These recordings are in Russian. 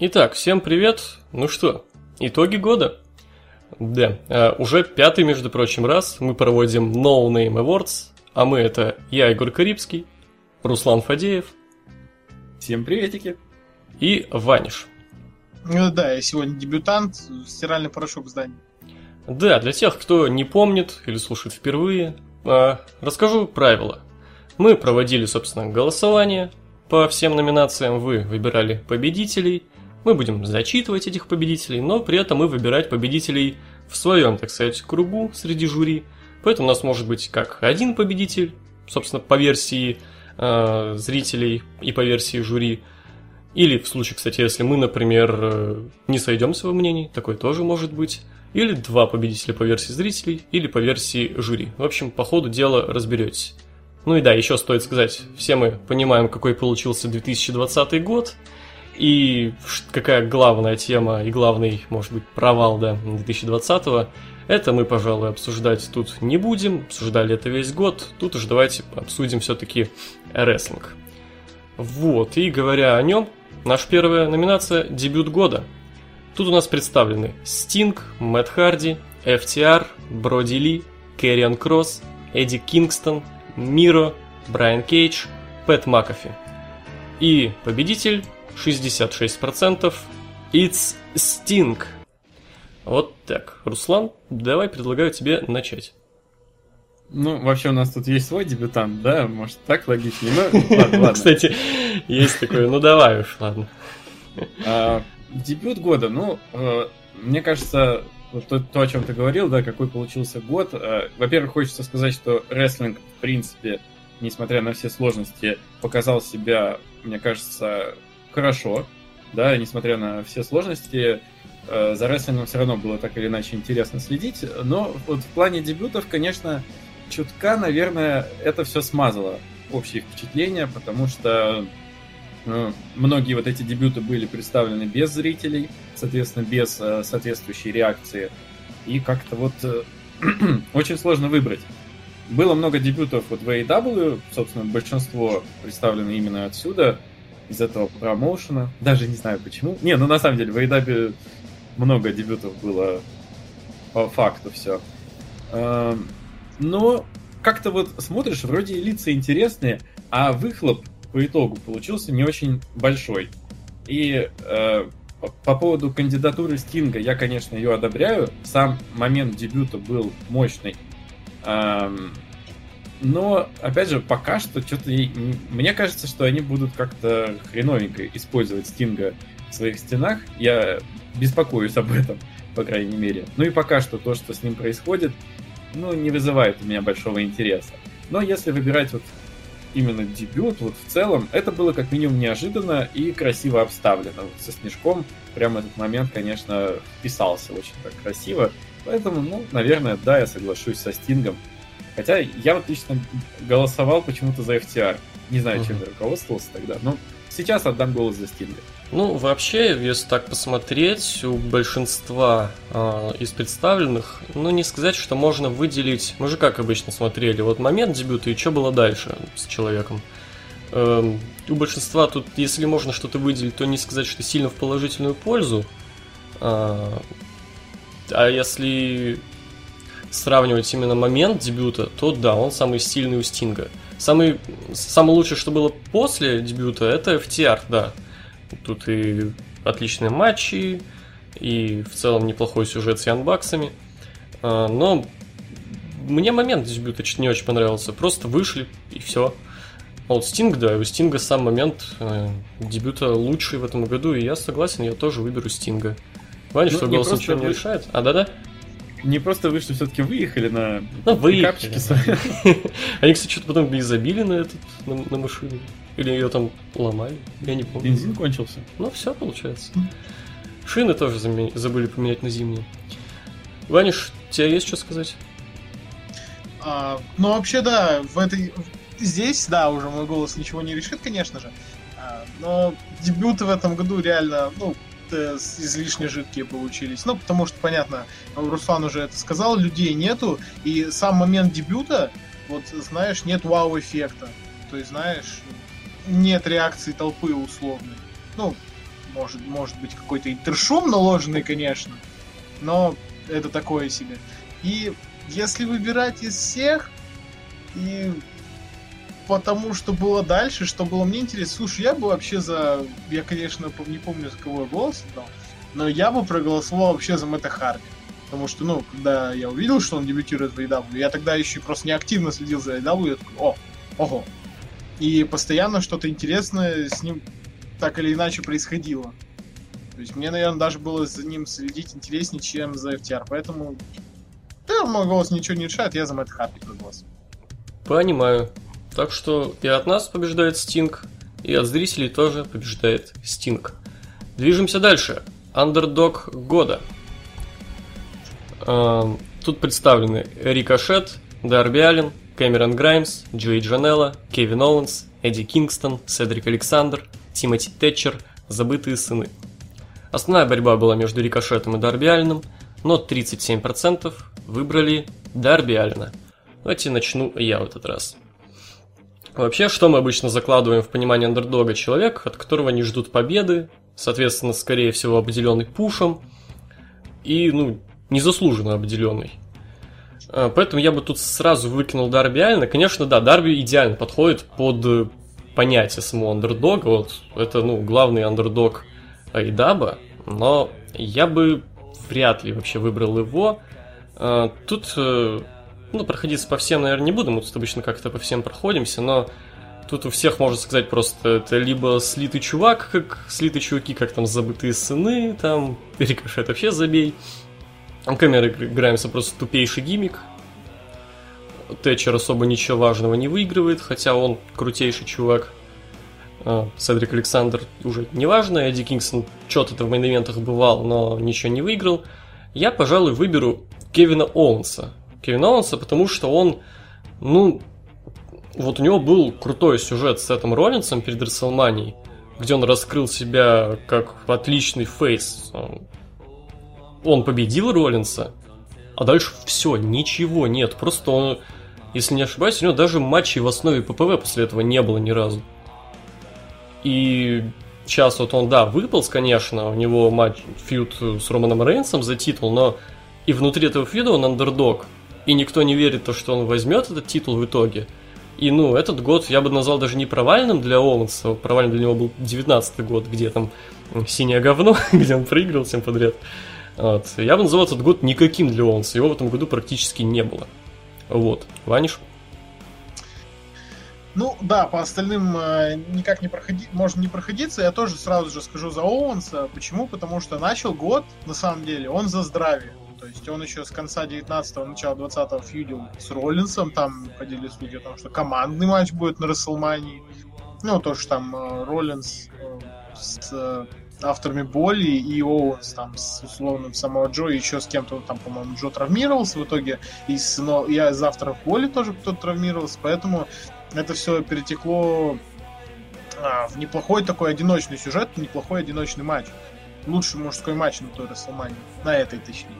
Итак, всем привет. Ну что, итоги года. Да, э, уже пятый, между прочим, раз мы проводим No Name Awards, а мы это я, Егор Карибский, Руслан Фадеев. Всем приветики. И Ваниш. Ну, да, я сегодня дебютант, стиральный порошок в здании. Да, для тех, кто не помнит или слушает впервые, э, расскажу правила. Мы проводили, собственно, голосование по всем номинациям, вы выбирали победителей – мы будем зачитывать этих победителей, но при этом мы выбирать победителей в своем, так сказать, кругу среди жюри. Поэтому у нас может быть как один победитель, собственно, по версии э, зрителей и по версии жюри. Или в случае, кстати, если мы, например, э, не сойдемся во мнении, такое тоже может быть. Или два победителя по версии зрителей, или по версии жюри. В общем, по ходу дела разберетесь. Ну и да, еще стоит сказать, все мы понимаем, какой получился 2020 год – и какая главная тема и главный, может быть, провал да, 2020-го, это мы, пожалуй, обсуждать тут не будем. Обсуждали это весь год. Тут уж давайте обсудим все-таки рестлинг. Вот, и говоря о нем, наша первая номинация – дебют года. Тут у нас представлены Стинг, Мэтт Харди, FTR, Броди Ли, Керриан Кросс, Эдди Кингстон, Миро, Брайан Кейдж, Пэт Макафи. И победитель 66%. It's Sting. Вот так. Руслан, давай предлагаю тебе начать. Ну, вообще у нас тут есть свой дебютант, да? Может, так логичнее? Ну, ладно, ладно. Кстати, есть такое. Ну, давай уж, ладно. А, дебют года, ну, э, мне кажется, то, то, о чем ты говорил, да, какой получился год. Э, во-первых, хочется сказать, что рестлинг, в принципе, несмотря на все сложности, показал себя, мне кажется, хорошо, да, несмотря на все сложности, э, за рестлингом все равно было так или иначе интересно следить, но вот в плане дебютов, конечно, чутка, наверное, это все смазало общее впечатление, потому что ну, многие вот эти дебюты были представлены без зрителей, соответственно, без э, соответствующей реакции, и как-то вот э, очень сложно выбрать. Было много дебютов вот в AEW, собственно, большинство представлены именно отсюда, из этого промоушена. Даже не знаю почему. Не, ну на самом деле в AEW много дебютов было по факту все. Эм, но как-то вот смотришь, вроде лица интересные, а выхлоп по итогу получился не очень большой. И э, по поводу кандидатуры Стинга, я, конечно, ее одобряю. Сам момент дебюта был мощный. Эм, но, опять же, пока что что-то... Мне кажется, что они будут как-то хреновенько использовать Стинга в своих стенах. Я беспокоюсь об этом, по крайней мере. Ну и пока что то, что с ним происходит, ну, не вызывает у меня большого интереса. Но если выбирать вот именно дебют, вот в целом, это было как минимум неожиданно и красиво обставлено. Вот со Снежком прямо этот момент, конечно, вписался очень так красиво. Поэтому, ну, наверное, да, я соглашусь со Стингом. Хотя я вот лично голосовал почему-то за FTR. Не знаю, чем я руководствовался тогда, но сейчас отдам голос за Стинга. Ну, вообще, если так посмотреть, у большинства э, из представленных, ну, не сказать, что можно выделить... Мы же как обычно смотрели, вот момент дебюта и что было дальше с человеком. Э, у большинства тут, если можно что-то выделить, то не сказать, что сильно в положительную пользу. Э, а если сравнивать именно момент дебюта, то да, он самый сильный у Стинга. Самый, самое лучшее, что было после дебюта, это FTR, да. Тут и отличные матчи, и в целом неплохой сюжет с янбаксами. А, но мне момент дебюта чуть не очень понравился. Просто вышли, и все. А вот Стинг, да, у Стинга сам момент э, дебюта лучший в этом году, и я согласен, я тоже выберу Стинга. Ваня, ну, что голос ничего не решает? А, да-да? Не просто вышли, все-таки выехали на ну, выехали. свои. Они, кстати, что-то потом забили на этот, на, на машину. Или ее там ломали, я не помню. Бензин кончился. Ну, все получается. Шины тоже забыли поменять на зимние. Ваниш, у тебя есть что сказать? А, ну, вообще, да, в этой... Здесь, да, уже мой голос ничего не решит, конечно же. А, но дебюты в этом году реально, ну, излишне жидкие получились. Ну, потому что, понятно, Руслан уже это сказал, людей нету, и сам момент дебюта, вот, знаешь, нет вау-эффекта. То есть, знаешь, нет реакции толпы условной. Ну, может, может быть какой-то интершум наложенный, конечно, но это такое себе. И если выбирать из всех, и потому что было дальше, что было мне интересно. Слушай, я бы вообще за... Я, конечно, не помню, за кого я голос дал, но я бы проголосовал вообще за Мэтта Харди. Потому что, ну, когда я увидел, что он дебютирует в AEW, я тогда еще просто не активно следил за AEW, я такой, о, ого. И постоянно что-то интересное с ним так или иначе происходило. То есть мне, наверное, даже было за ним следить интереснее, чем за FTR. Поэтому, да, мой голос ничего не решает, я за Мэтт Харди проголосую. Понимаю. Так что и от нас побеждает Стинг, и от зрителей тоже побеждает Стинг. Движемся дальше. Андердог года. Эм, тут представлены Рикошет, Дарби Аллен, Кэмерон Граймс, Джои Джанелла, Кевин Оуэнс, Эдди Кингстон, Седрик Александр, Тимоти Тэтчер, Забытые сыны. Основная борьба была между Рикошетом и Дарби Алленом, но 37% выбрали Дарби Аллена. Давайте начну я в этот раз. Вообще, что мы обычно закладываем в понимание андердога? Человек, от которого не ждут победы, соответственно, скорее всего, обделенный пушем и, ну, незаслуженно обделенный. А, поэтому я бы тут сразу выкинул Дарби Аллена. Конечно, да, Дарби идеально подходит под понятие самого андердога. Вот это, ну, главный андердог Айдаба. Но я бы вряд ли вообще выбрал его. А, тут э, ну, проходиться по всем, наверное, не буду, мы тут обычно как-то по всем проходимся, но тут у всех, можно сказать, просто это либо слитый чувак, как слитые чуваки, как там забытые сыны, там, рикошет вообще забей. Камеры играемся просто тупейший гиммик. Тэтчер особо ничего важного не выигрывает, хотя он крутейший чувак. А, Седрик Александр уже не важно, Эдди Кингстон что-то в мейн бывал, но ничего не выиграл. Я, пожалуй, выберу Кевина Оуэнса. Кевина Оуэнса, потому что он, ну, вот у него был крутой сюжет с Сетом Роллинсом перед Рестлманией, где он раскрыл себя как отличный фейс. Он победил Роллинса, а дальше все, ничего нет. Просто он, если не ошибаюсь, у него даже матчей в основе ППВ после этого не было ни разу. И сейчас вот он, да, выполз, конечно, у него матч, фьют с Романом Рейнсом за титул, но и внутри этого фьюда он андердог – и никто не верит, то, что он возьмет этот титул в итоге. И, ну, этот год я бы назвал даже не провальным для Оуэнса, провальным для него был 19 год, где там синее говно, где он проигрывал всем подряд. Вот. Я бы назвал этот год никаким для Оуэнса, его в этом году практически не было. Вот. Ваниш? Ну да, по остальным э, никак не проходи, можно не проходиться. Я тоже сразу же скажу за Оуэнса. Почему? Потому что начал год, на самом деле, он за здравие. То есть он еще с конца 19-го, начала 20-го фьюдил с Роллинсом, там ходили слухи о том, что командный матч будет на Расселмании. Ну, то, что там э, Роллинс э, с э, авторами боли и Оуэнс там с условным самого Джо, еще с кем-то там, по-моему, Джо травмировался в итоге, и с, но я из авторов боли тоже кто-то травмировался, поэтому это все перетекло а, в неплохой такой одиночный сюжет, неплохой одиночный матч. Лучший мужской матч на той Расселмании, на этой точнее.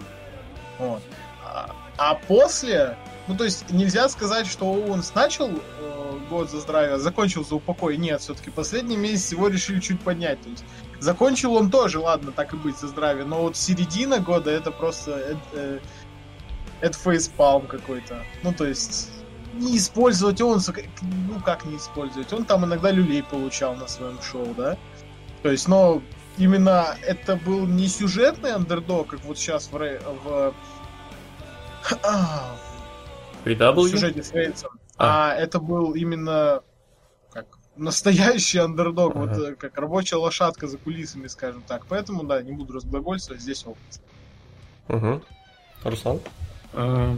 Вот. А, а после, ну то есть нельзя сказать, что он начал э, год за здравие, закончил за упокой. Нет, все-таки последний месяц его решили чуть поднять. То есть закончил он тоже, ладно, так и быть, за здравие. Но вот середина года это просто это, э, это фейспалм какой-то. Ну то есть не использовать он, ну как не использовать? Он там иногда люлей получал на своем шоу, да? То есть, но именно это был не сюжетный андердог, как вот сейчас в, в, в сюжете с Рейнсом, а. а это был именно как настоящий андердог, ага. вот как рабочая лошадка за кулисами, скажем так. Поэтому, да, не буду разглагольствовать, здесь опыт. Угу. Руслан? А,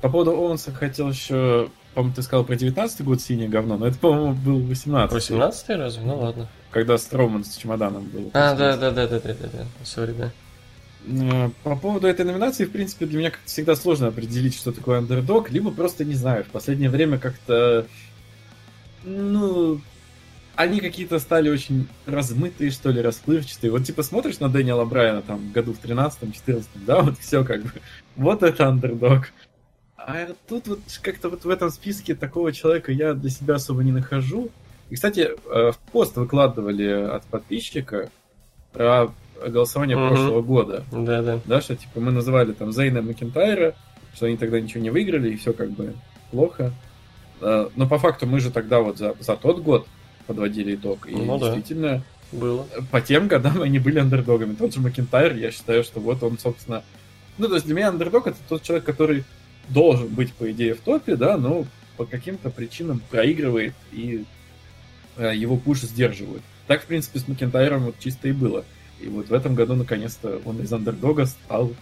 по поводу Оуэнса хотел еще по-моему, ты сказал про 19 год синее говно, но это, по-моему, был 18 18 разве? Ну ладно. Когда Строуман с чемоданом был. А, да, да, да, да, да, да, да. Sorry, да. По поводу этой номинации, в принципе, для меня как-то всегда сложно определить, что такое андердог, либо просто не знаю. В последнее время как-то, ну, они какие-то стали очень размытые, что ли, расплывчатые. Вот типа смотришь на Дэниела Брайана там году в 13-14, да, вот все как бы. Вот это андердог. А тут вот как-то вот в этом списке такого человека я для себя особо не нахожу. И, кстати, э, в пост выкладывали от подписчика про голосование Мгм. прошлого года. Да, да. Да, что типа мы называли там Зейна Макентайра, что они тогда ничего не выиграли, и все как бы плохо. А, Но по факту мы же тогда вот за, за тот год подводили итог. И Ну да. действительно, Было. по тем годам они были андердогами. Тот же Макентайр, я считаю, что вот он, собственно... Ну, то есть для меня андердог это тот человек, который должен быть, по идее, в топе, да, но по каким-то причинам проигрывает и э, его пуш сдерживают. Так, в принципе, с Макентайром вот чисто и было. И вот в этом году, наконец-то, он из андердога стал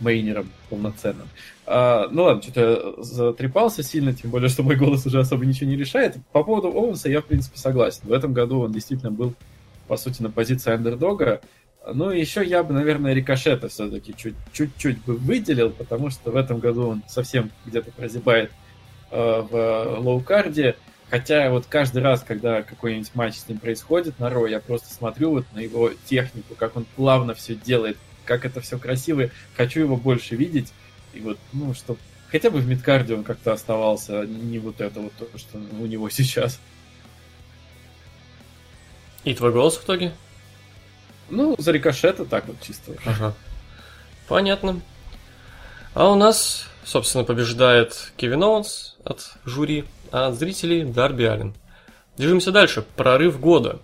мейнером полноценным. А, ну ладно, что-то затрепался сильно, тем более, что мой голос уже особо ничего не решает. По поводу Оуэнса я, в принципе, согласен. В этом году он действительно был, по сути, на позиции андердога. Ну, и еще я бы, наверное, Рикошета все-таки чуть-чуть бы выделил, потому что в этом году он совсем где-то прозябает э, в лоукарде. Хотя вот каждый раз, когда какой-нибудь матч с ним происходит на Ро, я просто смотрю вот на его технику, как он плавно все делает, как это все красиво. Хочу его больше видеть. И вот, ну, чтобы хотя бы в мидкарде он как-то оставался, а не вот это вот то, что у него сейчас. И твой голос в итоге? Ну, за рикошета так вот чисто. Ага. Понятно. А у нас, собственно, побеждает Кевин Оуэнс от жюри, а от зрителей Дарби Аллен. Движемся дальше. Прорыв года.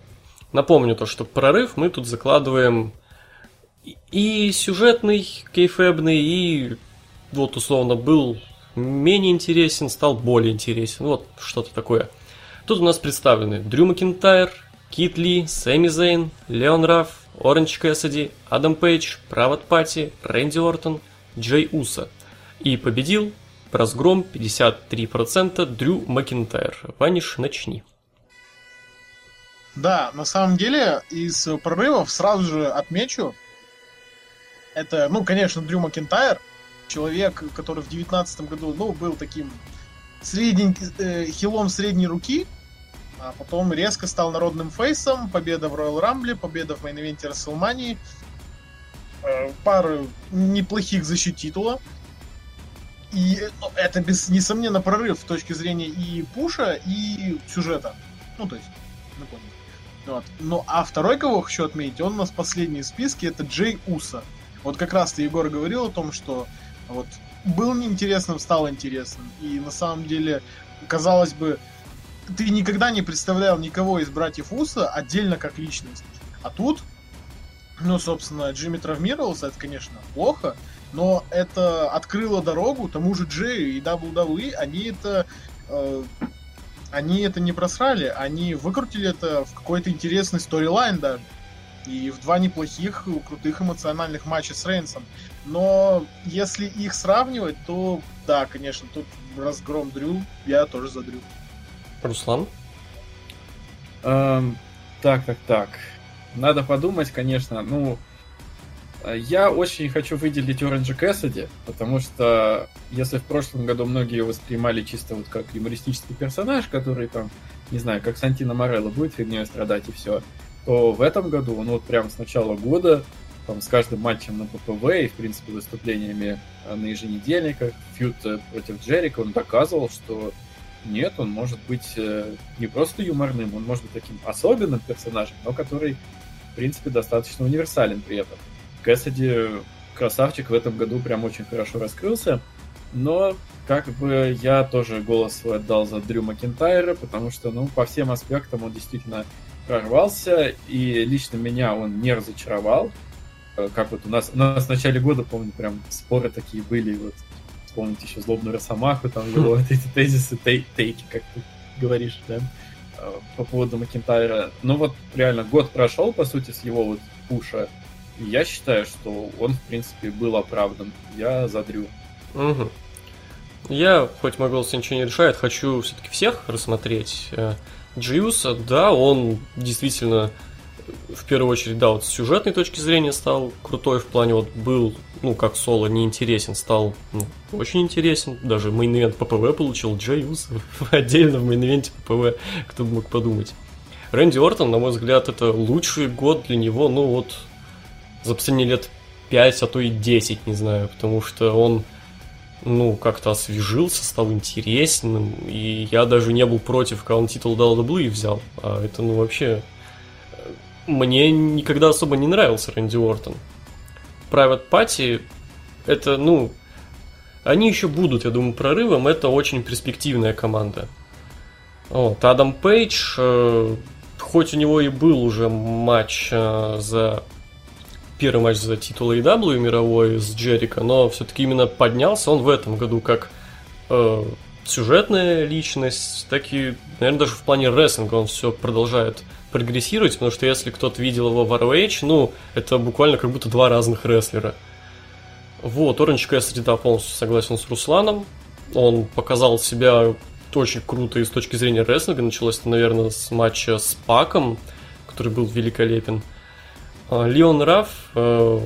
Напомню то, что прорыв мы тут закладываем и- сюжетный, кейфебный, и вот условно был менее интересен, стал более интересен. Вот что-то такое. Тут у нас представлены Дрю Макинтайр, Кит Ли, Сэмми Зейн, Леон Рафф, Оранж Кэссиди, Адам Пейдж, Private Party, Рэнди Ортон, Джей Уса. И победил по разгром 53% Дрю Макинтайр. Ваниш, начни. Да, на самом деле, из прорывов сразу же отмечу, это, ну, конечно, Дрю Макинтайр, человек, который в девятнадцатом году, ну, был таким средненьким, э, хилом средней руки, а потом резко стал народным фейсом, победа в Royal Rumble, победа в мейн-ивенте Рестлмании, э, пару неплохих защит титула. И ну, это, без, несомненно, прорыв с точки зрения и пуша, и сюжета. Ну, то есть, поняли. Вот. Ну, а второй, кого хочу отметить, он у нас последний в списке, это Джей Уса. Вот как раз ты, Егор, говорил о том, что вот был неинтересным, стал интересным. И на самом деле, казалось бы, ты никогда не представлял никого из братьев Уса отдельно как личность. А тут, ну, собственно, Джимми травмировался, это, конечно, плохо, но это открыло дорогу тому же Джею и WWE, они это э, они это не просрали, они выкрутили это в какой-то интересный сторилайн даже. И в два неплохих, крутых эмоциональных матча с Рейнсом. Но если их сравнивать, то да, конечно, тут разгром Дрю, я тоже за Дрю. Руслан? Эм, так, так, так. Надо подумать, конечно. Ну, я очень хочу выделить Оранжа Кэссиди, потому что если в прошлом году многие его воспринимали чисто вот как юмористический персонаж, который там, не знаю, как Сантино Морелло будет фигней страдать и все, то в этом году он вот прям с начала года там, с каждым матчем на ППВ и, в принципе, выступлениями э, на еженедельниках, фьюд э, против Джерика, он доказывал, что нет, он может быть э, не просто юморным, он может быть таким особенным персонажем, но который, в принципе, достаточно универсален при этом. Кэссиди красавчик в этом году прям очень хорошо раскрылся, но как бы я тоже голос свой отдал за Дрю Макентайра, потому что, ну, по всем аспектам он действительно прорвался, и лично меня он не разочаровал. Э, Как вот у нас, у нас в начале года, помню, прям споры такие были, вот вспомнить еще злобную Росомаху, там его вот эти тезисы, тей- тейки, как ты говоришь, да, э, по поводу Макентайра. Ну вот реально год прошел, по сути, с его вот пуша, я считаю, что он, в принципе, был оправдан. Я за Дрю. Угу. Я, хоть мой голос ничего не решает, хочу все-таки всех рассмотреть. Э, Джей Уса, да, он действительно в первую очередь, да, вот с сюжетной точки зрения стал крутой в плане вот был, ну, как соло, неинтересен, стал ну, очень интересен. Даже мейн-ивент ППВ получил Джей Уса отдельно в мейн-ивенте ППВ, кто бы мог подумать. Рэнди Ортон, на мой взгляд, это лучший год для него, ну вот, за последние лет 5, а то и 10, не знаю, потому что он ну, как-то освежился, стал интересным, и я даже не был против, когда он титул WWE взял, а это, ну, вообще, мне никогда особо не нравился Рэнди Уортон. Private Party это, ну, они еще будут, я думаю, прорывом. Это очень перспективная команда. Вот, Адам Пейдж, э, хоть у него и был уже матч э, за первый матч за титул AEW мировой с Джерика, но все-таки именно поднялся он в этом году как э, сюжетная личность, так и, наверное, даже в плане рестлинга он все продолжает прогрессировать, потому что если кто-то видел его в ROH, ну, это буквально как будто два разных рестлера. Вот, Orange Cassidy, да, полностью согласен с Русланом. Он показал себя очень круто и с точки зрения рестлинга. Началось это, наверное, с матча с Паком, который был великолепен. Леон Раф, э,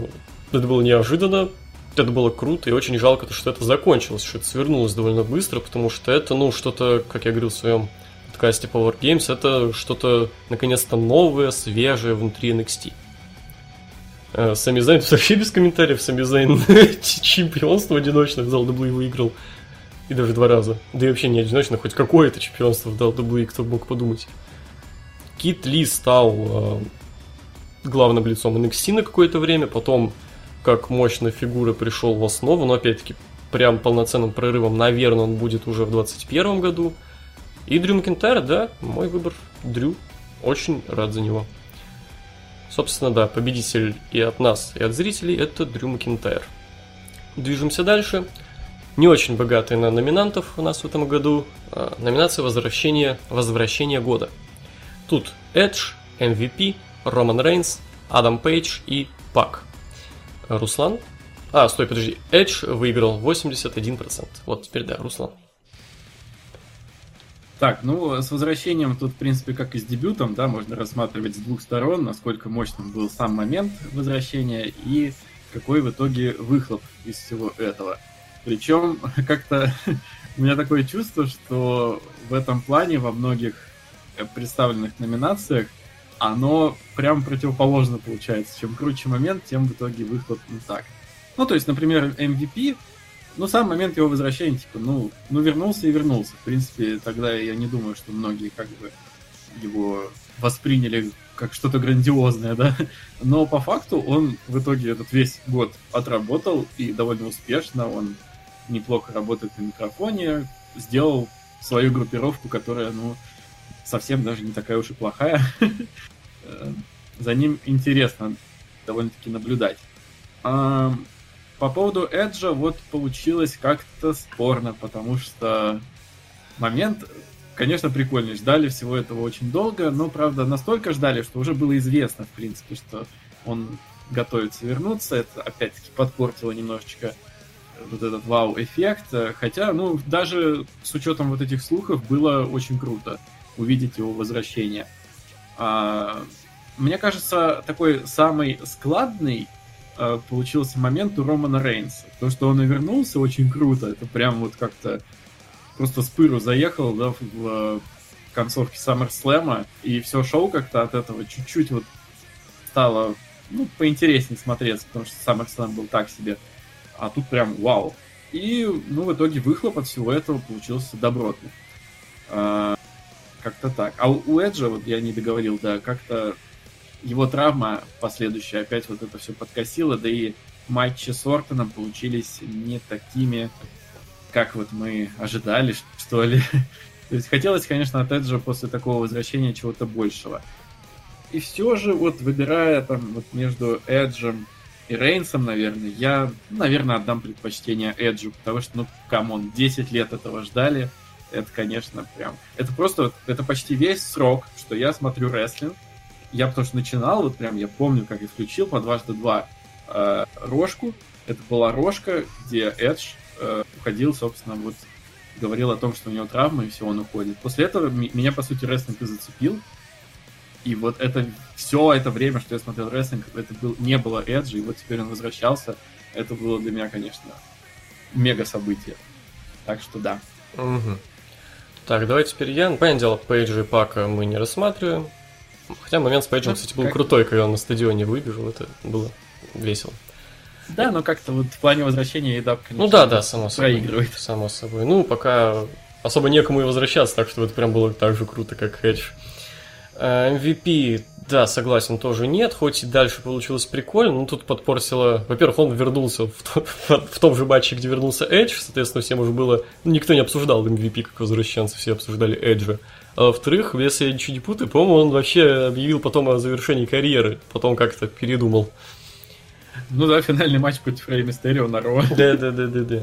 это было неожиданно, это было круто, и очень жалко, что это закончилось, что это свернулось довольно быстро, потому что это, ну, что-то, как я говорил в своем подкасте Power Games, это что-то, наконец-то, новое, свежее внутри NXT. Э, Сами Зайн вообще без комментариев, Сами Зайн чемпионство одиночное в WWE выиграл. И даже два раза. Да и вообще не одиночно, хоть какое-то чемпионство в WWE, кто мог подумать. Кит Ли стал э, главным лицом NXT на какое-то время, потом как мощная фигура пришел в основу, но опять-таки прям полноценным прорывом, наверное, он будет уже в 2021 году. И Дрю Макентайр, да, мой выбор Дрю. Очень рад за него. Собственно, да, победитель и от нас, и от зрителей это Дрю Макентайр. Движемся дальше. Не очень богатый на номинантов у нас в этом году. А, номинация возвращения, возвращения года. Тут Эдж, MVP, Роман Рейнс, Адам Пейдж и Пак. Руслан? А, стой, подожди. Эдж выиграл 81%. Вот теперь да, Руслан. Так, ну, с возвращением тут, в принципе, как и с дебютом, да, можно рассматривать с двух сторон, насколько мощным был сам момент возвращения и какой в итоге выхлоп из всего этого. Причем, как-то у меня такое чувство, что в этом плане во многих представленных номинациях оно прям противоположно получается. Чем круче момент, тем в итоге выхлоп не так. Ну, то есть, например, MVP, ну, сам момент его возвращения, типа, ну, ну, вернулся и вернулся. В принципе, тогда я не думаю, что многие как бы его восприняли как что-то грандиозное, да. Но по факту он в итоге этот весь год отработал и довольно успешно. Он неплохо работает на микрофоне, сделал свою группировку, которая, ну, совсем даже не такая уж и плохая. За ним интересно довольно-таки наблюдать. А, по поводу Эджа вот получилось как-то спорно, потому что момент, конечно, прикольный. Ждали всего этого очень долго, но, правда, настолько ждали, что уже было известно, в принципе, что он готовится вернуться. Это, опять-таки, подпортило немножечко вот этот вау-эффект. Хотя, ну, даже с учетом вот этих слухов было очень круто увидеть его возвращение. А, мне кажется, такой самый складный а, получился момент у Романа Рейнса. То, что он и вернулся, очень круто. Это прям вот как-то просто с пыру заехал, да, в, в концовке SummerSlam, и все шоу как-то от этого чуть-чуть вот стало, ну, поинтереснее смотреться, потому что SummerSlam был так себе. А тут прям вау. И, ну, в итоге выхлоп от всего этого получился добротный. Как-то так. А у Эджа, вот я не договорил, да, как-то его травма последующая опять вот это все подкосила, да и матчи с Ортоном получились не такими, как вот мы ожидали, что ли. То есть хотелось, конечно, от Эджа после такого возвращения чего-то большего. И все же, вот выбирая там вот между Эджем и Рейнсом, наверное, я, наверное, отдам предпочтение Эджу, потому что, ну, come on, 10 лет этого ждали это, конечно, прям... Это просто, это почти весь срок, что я смотрю рестлинг. Я потому что начинал, вот прям я помню, как я включил по дважды два э, рожку. Это была рожка, где Эдж э, уходил, собственно, вот говорил о том, что у него травма, и все, он уходит. После этого меня, по сути, рестлинг и зацепил. И вот это все это время, что я смотрел рестлинг, это был, не было Эджа, и вот теперь он возвращался. Это было для меня, конечно, мега событие. Так что да. Угу. Так, давайте теперь я. Ну, понятное дело, Пейджа и Пака мы не рассматриваем. Хотя момент с Пейджем, ну, кстати, был как... крутой, когда он на стадионе выбежал, это было весело. Да, но как-то вот в плане возвращения Эдап, конечно, Ну да, да, само собой. Проигрывает. Само собой. Ну, пока особо некому и возвращаться, так что это прям было так же круто, как Хедж. MVP, Да, согласен, тоже нет, хоть и дальше получилось прикольно, но тут подпортило... Во-первых, он вернулся в, в том же матче, где вернулся Эдж, соответственно, всем уже было... Ну, никто не обсуждал MVP как возвращенца, все обсуждали Эджа. А во-вторых, если я ничего не путаю, по-моему, он вообще объявил потом о завершении карьеры, потом как-то передумал. Ну да, финальный матч против Рэй Мистерио на Ро. Да-да-да-да-да.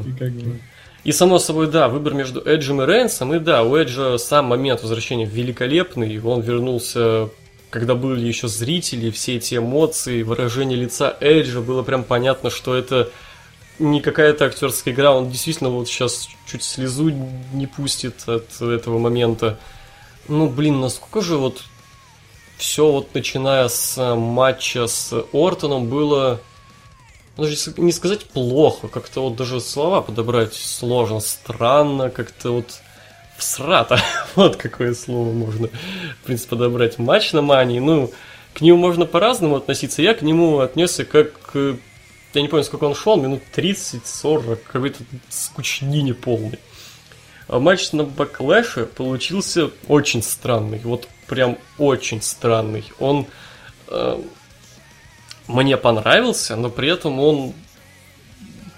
И само собой, да, выбор между Эджем и Рейнсом, и да, у Эджа сам момент возвращения великолепный, он вернулся, когда были еще зрители, все эти эмоции, выражение лица Эджа, было прям понятно, что это не какая-то актерская игра, он действительно вот сейчас чуть слезу не пустит от этого момента. Ну, блин, насколько же вот все вот начиная с матча с Ортоном было ну, не сказать плохо, как-то вот даже слова подобрать сложно, странно, как-то вот всрато. вот какое слово можно, в принципе, подобрать. Матч на мании, ну, к нему можно по-разному относиться. Я к нему отнесся как... Я не помню, сколько он шел, минут 30-40, какой-то скучнини полный. А матч на баклэше получился очень странный, вот прям очень странный. Он э, мне понравился, но при этом он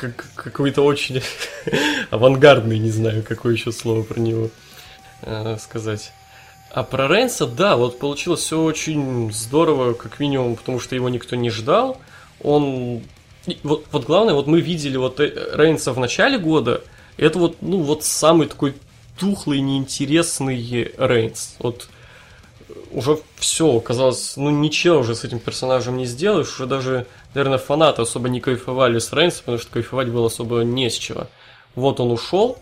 как, какой-то очень авангардный, не знаю, какое еще слово про него э, сказать. А про Рейнса, да, вот получилось все очень здорово, как минимум, потому что его никто не ждал. Он... Вот, вот главное, вот мы видели вот э, Рейнса в начале года, это вот, ну, вот самый такой тухлый, неинтересный Рейнс. Вот уже все, казалось, ну ничего уже с этим персонажем не сделаешь, уже даже, наверное, фанаты особо не кайфовали с Рейнса, потому что кайфовать было особо не с чего. Вот он ушел,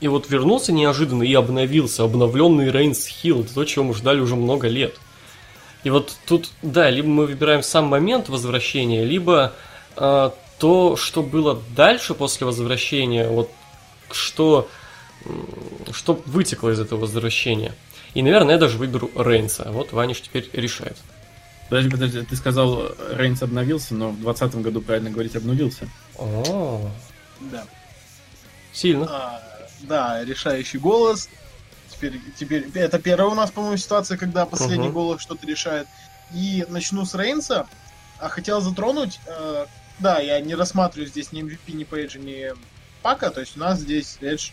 и вот вернулся неожиданно и обновился, обновленный Рейнс Хилл, то, чего мы ждали уже много лет. И вот тут, да, либо мы выбираем сам момент возвращения, либо э, то, что было дальше после возвращения, вот что, что вытекло из этого возвращения. И, наверное, я даже выберу Рейнса. Вот Ваниш теперь решает. Подожди, подожди, ты сказал, Рейнс обновился, но в 2020 году, правильно говорить, обнулился. О, Да. сильно. А, да, решающий голос. Теперь, теперь это первая у нас, по-моему, ситуация, когда последний Мгм. голос что-то решает. И начну с Рейнса. А хотел затронуть, э, да, я не рассматриваю здесь ни MVP, ни Пейджа, ни Пака, то есть у нас здесь Эдж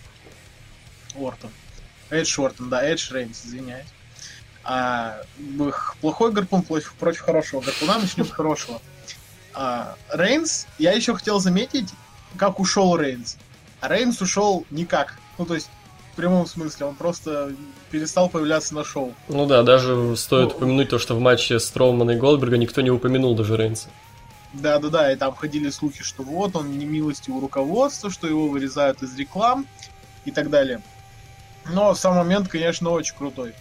Ортон. Эдж Ортон, да, Эдж Рейнс, извиняюсь. А, плохой гарпун против, против хорошего гарпуна, начнем с хорошего. А, Рейнс, я еще хотел заметить, как ушел Рейнс. А Рейнс ушел никак. Ну, то есть, в прямом смысле, он просто перестал появляться на шоу. Ну да, даже стоит Ну, упомянуть то, что в матче Строумана и Голдберга никто не упомянул даже Рейнса. Да-да-да, и там ходили слухи, что вот он не милости у руководства, что его вырезают из реклам и так далее. Но сам момент, конечно, очень крутой.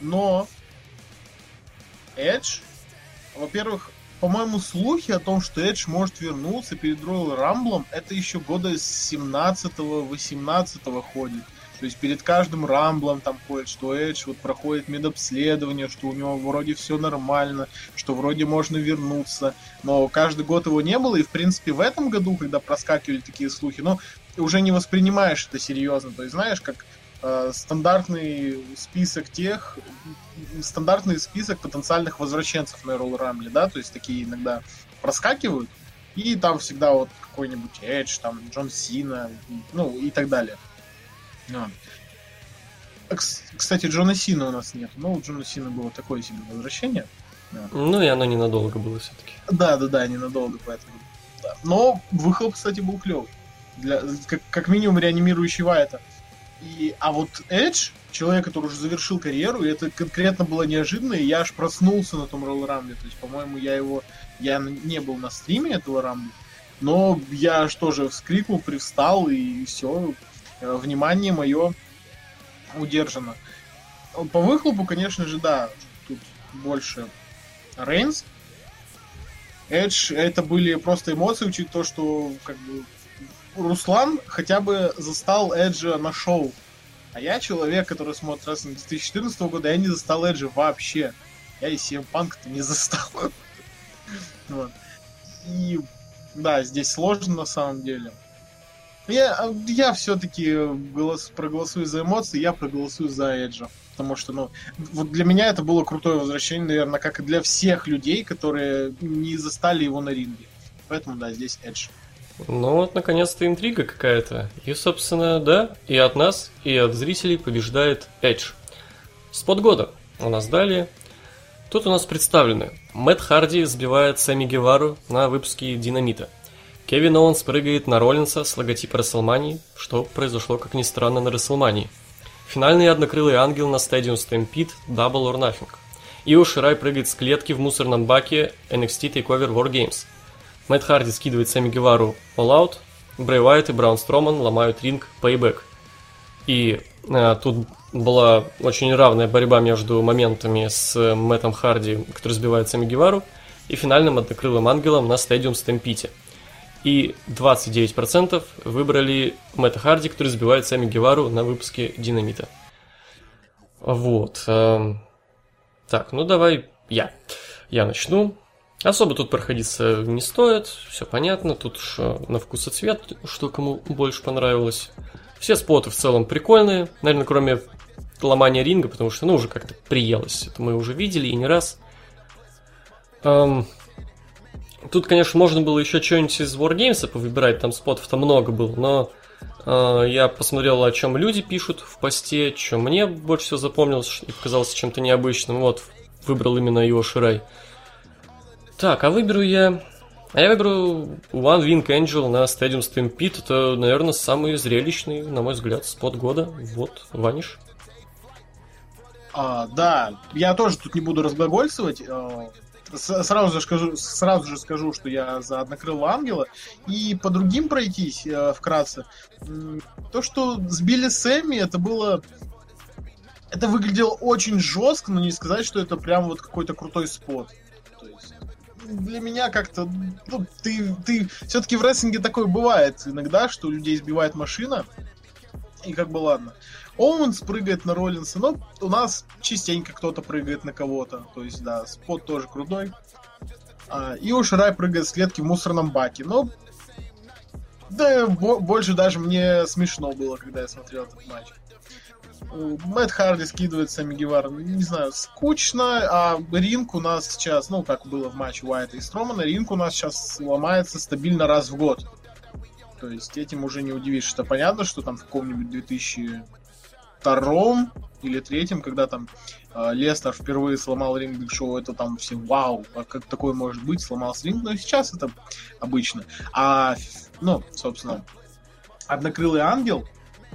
Но Эдж, во-первых, по-моему, слухи о том, что Эдж может вернуться перед Royal Рамблом, это еще года с 17-18 ходит. То есть перед каждым рамблом там ходит, что Эдж вот проходит медобследование, что у него вроде все нормально, что вроде можно вернуться. Но каждый год его не было, и в принципе в этом году, когда проскакивали такие слухи, ну, ты уже не воспринимаешь это серьезно. То есть знаешь, как э, стандартный список тех, стандартный список потенциальных возвращенцев на Royal Rumble, да, то есть такие иногда проскакивают, и там всегда вот какой-нибудь Эдж, там Джон Сина, ну и так далее. А, кс- Кстати, Джона Сина у нас нет. Ну, у Джона Сина было такое себе возвращение. Ну и оно ненадолго было все-таки. Да, да, да, ненадолго, поэтому. Да. Но выхлоп, кстати, был клевый. Для, как, как минимум реанимирующий Вайта. И, а вот Эдж, человек, который уже завершил карьеру, и это конкретно было неожиданно, и я аж проснулся на том Royal Рамбле. То есть, по-моему, я его... Я не был на стриме этого Рамбла, но я аж тоже вскрикнул, привстал, и все. Внимание мое удержано. По выхлопу, конечно же, да, тут больше Рейнс, Эдж, это были просто эмоции, учитывая то, что как бы Руслан хотя бы застал Эджа на шоу. А я человек, который смотрит рестлинг 2014 года, я не застал Эджа вообще. Я и CM Punk-то не застал. Вот. И да, здесь сложно на самом деле. Я, я все-таки голос, проголосую за эмоции, я проголосую за Эджа. Потому что, ну, вот для меня это было крутое возвращение, наверное, как и для всех людей, которые не застали его на ринге. Поэтому, да, здесь Эдж. Ну вот, наконец-то интрига какая-то. И, собственно, да, и от нас, и от зрителей побеждает Эдж. Спот года у нас далее. Тут у нас представлены. Мэтт Харди сбивает Сэмми Гевару на выпуске Динамита. Кевин Оуэнс прыгает на Роллинса с логотипа Расселмании, что произошло, как ни странно, на Расселмании. Финальный однокрылый ангел на Stadium Stampede Double or Nothing. Ио Ширай прыгает с клетки в мусорном баке NXT TakeOver War Games. Мэтт Харди скидывает Сэмми Гевару All Out, Брэй Уайт и Браун Строман ломают ринг Payback. И э, тут была очень равная борьба между моментами с Мэттом Харди, который сбивает Сэмми Гевару, и финальным однокрылым ангелом на Stadium Stampede и 29% выбрали Мэтта Харди, который сбивает Сами Гевару на выпуске Динамита. Вот. Эм, так, ну давай я. Я начну. Особо тут проходиться не стоит, все понятно, тут уж э, на вкус и цвет, что кому больше понравилось. Все споты в целом прикольные, наверное, кроме ломания ринга, потому что, ну, уже как-то приелось. Это мы уже видели и не раз. Эм, Тут, конечно, можно было еще что-нибудь из Wargames повыбирать, там спотов-то много было, но э, я посмотрел, о чем люди пишут в посте, что мне больше всего запомнилось и показалось чем-то необычным. Вот, выбрал именно его Ширай. Так, а выберу я... А я выберу One Wing Angel на Stadium Stampede. Это, наверное, самый зрелищный, на мой взгляд, спот года. Вот, Ваниш. А, да, я тоже тут не буду разглагольствовать. А, сразу же скажу, сразу же скажу, что я за однокрылого ангела. И по другим пройтись э, вкратце. То, что сбили Сэмми, это было... Это выглядело очень жестко, но не сказать, что это прям вот какой-то крутой спот. Для меня как-то... Ну, ты, ты... Все-таки в рестлинге такое бывает иногда, что людей сбивает машина, и как бы ладно. Оуэнс прыгает на Роллинса, но у нас частенько кто-то прыгает на кого-то. То есть, да, спот тоже крутой. А, и уж Рай прыгает с клетки в мусорном баке. Но да, больше даже мне смешно было, когда я смотрел этот матч. Мэтт Харди скидывает Сами Гевара. Не знаю, скучно, а ринг у нас сейчас, ну, как было в матче Уайта и Стромана, ринг у нас сейчас ломается стабильно раз в год. То есть этим уже не удивишь, что понятно, что там в каком-нибудь 2000 втором или третьем, когда там э, Леснар впервые сломал ринг Биг Шоу, это там все вау, а как такое может быть, сломался ринг, но сейчас это обычно. А, ну, собственно, однокрылый ангел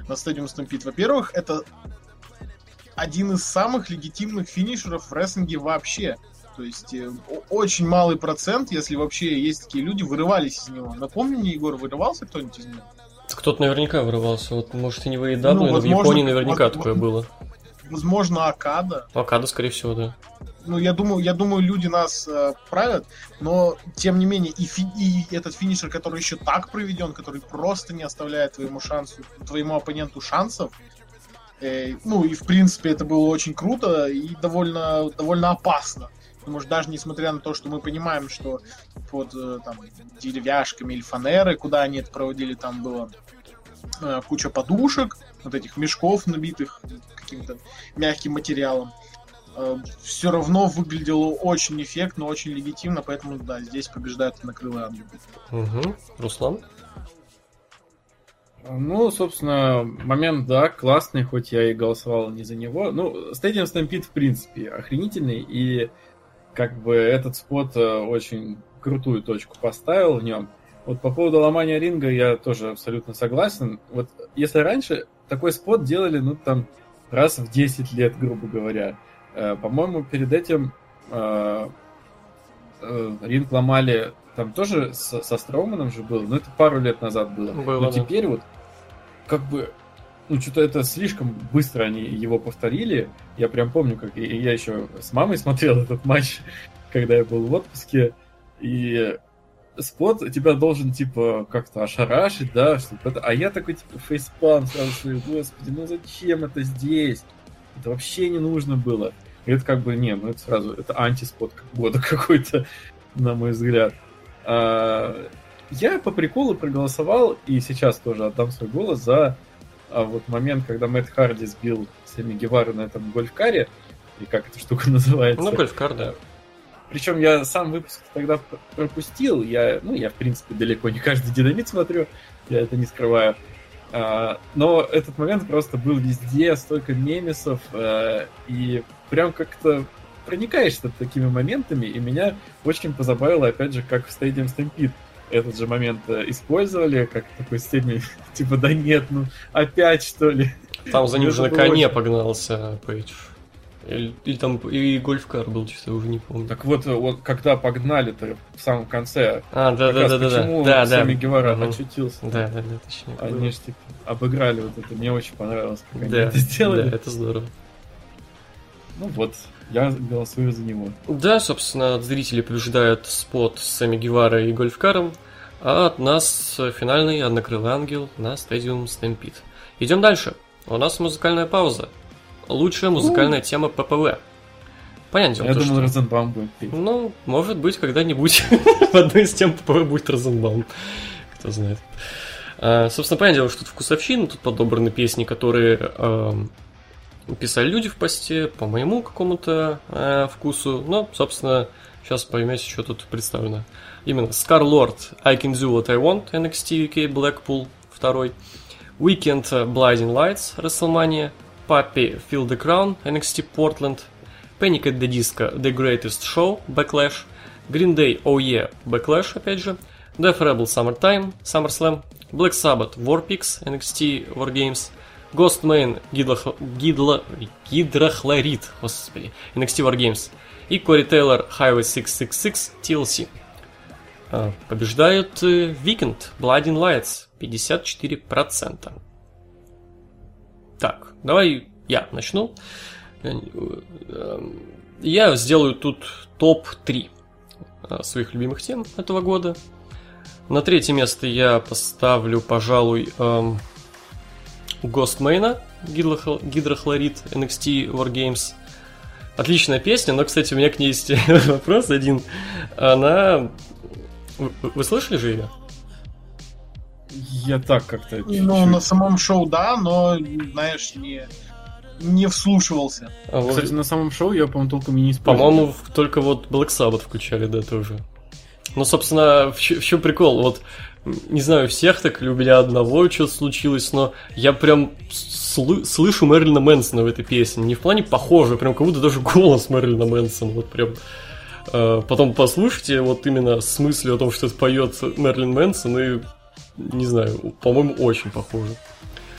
на Stadium Stampede, во-первых, это один из самых легитимных финишеров в рестлинге вообще. То есть э, очень малый процент, если вообще есть такие люди, вырывались из него. Напомни мне, Егор, вырывался кто-нибудь из него? Кто-то наверняка вырывался. Вот, может, и не в AEW, ну, но в Японии наверняка вот, такое было. Возможно, Акада. Акада, скорее всего, да. Ну, я думаю, я думаю, люди нас э, правят, но тем не менее, и, фи- и этот финишер, который еще так проведен, который просто не оставляет твоему шансу, твоему оппоненту шансов, э, ну и в принципе это было очень круто и довольно, довольно опасно. Потому что даже несмотря на то, что мы понимаем, что под э, там, деревяшками или фанеры, куда они это проводили, там было э, куча подушек, вот этих мешков, набитых каким-то мягким материалом. Э, все равно выглядело очень эффектно, очень легитимно, поэтому да, здесь побеждает накрылый ангел. Угу. Руслан? Ну, собственно, момент, да, классный, хоть я и голосовал не за него. Ну, Stadium Stampede, в принципе, охренительный, и как бы этот спот э, очень крутую точку поставил в нем. Вот по поводу ломания ринга я тоже абсолютно согласен. Вот если раньше такой спот делали, ну, там, раз в 10 лет, грубо говоря, э, по-моему, перед этим э, э, ринг ломали там тоже со, со Строуманом же было, но это пару лет назад было. было но да. теперь вот как бы ну, что-то это слишком быстро они его повторили. Я прям помню, как я еще с мамой смотрел этот матч, когда я был в отпуске, и спот тебя должен, типа, как-то ошарашить, да, чтобы это... А я такой, типа, фейспан сразу свой, господи, ну зачем это здесь? Это вообще не нужно было. И это как бы, не, ну это сразу, это антиспот года какой-то, на мой взгляд. А, я по приколу проголосовал, и сейчас тоже отдам свой голос за а, вот момент, когда Мэтт Харди сбил Сами Гевара на этом гольфкаре, и как эта штука называется. Ну, гольфкар, да. Причем я сам выпуск тогда пропустил. Я, ну, я, в принципе, далеко не каждый динамит смотрю, я это не скрываю. А, но этот момент просто был везде, столько мемесов, а, и прям как-то проникаешься такими моментами, и меня очень позабавило, опять же, как в Stadium Stampede этот же момент э, использовали, как такой степени, типа, да нет, ну опять что ли. Там за ним же на коне погнался Пейдж. Или, или там и гольфкар был, честно, я уже не помню. Так вот, вот когда погнали-то в самом конце. А, да, да, да, да, почему да. Сами да. Гевара Угу. очутился. Да, да, да, точнее. Они же типа обыграли вот это. Мне очень понравилось, как они Да, это сделали. да, это здорово. Ну вот, я голосую за него. Да, собственно, от зрителей побеждает спот с Сами Гевара и Гольфкаром, а от нас финальный однокрылый ангел на стадиум Stampede. Идем дальше. У нас музыкальная пауза. Лучшая музыкальная тема ППВ. Понятное дело, Я то, думал, что- Розенбаум будет петь. Ну, может быть, когда-нибудь в одной из тем ППВ будет Розенбаум. Кто знает. А, собственно, понятное дело, что тут вкусовщина, тут подобраны песни, которые эм, писали люди в посте по моему какому-то э, вкусу. Но, собственно, сейчас поймете, что тут представлено. Именно Scarlord, I Can Do What I Want, NXT UK Blackpool, второй. Weekend Blinding Lights, WrestleMania. Pappy, Feel the Crown, NXT Portland. Panic at the Disco, The Greatest Show, Backlash. Green Day, Oh Yeah, Backlash, опять же. Def Rebel, Summertime, SummerSlam. Black Sabbath, Warpix, NXT Wargames. Ghostman, Гидлох- Гидло- Гидрохлорид, господи, NXT Wargames. И Кори Тейлор, Highway 666, TLC. А, э, Weekend, Blood in Lights, 54%. Так, давай я начну. Э, Я сделаю тут топ-3 своих любимых тем этого года. На третье место я поставлю, пожалуй, эм, гидрохл- гидрохлорид NXT Wargames. Отличная песня, но, кстати, у меня к ней есть вопрос один. Она... Вы слышали же ее? Я так как-то Ну, чуть-чуть. на самом шоу, да, но, знаешь, не, не вслушивался. А вот- Кстати, на самом шоу я, по-моему, толком и не использовал. По-моему, только вот Black Sabbath включали, да, тоже. Ну, собственно, в, чё- в чем прикол? Вот, не знаю, всех так или у меня одного что случилось, но я прям слы- слышу Мэрилина Мэнсона в этой песне. Не в плане похоже, прям как будто даже голос Мэрилина Мэнсона. Вот прям... э, потом послушайте вот именно с мыслью о том, что это поет Мерлин Мэнсон, и, не знаю, по-моему, очень похоже.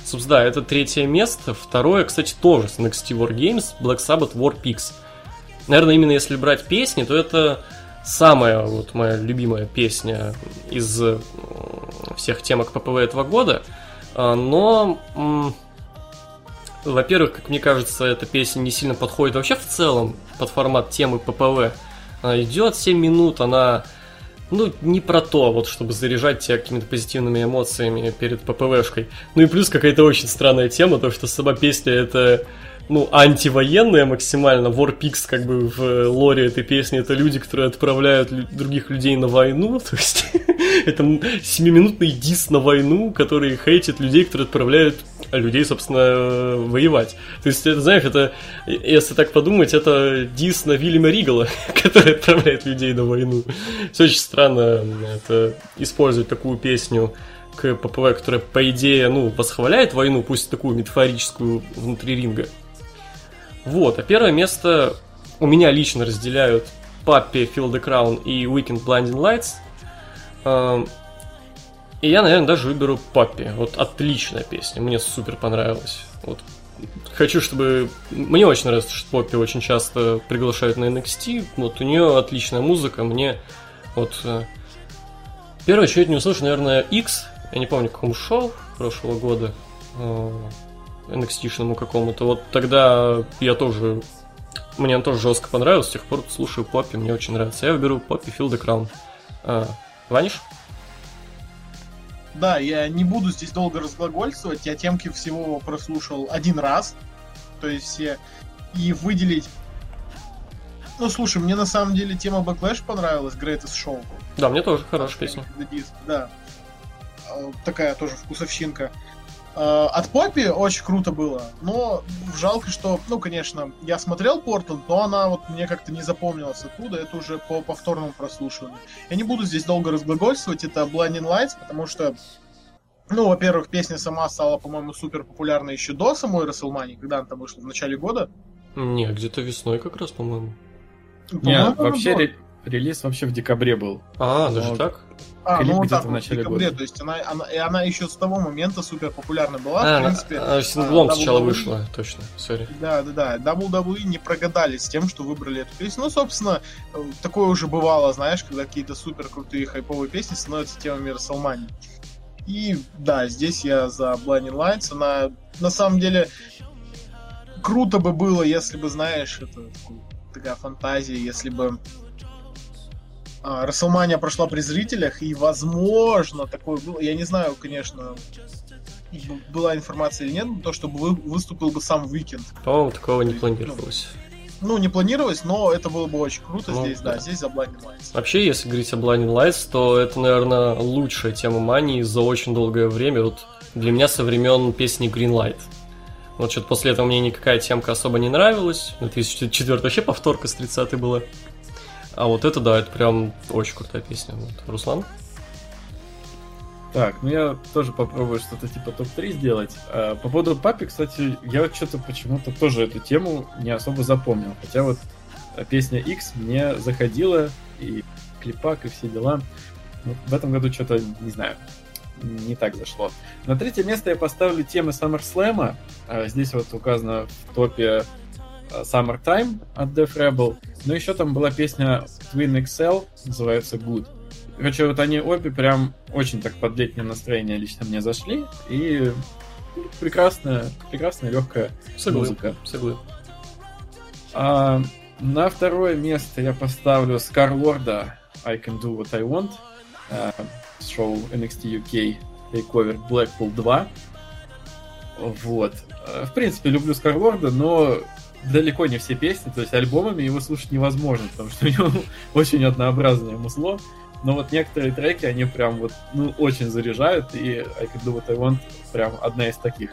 Собственно, да, это третье место. Второе, кстати, тоже с NXT War Games, Black Sabbath War Pigs. Наверное, именно если брать песни, то это самая вот моя любимая песня из м, всех темок ППВ этого года. А, Но, во-первых, как мне кажется, эта песня не сильно подходит вообще в целом под формат темы ППВ. Идет 7 минут, она ну, не про то, вот, чтобы заряжать тебя какими-то позитивными эмоциями перед ППВшкой. Ну и плюс какая-то очень странная тема, то, что сама песня это, ну, антивоенная максимально. Warpix, как бы, в лоре этой песни, это люди, которые отправляют других людей на войну, то есть это семиминутный дис на войну, который хейтит людей, которые отправляют людей, собственно, воевать. То есть, это, знаешь, это, если так подумать, это дис на Вильяма Ригала, который отправляет людей на войну. Все очень странно это использовать такую песню к ППВ, которая, по идее, ну, восхваляет войну, пусть такую метафорическую внутри ринга. Вот, а первое место у меня лично разделяют Паппи, the Crown и Weekend Blinding Lights. И я, наверное, даже выберу Паппи. Вот отличная песня, мне супер понравилась. Вот хочу, чтобы... Мне очень нравится, что Поппи очень часто приглашают на NXT. Вот у нее отличная музыка. Мне вот... э, Первое, что я не услышал, наверное, X. Я не помню, какому шоу прошлого года. э, NXT-шному какому-то. Вот тогда я тоже... Мне он тоже жестко понравился. С тех пор слушаю Поппи, мне очень нравится. Я выберу Поппи Feel the Crown. А, Ваниш? Да, я не буду здесь долго разглагольствовать, я темки всего прослушал один раз, то есть все, и выделить Ну, слушай, мне на самом деле тема Backlash понравилась, Greatest Show. Да, мне тоже хорошая песня. Да. А, такая тоже вкусовщинка. А, от Поппи очень круто было, но жалко, что, ну, конечно, я смотрел Портленд, но она вот мне как-то не запомнилась оттуда, это уже по повторному прослушиванию. Я не буду здесь долго разглагольствовать, это Blinding Lights, потому что, ну, во-первых, песня сама стала, по-моему, супер популярной еще до самой Расселмании, когда она там вышла, в начале года. Не, где-то весной как раз, по-моему. Нет, вообще ре- релиз вообще в декабре был. А, даже так? А, Клип ну вот так, в начале в декабре, года. то есть она, она, и она еще с того момента супер популярна была, а, в принципе. Она синглом а, сначала вышла, точно, сори. Да, да, да. WWE не прогадали с тем, что выбрали эту песню. Ну, собственно, такое уже бывало, знаешь, когда какие-то супер крутые хайповые песни становятся темами Расселмани. И да, здесь я за Blinding Lights. Она на самом деле круто бы было, если бы, знаешь, это такая фантазия, если бы а, Расселмания прошла при зрителях, и, возможно, такое было. Я не знаю, конечно, была информация или нет, то, чтобы выступил бы сам Уикенд. По-моему, такого не планировалось. Ну, не планировалось, но это было бы очень круто ну, здесь, да. да, здесь за Blinding Lights. Вообще, если говорить о Blinding Lights, то это, наверное, лучшая тема Мании за очень долгое время. Вот для меня со времен песни Green Light. Вот что-то после этого мне никакая темка особо не нравилась. 2004 вообще повторка с 30 была. А вот это, да, это прям очень крутая песня. Вот. Руслан? Так, ну я тоже попробую что-то типа топ-3 сделать. А, по поводу папи, кстати, я вот что-то почему-то тоже эту тему не особо запомнил. Хотя вот песня X мне заходила, и клипак, и все дела. Но в этом году что-то, не знаю, не так зашло. На третье место я поставлю темы SummerSlam. А, здесь вот указано в топе Summertime от Def Rebel. Но еще там была песня Twin XL, называется Good. Короче, вот они обе прям очень так под летнее настроение лично мне зашли. И прекрасная, прекрасная легкая Соглы. музыка. Соглы. А, на второе место я поставлю Скарлорда I Can Do What I Want. А, шоу NXT UK Takeover Blackpool 2. Вот. В принципе, люблю Скарлорда, но далеко не все песни, то есть альбомами его слушать невозможно, потому что у него очень однообразное музло. Но вот некоторые треки, они прям вот, ну, очень заряжают, и I Can Do What I Want прям одна из таких.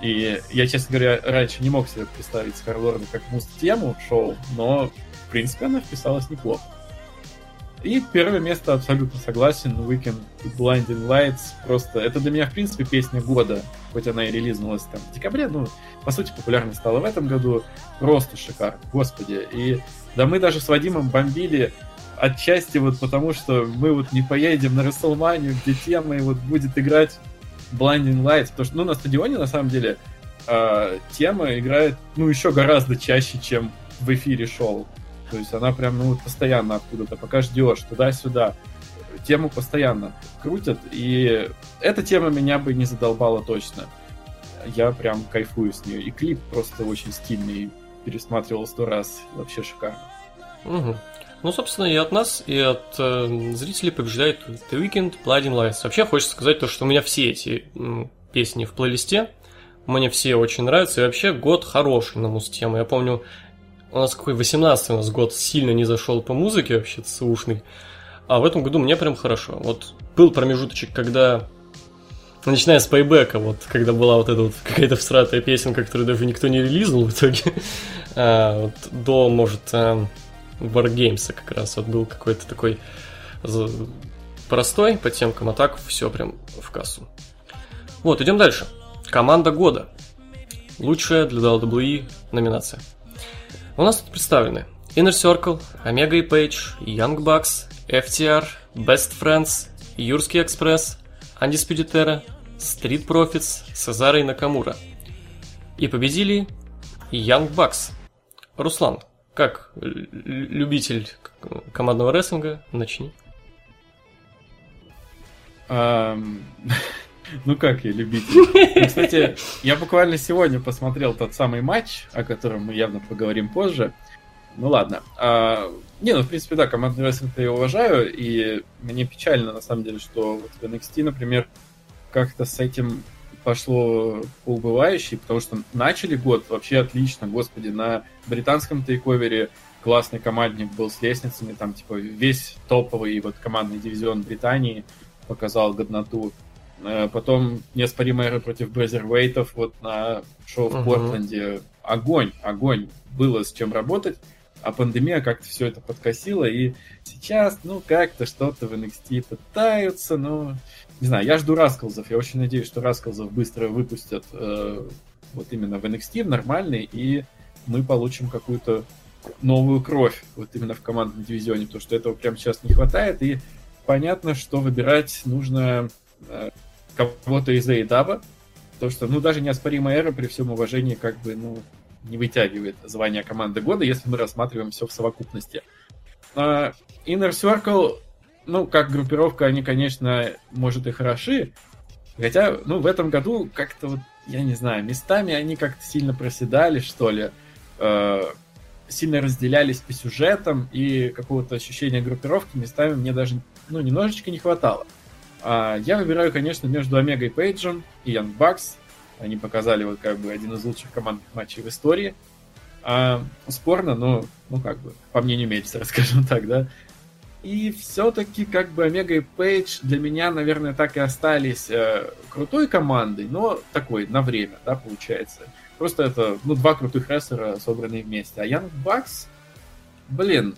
И я, честно говоря, раньше не мог себе представить Скарлорда как муст-тему шоу, но, в принципе, она вписалась неплохо. И первое место абсолютно согласен. Weekend Blinding Lights. Просто это для меня, в принципе, песня года. Хоть она и релизнулась там в декабре, ну, по сути, популярна стала в этом году. Просто шикарно, господи. И да мы даже с Вадимом бомбили отчасти вот потому, что мы вот не поедем на Расселманию, где тема и вот будет играть Blinding Lights. Потому что, ну, на стадионе, на самом деле, э, тема играет, ну, еще гораздо чаще, чем в эфире шоу. То есть она прям, ну, постоянно откуда-то, пока ждешь, туда-сюда. Тему постоянно крутят, и эта тема меня бы не задолбала точно. Я прям кайфую с нее. И клип просто очень стильный. Пересматривал сто раз. Вообще шикарно. Угу. Ну, собственно, и от нас, и от э, зрителей побеждает The Weeknd, Blooding Lights. Вообще, хочется сказать то, что у меня все эти м, песни в плейлисте. Мне все очень нравятся. И вообще, год хороший на муз-тему. Я помню, у нас какой 18 у нас год сильно не зашел по музыке вообще сушный. А в этом году мне прям хорошо. Вот был промежуточек, когда начиная с пейбека, вот, когда была вот эта вот какая-то всратая песенка, которую даже никто не релизнул в итоге, а, вот, до, может, а, Wargames как раз, вот был какой-то такой простой по темкам, а так все прям в кассу. Вот, идем дальше. Команда года. Лучшая для WWE номинация. У нас тут представлены Inner Circle, Omega и Page, Young Bucks, FTR, Best Friends, Юрский Экспресс, Undisputed Era, Street Profits, Сезара и Накамура. И победили Young Bucks. Руслан, как любитель командного рестлинга, начни. Ну как я любитель. Ну, кстати, я буквально сегодня посмотрел тот самый матч, о котором мы явно поговорим позже. Ну ладно. А, не, ну в принципе, да, командный рестлинг я уважаю, и мне печально, на самом деле, что вот в NXT, например, как-то с этим пошло по убывающей, потому что начали год вообще отлично, господи, на британском тейковере классный командник был с лестницами, там, типа, весь топовый вот командный дивизион Британии показал годноту. Э, потом неоспоримая против Брезервейтов вот на шоу в uh-huh. Портленде. Огонь, огонь. Было с чем работать, а пандемия как-то все это подкосила, и сейчас, ну, как-то что-то в NXT пытаются, но... Не знаю, я жду Раскалзов, я очень надеюсь, что Раскалзов быстро выпустят э, вот именно в NXT, в нормальный, и мы получим какую-то новую кровь вот именно в командном дивизионе, потому что этого прямо сейчас не хватает, и понятно, что выбирать нужно э, кого-то из Эйдаба, то что, ну, даже неоспоримая эра при всем уважении как бы, ну, не вытягивает звание команды года, если мы рассматриваем все в совокупности. Uh, Inner Circle, ну, как группировка, они, конечно, может и хороши, хотя, ну, в этом году как-то вот, я не знаю, местами они как-то сильно проседали, что ли, uh, сильно разделялись по сюжетам, и какого-то ощущения группировки местами мне даже, ну, немножечко не хватало. А, я выбираю, конечно, между Омегой Пейджем и Young Bucks. Они показали вот как бы один из лучших командных матчей в истории. А, спорно, но, ну как бы, по мнению Мельцера, скажем так, да. И все-таки как бы Омега и Пейдж для меня, наверное, так и остались э, крутой командой, но такой, на время, да, получается. Просто это, ну, два крутых рестлера, собранные вместе. А Young Bucks, блин,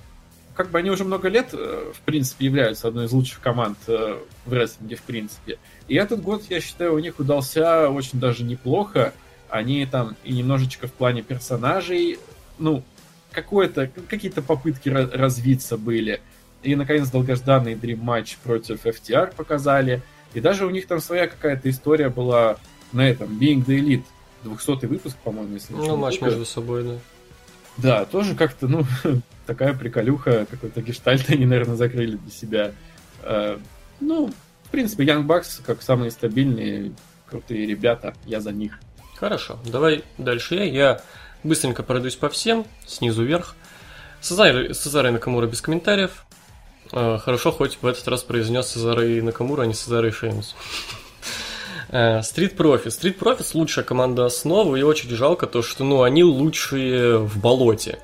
как бы они уже много лет, э, в принципе, являются одной из лучших команд э, в рестлинге, в принципе. И этот год, я считаю, у них удался очень даже неплохо. Они там и немножечко в плане персонажей, ну, какое-то, какие-то попытки развиться были. И, наконец, долгожданный Dream матч против FTR показали. И даже у них там своя какая-то история была на этом, Being the Elite. 200 выпуск, по-моему, если Ну, матч между собой, да. Да, тоже как-то, ну, такая приколюха, какой-то гештальт они, наверное, закрыли для себя. Э, ну, в принципе, Young Bucks как самые стабильные, крутые ребята, я за них. Хорошо, давай дальше я. Я быстренько пройдусь по всем, снизу вверх. Сезар, Сезар и Накамура без комментариев. Э, хорошо, хоть в этот раз произнес Сезар и Накамура, а не Сезар и Шеймус. Стрит Профи. Стрит Профис лучшая команда основы, и очень жалко то, что ну, они лучшие в болоте.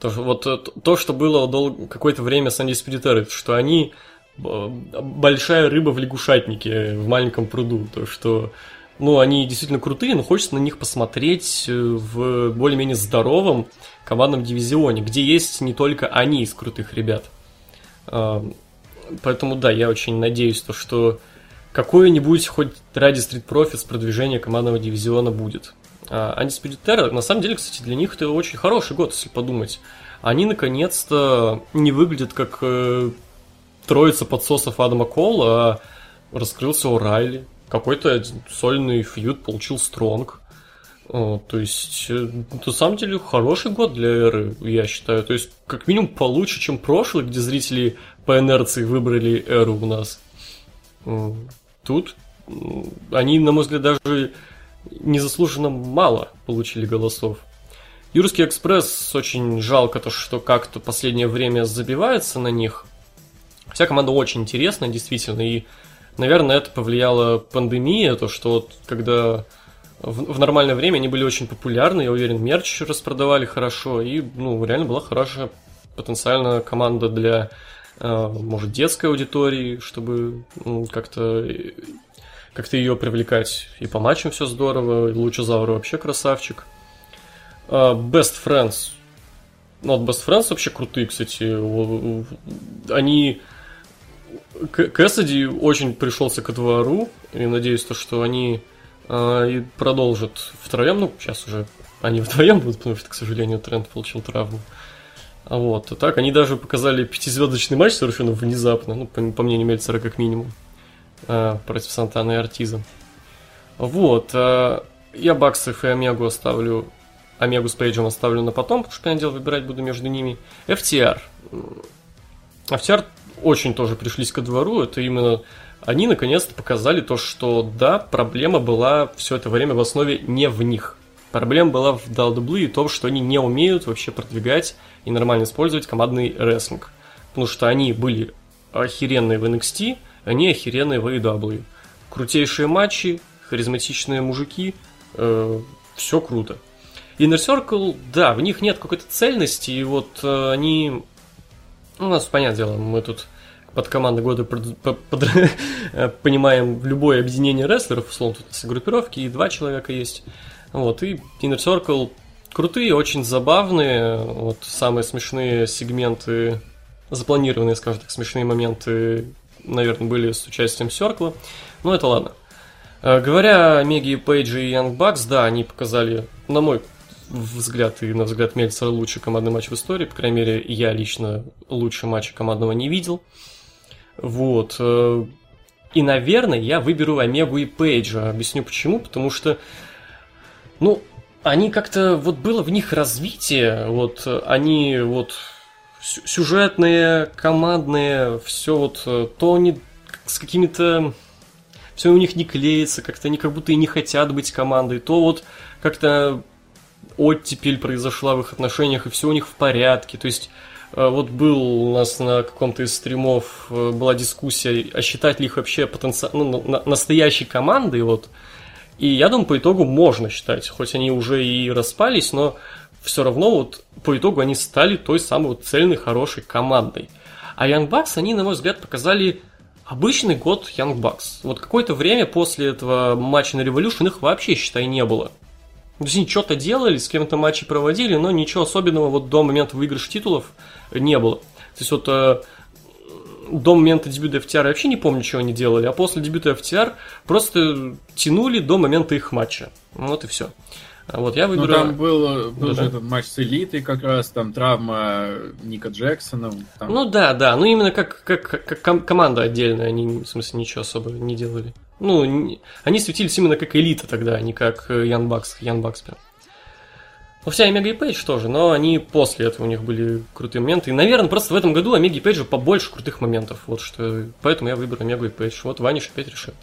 То, вот э, то, что было дол- какое-то время с Undisputed что они э, большая рыба в лягушатнике в маленьком пруду. То, что ну, они действительно крутые, но хочется на них посмотреть э, в более-менее здоровом командном дивизионе, где есть не только они из крутых ребят. Поэтому да, я очень надеюсь, то, что какое-нибудь хоть ради Street Profits продвижение командного дивизиона будет. А Undisputed Terror, на самом деле, кстати, для них это очень хороший год, если подумать. Они, наконец-то, не выглядят как э, троица подсосов Адама Кола, а раскрылся Урайли. Какой-то сольный фьюд получил Стронг. О, то есть, э, на самом деле, хороший год для эры, я считаю. То есть, как минимум, получше, чем прошлый, где зрители по инерции выбрали эру у нас. Тут они, на мой взгляд, даже незаслуженно мало получили голосов. Юрский экспресс очень жалко то, что как-то последнее время забивается на них. Вся команда очень интересная, действительно, и, наверное, это повлияла пандемия, то, что вот когда в, в нормальное время они были очень популярны, я уверен, мерч распродавали хорошо, и, ну, реально была хорошая потенциально команда для, может, детской аудитории, чтобы как-то как-то ее привлекать. И по матчам все здорово, и Лучезавр вообще красавчик. А, Best Friends. Ну, вот Best Friends вообще крутые, кстати. Они... Кэссиди очень пришелся ко двору, и надеюсь, то, что они э, и продолжат втроем. Ну, сейчас уже они вдвоем будут, потому что, к сожалению, Трент получил травму. А вот, а так, они даже показали пятизвездочный матч совершенно внезапно, ну, по, по мнению Мельцера, как минимум. Э, против Сантаны и Артиза. Вот. Э, я Баксов и Омегу оставлю Омегу с Пейджем оставлю на потом, потому что, понятное дело, выбирать буду между ними. FTR. FTR очень тоже пришлись ко двору. Это именно они наконец-то показали то, что да, проблема была все это время в основе не в них. Проблема была в WWE и том, что они не умеют вообще продвигать и нормально использовать командный рестлинг. Потому что они были охеренные в NXT, они охеренные в AEW. Крутейшие матчи, харизматичные мужики, э, все круто. Inner Circle, да, в них нет какой-то цельности, и вот э, они... Ну, у нас, понятное дело, мы тут под командой года под, под, под, понимаем любое объединение рестлеров, условно, тут группировки, и два человека есть. Вот, и Inner Circle крутые, очень забавные, вот самые смешные сегменты, запланированные, скажем так, смешные моменты, наверное, были с участием Серкла, но это ладно. Э, говоря о Меги Пейджи и Young Bucks, да, они показали, на мой взгляд и на взгляд Мельцера, лучший командный матч в истории. По крайней мере, я лично лучше матча командного не видел. Вот. Э, и, наверное, я выберу Омегу и Пейджа. Объясню почему. Потому что, ну, они как-то, вот было в них развитие, вот они вот сюжетные, командные, все вот, э, то они с какими-то все у них не клеится, как-то они как будто и не хотят быть командой, то вот как-то оттепель произошла в их отношениях, и все у них в порядке. То есть, э, вот был у нас на каком-то из стримов э, была дискуссия, а считать ли их вообще потенци... ну, на, настоящей командой, вот. И я думаю, по итогу можно считать, хоть они уже и распались, но все равно вот по итогу они стали той самой вот цельной, хорошей командой. А Young Bucks, они, на мой взгляд, показали Обычный год Young Bucks. Вот какое-то время после этого матча на Revolution их вообще, считай, не было. То есть они что-то делали, с кем-то матчи проводили, но ничего особенного вот до момента выигрыша титулов не было. То есть вот э, до момента дебюта FTR я вообще не помню, что они делали, а после дебюта FTR просто тянули до момента их матча. Вот и все. Вот я выберу... Ну, там был, был да, же этот матч с элитой как раз, там травма Ника Джексона. Там... Ну да, да, ну именно как, как, как ком- команда отдельная, они, в смысле, ничего особо не делали. Ну, не... они светились именно как элита тогда, а не как Ян Бакс, Ян Бакс прям. Ну, вся Омега и Пейдж тоже, но они после этого у них были крутые моменты. И, наверное, просто в этом году Омеги и Пейджа побольше крутых моментов. Вот что. Поэтому я выберу Омегу и Пейдж. Вот Ваниш опять решит.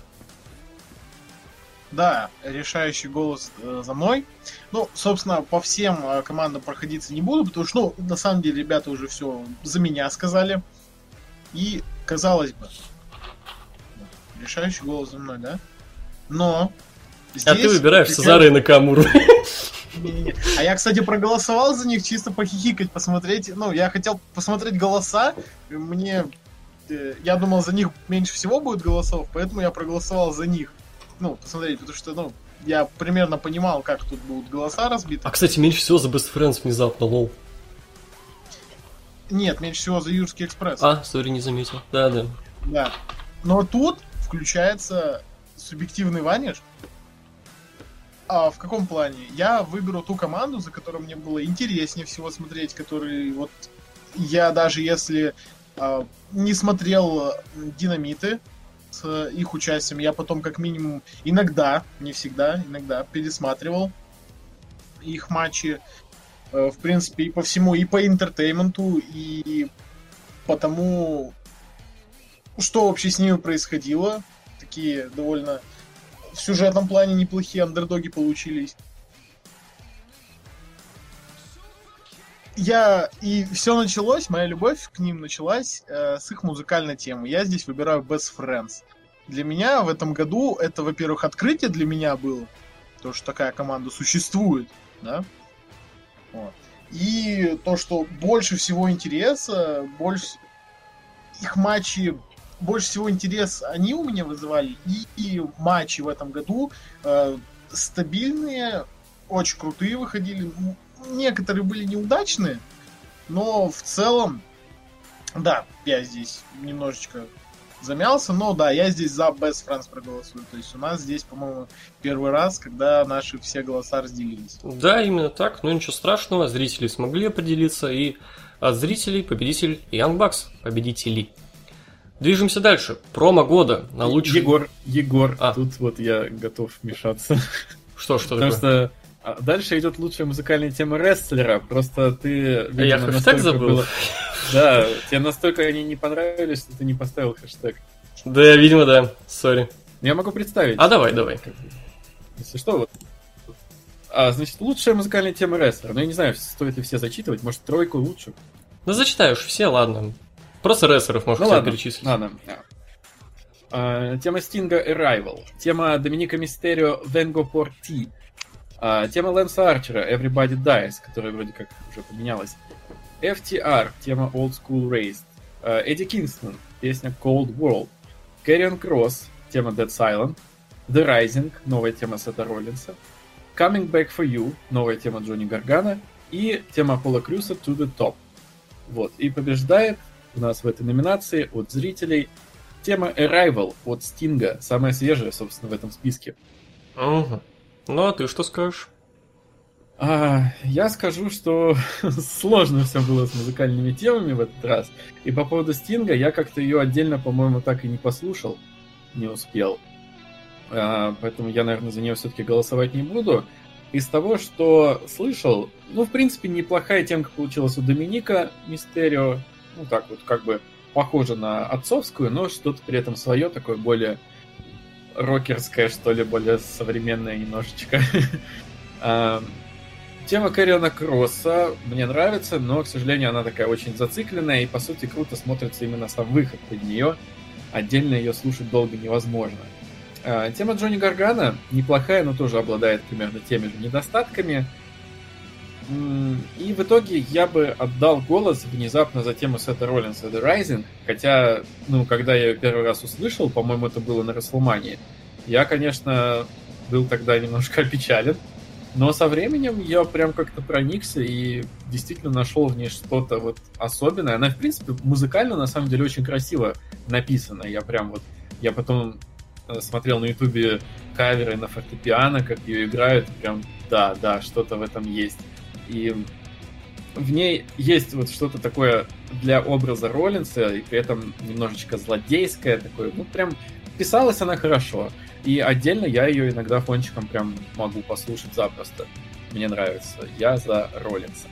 Да, решающий голос э, за мной. Ну, собственно, по всем э, командам проходиться не буду, потому что, ну, на самом деле, ребята уже все за меня сказали. И, казалось бы, решающий голос за мной, да? Но здесь... А ты выбираешь. Сезара и Накамуру. А я, кстати, проголосовал за них чисто похихикать, посмотреть. Ну, я хотел посмотреть голоса. Мне... Э, я думал, за них меньше всего будет голосов, поэтому я проголосовал за них ну, посмотреть, потому что, ну, я примерно понимал, как тут будут голоса разбиты. А, кстати, меньше всего за Best Friends внезапно, лол. Нет, меньше всего за Юрский экспресс. А, сори, не заметил. Да, да. Да. Но тут включается субъективный ваниш. А в каком плане? Я выберу ту команду, за которую мне было интереснее всего смотреть, который вот я даже если э, не смотрел динамиты, с их участием. Я потом как минимум иногда, не всегда, иногда пересматривал их матчи. Э, в принципе, и по всему, и по интертейменту, и по тому, что вообще с ними происходило. Такие довольно в сюжетном плане неплохие андердоги получились. я и все началось, моя любовь к ним началась э, с их музыкальной темы. Я здесь выбираю Best Friends. Для меня в этом году это, во-первых, открытие для меня было, то, что такая команда существует, да. Вот. И то, что больше всего интереса, больше их матчи, больше всего интерес они у меня вызывали, и, и матчи в этом году э, стабильные, очень крутые выходили некоторые были неудачные, но в целом, да, я здесь немножечко замялся, но да, я здесь за Best Friends проголосую. То есть у нас здесь, по-моему, первый раз, когда наши все голоса разделились. Да, именно так, но ничего страшного, зрители смогли определиться, и от зрителей победитель Young Bucks, победители. Движемся дальше. Промо года на лучший... Егор, Егор, а. тут вот я готов вмешаться. Что, что Потому такое? что а дальше идет лучшая музыкальная тема рестлера. Просто ты. Видимо, я хэштег забыл. Было... Да, тебе настолько они не понравились, что ты не поставил хэштег. Да, видимо, да. Сори. Я могу представить. А давай, давай. Если что, вот. А, значит, лучшая музыкальная тема рестлера. Ну, я не знаю, стоит ли все зачитывать. Может, тройку лучше. Ну, зачитаешь все, ладно. Просто рестлеров можешь ну, ладно, перечислить. Ладно. А, тема Стинга Arrival. Тема Доминика Мистерио Венго Порти. А, тема Лэнса Арчера Everybody Dies, которая вроде как уже поменялась. FTR, тема Old School Raised. А, Эдди Кингстон, песня Cold World. Carrion Cross, тема Dead Silent. The Rising, новая тема Сета Роллинса. Coming Back For You, новая тема Джонни Гаргана. И тема Пола Крюса To The Top. Вот. И побеждает у нас в этой номинации от зрителей тема Arrival от Стинга. Самая свежая, собственно, в этом списке. Угу. Ну, а ты что скажешь? А, я скажу, что сложно все было с музыкальными темами в этот раз. И по поводу Стинга, я как-то ее отдельно, по-моему, так и не послушал, не успел. А, поэтому я, наверное, за нее все-таки голосовать не буду. Из того, что слышал, ну, в принципе, неплохая темка получилась у Доминика Мистерио. Ну, так вот, как бы похоже на отцовскую, но что-то при этом свое, такое более рокерская, что ли, более современная немножечко. А, тема Кэриона Кросса мне нравится, но, к сожалению, она такая очень зацикленная, и, по сути, круто смотрится именно сам выход под нее. Отдельно ее слушать долго невозможно. А, тема Джонни Гаргана неплохая, но тоже обладает примерно теми же недостатками. И в итоге я бы отдал голос внезапно за тему Сета Роллинса The Rising, хотя, ну, когда я ее первый раз услышал, по-моему, это было на Расселмании, я, конечно, был тогда немножко опечален, но со временем я прям как-то проникся и действительно нашел в ней что-то вот особенное. Она, в принципе, музыкально, на самом деле, очень красиво написана. Я прям вот... Я потом э, смотрел на ютубе каверы на фортепиано, как ее играют, прям, да, да, что-то в этом есть. И в ней есть вот что-то такое для образа Роллинса, и при этом немножечко злодейское такое. Ну, прям писалась она хорошо. И отдельно я ее иногда фончиком прям могу послушать запросто. Мне нравится. Я за Роллинса.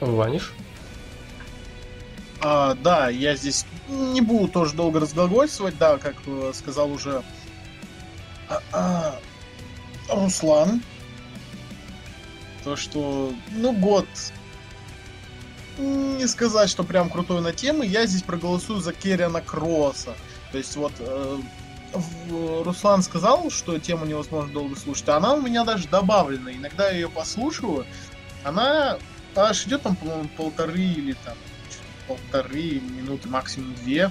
Ваниш? А, да, я здесь не буду тоже долго разглагольствовать, да, как сказал уже а, а, Руслан, то, что, ну, год не сказать, что прям крутой на темы. Я здесь проголосую за Керриана Кросса. То есть вот э, Руслан сказал, что тему невозможно долго слушать, а она у меня даже добавлена. Иногда я ее послушаю, она аж идет там, по-моему, полторы или там полторы минуты, максимум две.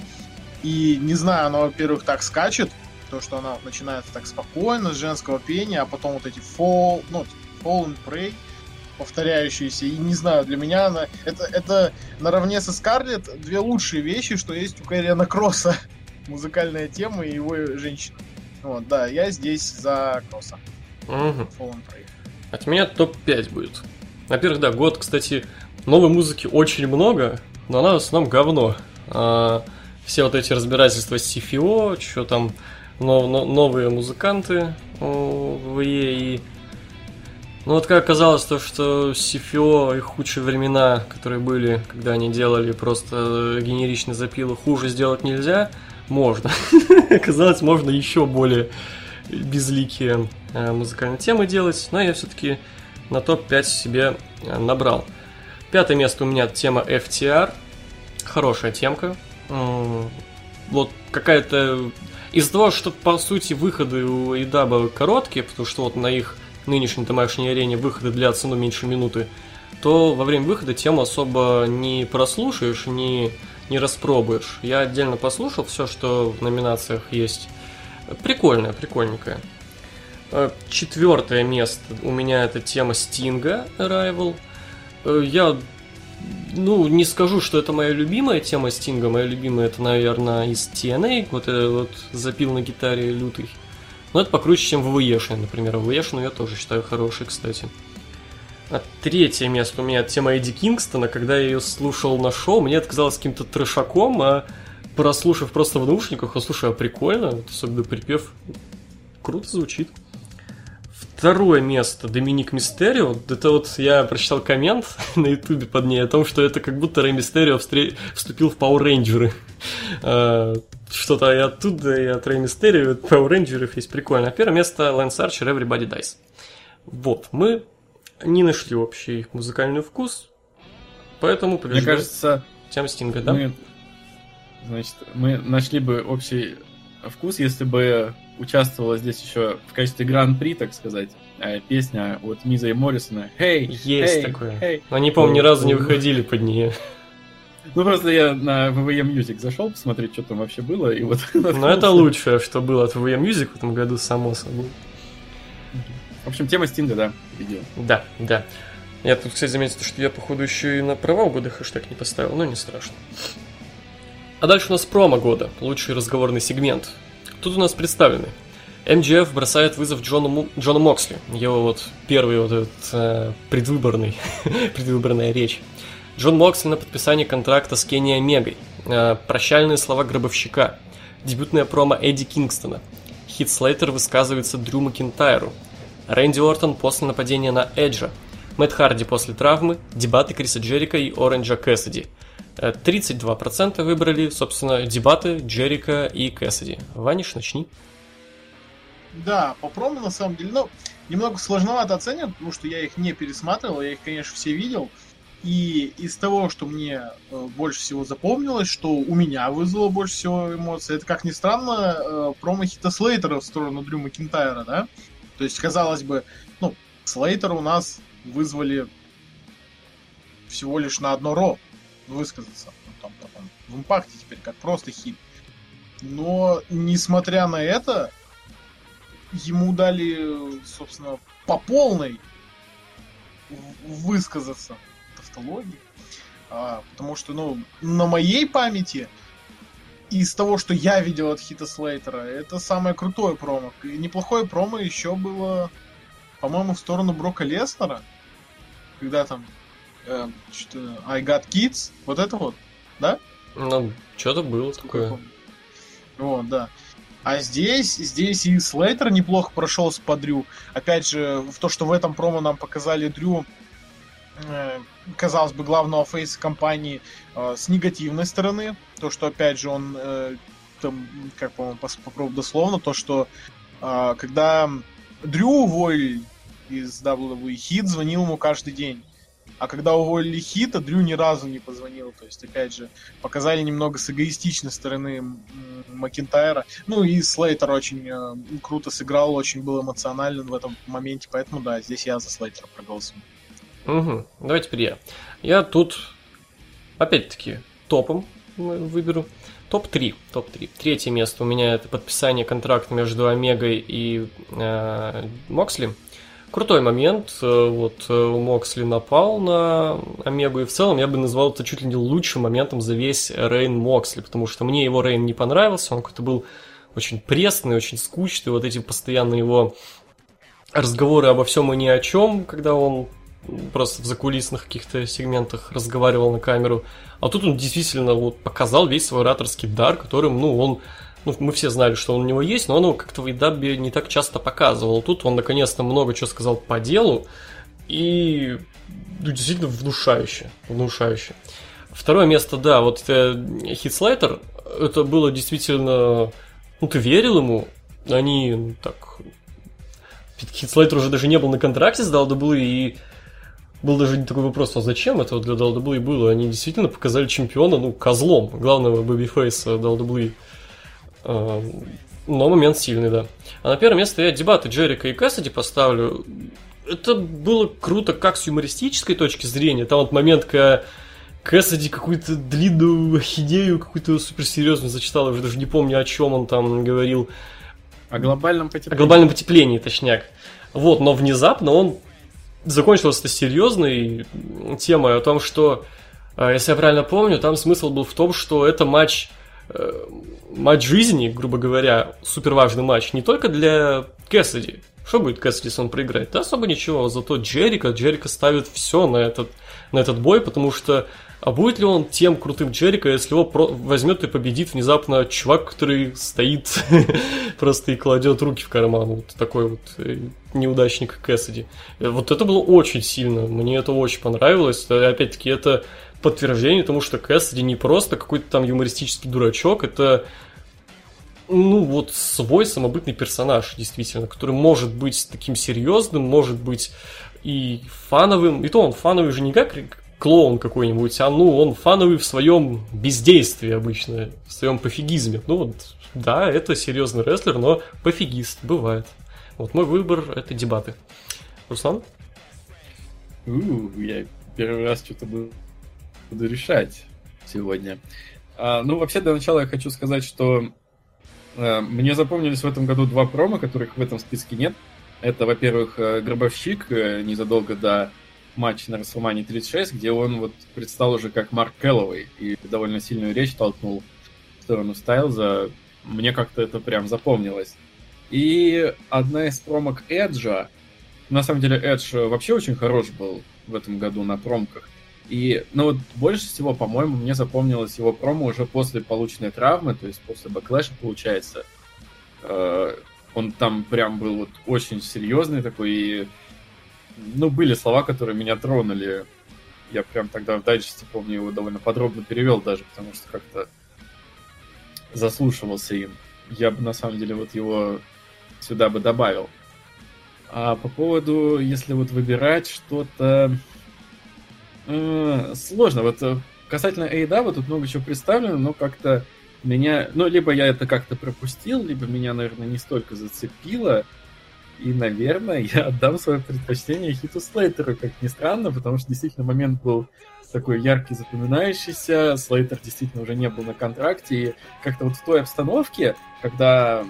И не знаю, она, во-первых, так скачет, то, что она начинается так спокойно, с женского пения, а потом вот эти fall, ну, fall and pray, повторяющиеся. И не знаю, для меня она... Это, это наравне со Скарлетт две лучшие вещи, что есть у Кэриана Кросса. Музыкальная тема и его женщина. Вот, да, я здесь за Кросса. Угу. От меня топ-5 будет. Во-первых, да, год, кстати, новой музыки очень много, но она в основном говно. А, все вот эти разбирательства с CFO, что там но, но, новые музыканты в EA и ну вот как оказалось то, что CFO и худшие времена, которые были, когда они делали просто генеричный запилы, хуже сделать нельзя, можно. Оказалось, можно еще более безликие э, музыкальные темы делать, но я все-таки на топ-5 себе э, набрал. Пятое место у меня тема FTR. Хорошая темка. Вот какая-то... Из-за того, что, по сути, выходы у EDAB короткие, потому что вот на их нынешней домашней арене выходы длятся ну, меньше минуты, то во время выхода тему особо не прослушаешь, не, не распробуешь. Я отдельно послушал все, что в номинациях есть. Прикольное, прикольненькое. Э, Четвертое место у меня это тема Стинга Arrival. Э, я ну, не скажу, что это моя любимая тема Стинга. Моя любимая это, наверное, из TNA. Вот это вот запил на гитаре лютый. Но это покруче, чем ВВЕшный, например. ВВЕшную я тоже считаю хорошей, кстати. А третье место у меня тема Эдди Кингстона. Когда я ее слушал на шоу, мне это казалось каким-то трешаком, а прослушав просто в наушниках, я слушаю, а прикольно, вот особенно припев, круто звучит. Второе место Доминик Мистерио. Это вот я прочитал коммент на ютубе под ней о том, что это как будто Рэй Мистерио вступил в Power Рейнджеры. Что-то и оттуда, и от Рэй Мистерио, и от Power Рейнджеров есть прикольно. А первое место Лэнс Арчер Everybody Dies. Вот, мы не нашли общий музыкальный вкус, поэтому побеждаем. Мне кажется, тем Стинга, да? Мы, значит, мы нашли бы общий вкус, если бы участвовала здесь еще в качестве гран-при, так сказать, э, песня от Миза и Моррисона «Hey!» Есть hey, такое. Hey. Они, по-моему, ни разу не выходили под нее. Ну, просто я на VVM Music зашел посмотреть, что там вообще было, и вот... Но это лучшее, что было от VVM Music в этом году, само собой. В общем, тема Стинга, да, видео. Да, да. Я тут, кстати, заметил, что я, походу, еще и на провал года хэштег не поставил, но не страшно. А дальше у нас промо года, лучший разговорный сегмент. Тут у нас представлены. МГФ бросает вызов Джону, Му- Джону Моксли. Его вот первый вот этот э, предвыборный, предвыборная речь. Джон Моксли на подписание контракта с Кенни Омегой. Э, прощальные слова гробовщика. Дебютная промо Эдди Кингстона. Хит Слейтер высказывается Дрю Макинтайру. Рэнди Ортон после нападения на Эджа. Мэтт Харди после травмы, дебаты Криса Джерика и Оранжа Кэссиди. Э, 32% выбрали, собственно, дебаты Джерика и Кэссиди. Ваниш, начни. Да, по промо на самом деле, ну, немного сложновато оценивать, потому что я их не пересматривал, я их, конечно, все видел. И из того, что мне э, больше всего запомнилось, что у меня вызвало больше всего эмоций, это, как ни странно, э, промо Хита Слейтера в сторону Дрю Макинтайра, да? То есть, казалось бы, ну, Слейтера у нас вызвали всего лишь на одно Ро высказаться. Ну, там, потом, в импакте теперь как просто хит. Но, несмотря на это, ему дали, собственно, по полной высказаться. Тавтологии. А, потому что, ну, на моей памяти из того, что я видел от Хита Слейтера, это самое крутое промо. И неплохое промо еще было, по-моему, в сторону Брока Леснера, когда там э, I Got Kids, вот это вот, да? Ну, что-то было такое. Вот, да. А здесь, здесь и Слейтер неплохо прошелся по Дрю. Опять же, в то, что в этом промо нам показали Дрю, э, казалось бы, главного фейса компании э, с негативной стороны. То, что, опять же, он, э, там, как, по-моему, попробую дословно, то, что э, когда Дрю уволили из WWE, Хит звонил ему каждый день. А когда уволили Хита, Дрю ни разу не позвонил. То есть, опять же, показали немного с эгоистичной стороны Макинтайра. Ну и Слейтер очень э, круто сыграл, очень был эмоционален в этом моменте, поэтому да, здесь я за Слейтера проголосую. Угу. Давай теперь я. Я тут, опять-таки, топом выберу. Топ-3. Топ-3. Третье место у меня это подписание контракта между Омегой и э, Моксли. Крутой момент. Э, Вот э, у Моксли напал на Омегу, и в целом я бы назвал это чуть ли не лучшим моментом за весь Рейн Моксли, потому что мне его Рейн не понравился, он какой-то был очень пресный, очень скучный, вот эти постоянно его разговоры обо всем и ни о чем, когда он просто в закулисных каких-то сегментах разговаривал на камеру. А тут он действительно вот показал весь свой ораторский дар, которым, ну, он... Ну, мы все знали, что он у него есть, но он его как-то в Эйдабе не так часто показывал. Тут он наконец-то много чего сказал по делу, и ну, действительно внушающе, внушающе. Второе место, да, вот Хитслайтер, это было действительно... Ну, ты верил ему, они ну, так... Хитслайтер уже даже не был на контракте с WWE, и был даже такой вопрос, а зачем это для WWE было? Они действительно показали чемпиона, ну, козлом, главного бэби-фейса WWE. А, Но момент сильный, да. А на первое место я дебаты Джерика и Кэссиди поставлю. Это было круто как с юмористической точки зрения. Там вот момент, когда Кэссиди какую-то длинную ахидею, какую-то суперсерьезную зачитал, я уже даже не помню, о чем он там говорил. О глобальном О потеплении. глобальном потеплении, точняк. Вот, но внезапно он закончилась это серьезной темой о том, что, э, если я правильно помню, там смысл был в том, что это матч, э, матч жизни, грубо говоря, супер важный матч, не только для Кэссиди. Что будет Кэссиди, если он проиграет? Да особо ничего, зато Джерика, Джерика ставит все на этот, на этот бой, потому что а будет ли он тем крутым Джерика, если его про- возьмет и победит внезапно чувак, который стоит просто и кладет руки в карман, вот такой вот э, неудачник Кэссиди. Э, Вот это было очень сильно, мне это очень понравилось. Э, Опять-таки, это подтверждение тому, что Кэссиди не просто какой-то там юмористический дурачок, это ну, вот свой самобытный персонаж, действительно, который может быть таким серьезным, может быть и фановым. И то он фановый же не как клоун какой-нибудь, а ну, он фановый в своем бездействии обычно, в своем пофигизме. Ну вот, да, это серьезный рестлер, но пофигист, бывает. Вот мой выбор это дебаты. Руслан? У, я первый раз что-то буду, буду решать сегодня. А, ну, вообще, для начала я хочу сказать, что а, мне запомнились в этом году два промо, которых в этом списке нет. Это, во-первых, э, Гробовщик э, незадолго до матча на WrestleMania 36, где он вот предстал уже как Марк Келловой и довольно сильную речь толкнул в сторону Стайлза. Мне как-то это прям запомнилось. И одна из промок Эджа, на самом деле Эдж вообще очень хорош был в этом году на промках. И, ну вот, больше всего, по-моему, мне запомнилось его промо уже после полученной травмы, то есть после Backlash а, получается. Э, он там прям был вот очень серьезный такой, и, ну, были слова, которые меня тронули. Я прям тогда в дайджесте, помню, его довольно подробно перевел даже, потому что как-то заслушивался им. Я бы, на самом деле, вот его сюда бы добавил. А по поводу, если вот выбирать что-то... Э, сложно. Вот э, касательно Эйдава тут много чего представлено, но как-то меня... Ну, либо я это как-то пропустил, либо меня, наверное, не столько зацепило. И, наверное, я отдам свое предпочтение Хиту Слейтеру, как ни странно, потому что действительно момент был такой яркий, запоминающийся. Слейтер действительно уже не был на контракте. И как-то вот в той обстановке, когда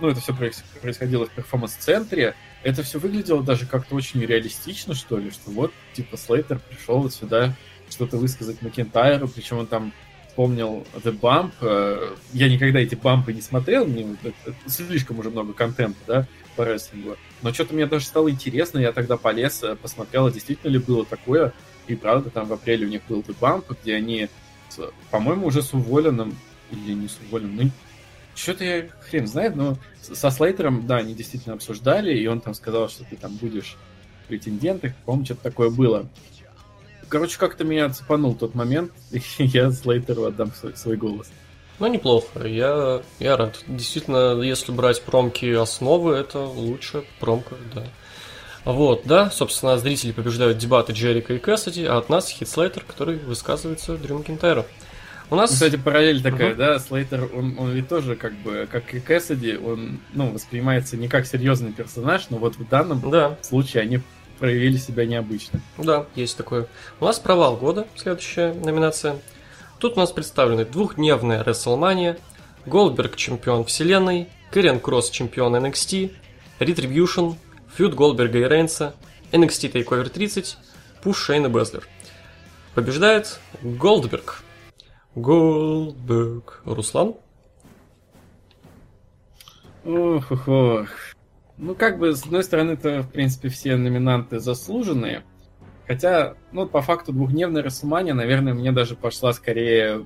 ну, это все происходило в перформанс-центре, это все выглядело даже как-то очень реалистично, что ли, что вот, типа, Слейтер пришел вот сюда что-то высказать Макентайру, причем он там помнил The Bump. Э, я никогда эти бампы не смотрел, мне слишком уже много контента, да, по рестлингу. Но что-то мне даже стало интересно, я тогда полез, э, посмотрел, а действительно ли было такое. И правда, там в апреле у них был The Bump, где они, по-моему, уже с уволенным, или не с уволенным, ну, что-то я хрен знает, но со Слейтером, да, они действительно обсуждали, и он там сказал, что ты там будешь претендентом, по-моему, что-то такое было. Короче, как-то меня цепанул тот момент, и я Слейтеру отдам свой, свой голос. Ну, неплохо, я, я рад. Действительно, если брать промки основы, это лучше промка, да. Вот, да, собственно, зрители побеждают дебаты Джерика и Кэссиди, а от нас Хит Слейтер, который высказывается Дрю Макинтайру. У нас... Кстати, параллель такая, угу. да, Слейтер, он, он ведь тоже, как бы, как и Кэссиди, он, ну, воспринимается не как серьезный персонаж, но вот в данном да. случае они проявили себя необычно. Да, есть такое. У нас провал года, следующая номинация. Тут у нас представлены двухдневная WrestleMania, Голдберг чемпион вселенной, Кэрриан Кросс чемпион NXT, Retribution, фьюд Голдберга и Рейнса, NXT TakeOver 30, пуш Шейна Безлер. Побеждает Голдберг. Голдберг. Руслан? Ох, ох, ох. Ну, как бы, с одной стороны, это, в принципе, все номинанты заслуженные. Хотя, ну, по факту, двухдневная Расселмания, наверное, мне даже пошла скорее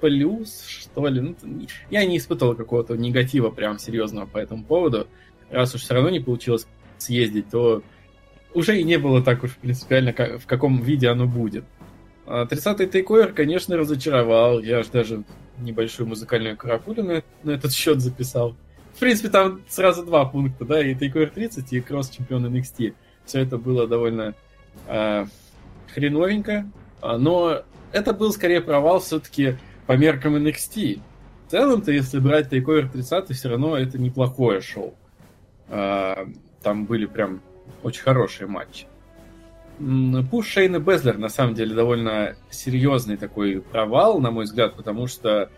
плюс, что ли. Ну, я не испытывал какого-то негатива прям серьезного по этому поводу. Раз уж все равно не получилось съездить, то уже и не было так уж принципиально, в каком виде оно будет. 30-й а тейковер, конечно, разочаровал. Я аж даже небольшую музыкальную каракулю на, на этот счет записал. Принципе, там сразу два пункта, да, и тейковер 30, и кросс чемпион NXT. Все это было довольно э, хреновенько, а, но это был скорее провал все-таки по меркам NXT. В целом-то, если брать тейковер 30, все равно это неплохое шоу. Э, там были прям очень хорошие матчи. Пуш Шейна Безлер на самом деле довольно серьезный такой провал, на мой взгляд, потому что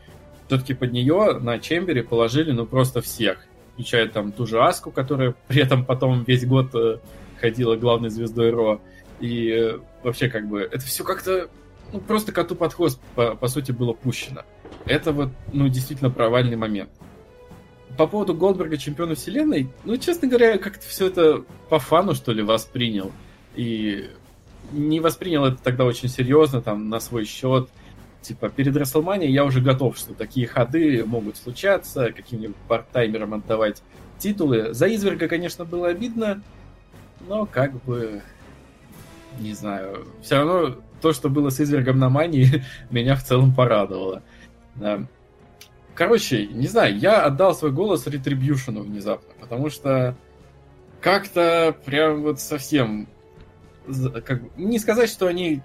все-таки под нее на Чембере положили ну просто всех. Включая там ту же Аску, которая при этом потом весь год э, ходила главной звездой Ро. И э, вообще как бы это все как-то ну, просто коту под хвост, по, по сути, было пущено. Это вот, ну, действительно провальный момент. По поводу Голдберга чемпиона вселенной, ну, честно говоря, как-то все это по фану, что ли, воспринял и не воспринял это тогда очень серьезно, там, на свой счет. Типа, перед Расселманией я уже готов, что такие ходы могут случаться, каким-нибудь парт-таймером отдавать титулы. За Изверга, конечно, было обидно, но как бы, не знаю, все равно то, что было с Извергом на Мании, меня в целом порадовало. Да. Короче, не знаю, я отдал свой голос Ретрибьюшену внезапно, потому что как-то прям вот совсем как, не сказать, что они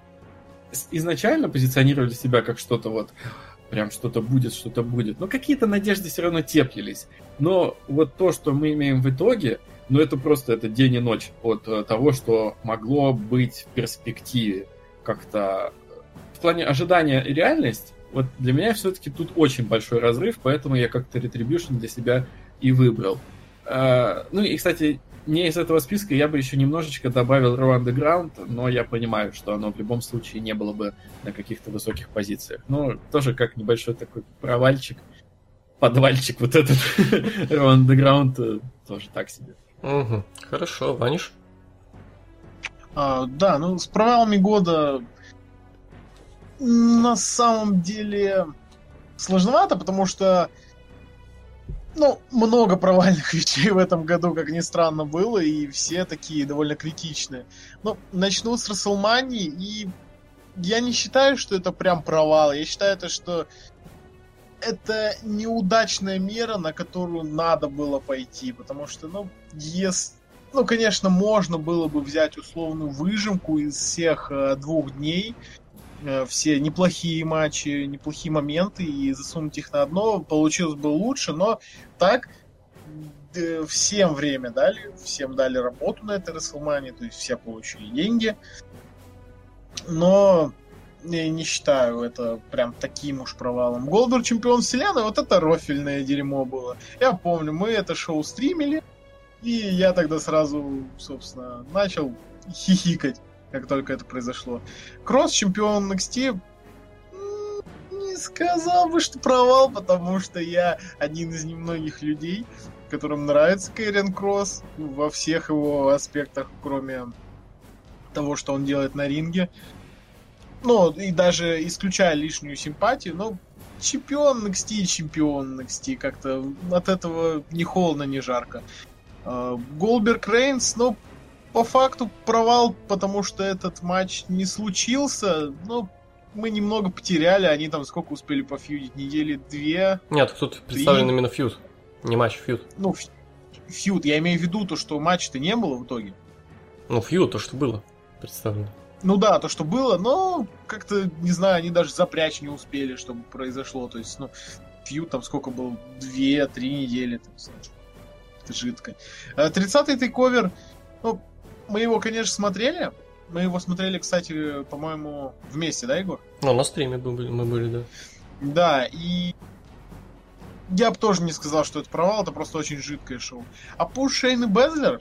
изначально позиционировали себя как что-то вот прям что-то будет, что-то будет. Но какие-то надежды все равно теплились. Но вот то, что мы имеем в итоге, но это просто это день и ночь от э, того, что могло быть в перспективе. Как-то в плане ожидания и реальность, вот для меня все-таки тут очень большой разрыв, поэтому я как-то Retribution для себя и выбрал. А, ну и, кстати, не из этого списка я бы еще немножечко добавил Raw Underground, но я понимаю, что оно в любом случае не было бы на каких-то высоких позициях. Но тоже как небольшой такой провальчик, подвальчик вот этот Raw Underground э, тоже так себе. Угу. Хорошо, Ваниш? А, да, ну с провалами года на самом деле сложновато, потому что ну, много провальных вещей в этом году, как ни странно, было, и все такие довольно критичные. Ну, начну с Расселмании, и я не считаю, что это прям провал. Я считаю, это, что это неудачная мера, на которую надо было пойти, потому что, ну, если ну, конечно, можно было бы взять условную выжимку из всех э, двух дней, все неплохие матчи, неплохие моменты и засунуть их на одно, получилось бы лучше, но так э, всем время дали, всем дали работу на этой Расселмане, то есть все получили деньги, но я не считаю это прям таким уж провалом. Голдер чемпион вселенной, вот это рофельное дерьмо было. Я помню, мы это шоу стримили, и я тогда сразу, собственно, начал хихикать, как только это произошло. Кросс чемпион NXT не сказал бы, что провал, потому что я один из немногих людей, которым нравится Кэрен Кросс во всех его аспектах, кроме того, что он делает на ринге. Ну, и даже исключая лишнюю симпатию, но чемпион NXT чемпион NXT. Как-то от этого ни холодно, ни жарко. А, Голберг Рейнс, ну, по факту провал, потому что этот матч не случился. Ну, мы немного потеряли, они там сколько успели пофьюдить? Недели две? Нет, тут представлен именно фьюд, не матч, фьюд. Ну, фьюд, я имею в виду то, что матча-то не было в итоге. Ну, фьюд, то, что было представлено. Ну да, то, что было, но как-то, не знаю, они даже запрячь не успели, чтобы произошло. То есть, ну, фьюд там сколько было? Две-три недели. Там, жидкой. 30-й тейковер, ну, мы его, конечно, смотрели. Мы его смотрели, кстати, по-моему, вместе, да, Егор? Ну, на стриме мы были, мы были, да. Да, и я бы тоже не сказал, что это провал, это просто очень жидкое шоу. А пуш Шейн и Безлер,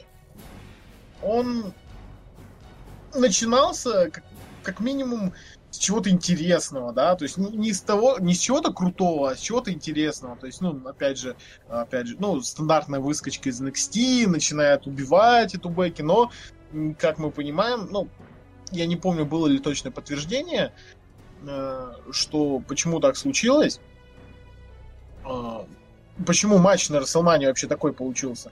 он начинался как, как минимум с чего-то интересного, да, то есть не, не с того, не с чего-то крутого, а с чего-то интересного, то есть, ну, опять же, опять же, ну, стандартная выскочка из NXT, начинает убивать эту Бекки, но, как мы понимаем, ну, я не помню, было ли точное подтверждение, э, что почему так случилось, э, почему матч на WrestleMania вообще такой получился.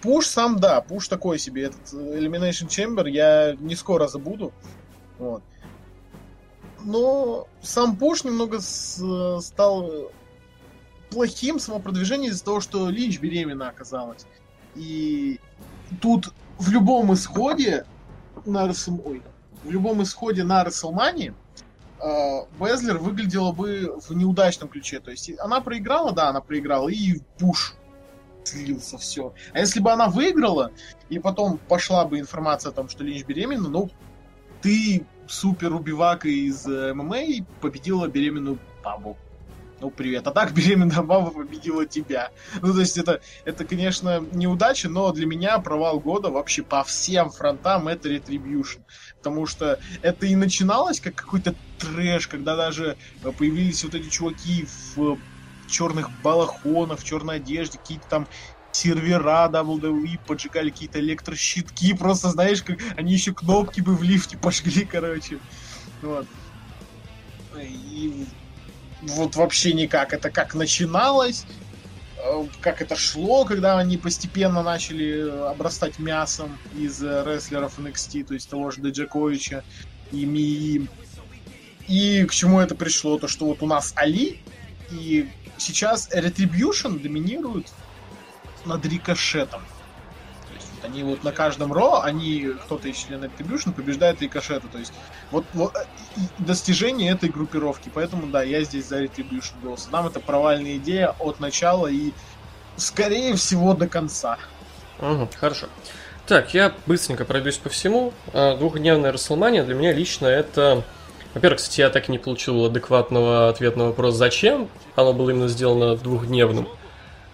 Пуш сам, да, пуш такой себе. Этот Elimination Chamber я не скоро забуду. Вот но сам Пуш немного с, стал плохим самопродвижением из-за того, что Линч беременна оказалась. И тут в любом исходе на Расл... Ой, в любом исходе на Расселмане э, Безлер выглядела бы в неудачном ключе. То есть она проиграла, да, она проиграла, и Пуш слился все. А если бы она выиграла, и потом пошла бы информация о том, что Линч беременна, ну, ты супер убивака из э, ММА победила беременную бабу. Ну, привет. А так беременная баба победила тебя. Ну, то есть это, это, конечно, неудача, но для меня провал года вообще по всем фронтам это Retribution. Потому что это и начиналось как какой-то трэш, когда даже появились вот эти чуваки в черных балахонах, в черной одежде, какие-то там сервера WWE поджигали какие-то электрощитки, просто знаешь, как они еще кнопки бы в лифте пожгли, короче. Вот. И вот вообще никак. Это как начиналось, э, как это шло, когда они постепенно начали обрастать мясом из рестлеров NXT, то есть того же Деджаковича и Мии. И к чему это пришло? То, что вот у нас Али, и сейчас Retribution доминирует над рикошетом. Они вот на каждом ро, они, кто-то из членов Retribution побеждает рикошета. То есть вот, вот достижение этой группировки. Поэтому да, я здесь за Retribution голос. Нам это провальная идея от начала и скорее всего до конца. Угу, хорошо. Так, я быстренько пройдусь по всему. А, Двухдневная Расселмания для меня лично это... Во-первых, кстати, я так и не получил адекватного ответа на вопрос, зачем оно было именно сделано двухдневным.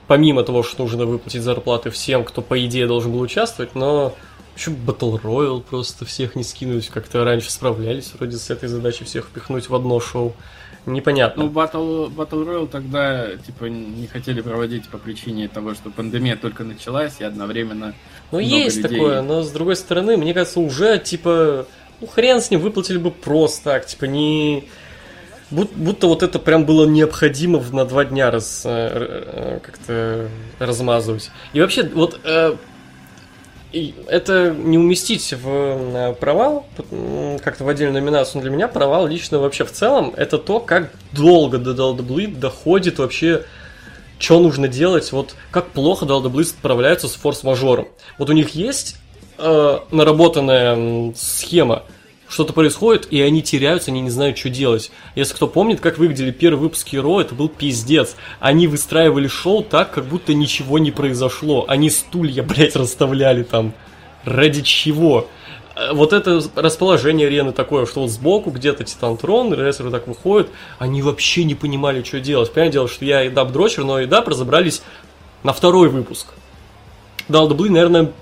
Помимо того, что нужно выплатить зарплаты всем, кто, по идее, должен был участвовать, но еще Battle Royale просто всех не скинуть. Как-то раньше справлялись вроде с этой задачей всех впихнуть в одно шоу. Непонятно. Ну, Battle, Battle Royale тогда, типа, не хотели проводить по причине того, что пандемия только началась, и одновременно Ну, есть людей. такое, но с другой стороны, мне кажется, уже, типа, ну, хрен с ним, выплатили бы просто так, типа, не... Будто вот это прям было необходимо на два дня раз, э, э, как-то размазывать. И вообще, вот э, это не уместить в провал, как-то в отдельную номинацию, но для меня провал лично вообще в целом, это то, как долго до WWE доходит вообще что нужно делать, вот как плохо WWE справляются с форс-мажором. Вот у них есть э, наработанная схема, что-то происходит, и они теряются, они не знают, что делать. Если кто помнит, как выглядели первые выпуски Ро, это был пиздец. Они выстраивали шоу так, как будто ничего не произошло. Они стулья, блядь, расставляли там. Ради чего? Э, Вот это расположение арены такое, что вот сбоку где-то Титан Трон, рестлеры так выходят, они вообще не понимали, что делать. Понятное дело, что я и Даб дрочер, но и Даб разобрались на второй выпуск. Дал дублы, наверное,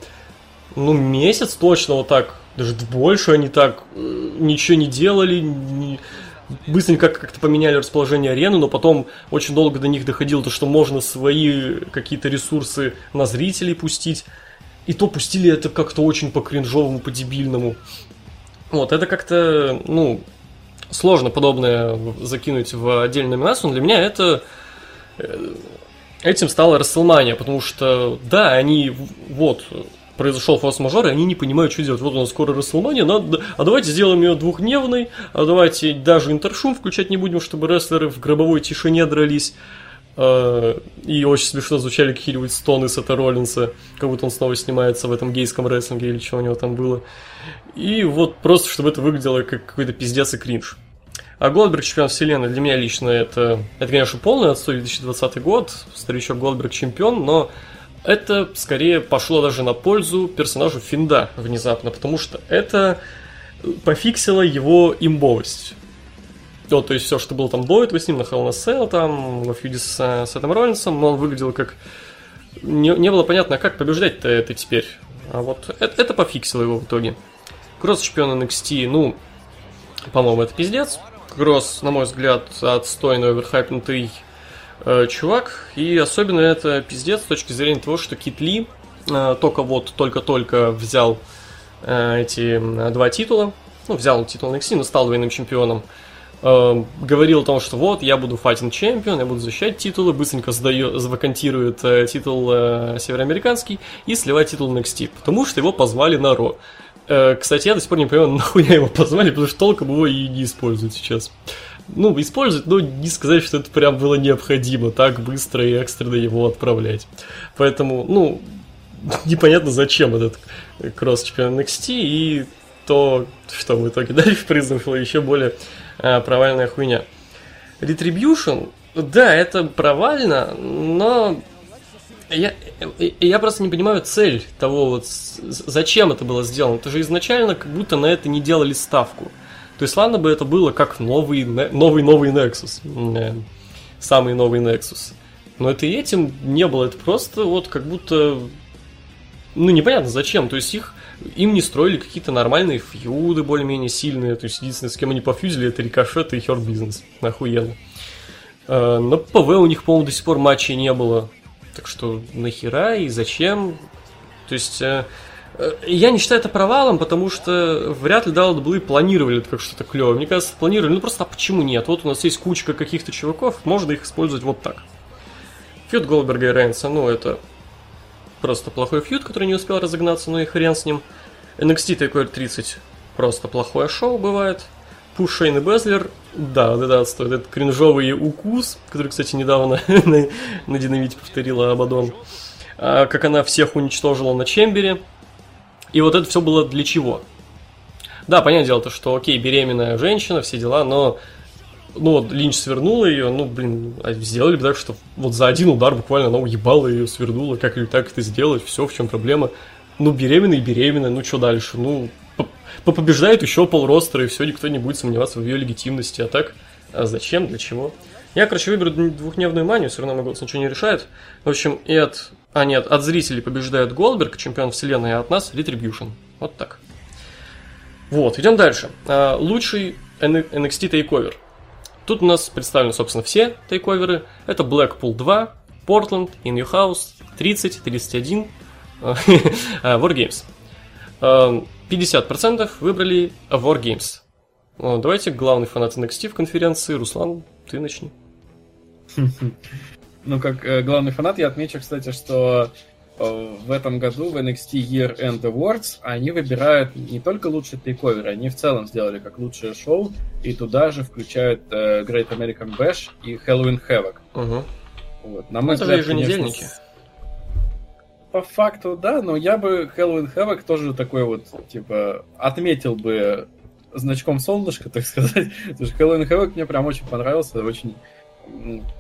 ну, месяц точно вот так, даже больше они так э, ничего не делали, не- быстренько как-то поменяли расположение арены, но потом очень долго до них доходило то, что можно свои какие-то ресурсы на зрителей пустить. И то пустили это как-то очень по-кринжовому, по-дебильному. Вот, это как-то, ну, сложно подобное закинуть в отдельную номинацию, но для меня это э, этим стала Расселмания, потому что, да, они, вот, произошел форс-мажор, и они не понимают, что делать. Вот у нас скоро Расселмания, надо, а давайте сделаем ее двухдневной, а давайте даже интершум включать не будем, чтобы рестлеры в гробовой тишине дрались. Э, И очень смешно звучали какие-нибудь стоны Сета Роллинса, как будто он снова снимается в этом гейском рестлинге или что у него там было. И вот просто, чтобы это выглядело как какой-то пиздец и кринж. А Голдберг чемпион вселенной для меня лично это, это конечно, полный отстой 2020 год, старичок Голдберг чемпион, но это скорее пошло даже на пользу персонажу Финда внезапно, потому что это пофиксило его имбовость. Вот, то есть все, что было там до этого с ним на Hell Cell, там, во фьюде с, э, с Эдом Роллинсом, он выглядел как... Не, не было понятно, как побеждать-то это теперь. А вот это, это пофиксило его в итоге. Кросс чемпион NXT, ну, по-моему, это пиздец. Кросс, на мой взгляд, отстойный, оверхайпнутый э, чувак. И особенно это пиздец с точки зрения того, что Кит Ли э, только вот, только-только взял э, эти два титула. Ну, взял титул NXT, но стал двойным чемпионом. Говорил о том, что вот, я буду файтинг чемпион, я буду защищать титулы, быстренько сдаю, завакантирует титул североамериканский и сливает титул NXT, потому что его позвали на Ро. Кстати, я до сих пор не понимаю, нахуя его позвали, потому что толком его и не используют сейчас. Ну, используют, но не сказать, что это прям было необходимо так быстро и экстренно его отправлять. Поэтому, ну, непонятно зачем этот кросс чемпион NXT и то, что в итоге дальше произошло, еще более э, провальная хуйня. Retribution, да, это провально, но я, я просто не понимаю цель того, вот, зачем это было сделано. Это же изначально как будто на это не делали ставку. То есть, ладно бы это было как новый, новый, новый Nexus. Э, Самый новый Nexus. Но это и этим не было. Это просто вот как будто... Ну, непонятно зачем. То есть, их им не строили какие-то нормальные фьюды более-менее сильные. То есть, единственное, с кем они пофьюзили, это Рикошет и Хёрд Бизнес. Охуенно. Э, На ПВ у них, по-моему, до сих пор матчей не было. Так что нахера и зачем? То есть, э, я не считаю это провалом, потому что вряд ли WWE планировали это как что-то клевое. Мне кажется, планировали, ну просто а почему нет? Вот у нас есть кучка каких-то чуваков, можно их использовать вот так. Фьюд Голдберга и Рейнса, ну это просто плохой фьюд, который не успел разогнаться, ну и хрен с ним. NXT Takeover 30 просто плохое шоу бывает. Пуш Шейн и Безлер, да, вот это отстой, этот кринжовый укус, который, кстати, недавно на, на Динамите повторила Абадон, А, как она всех уничтожила на Чембере. И вот это все было для чего? Да, понятное дело, то, что окей, беременная женщина, все дела, но ну, вот Линч свернула ее, ну, блин, а сделали бы так, что вот за один удар буквально она уебала ее, свернула, как или так это сделать, все, в чем проблема. Ну, беременная и беременная, ну, что дальше? Ну, побеждает еще пол ростера, и все, никто не будет сомневаться в ее легитимности, а так, а зачем, для чего? Я, короче, выберу двухдневную манию, все равно могу ничего не решает. В общем, и от... А нет, от зрителей побеждает Голдберг, чемпион вселенной, а от нас Retribution. Вот так. Вот, идем дальше. А, лучший NXT Takeover. Тут у нас представлены, собственно, все тейковеры. Это Blackpool 2, Portland, In Your House, 30, 31, Wargames. 50% выбрали Wargames. Давайте главный фанат NXT в конференции. Руслан, ты начни. Ну, как э, главный фанат, я отмечу, кстати, что э, в этом году в NXT Year End Awards они выбирают не только лучшие тейковеры, они в целом сделали как лучшее шоу, и туда же включают э, Great American Bash и Halloween Havoc. Угу. Вот. На мой взгляд, еженедельники. По факту, да, но я бы Halloween Havoc тоже такой вот, типа, отметил бы значком солнышка, так сказать. Потому что Halloween Havoc мне прям очень понравился, очень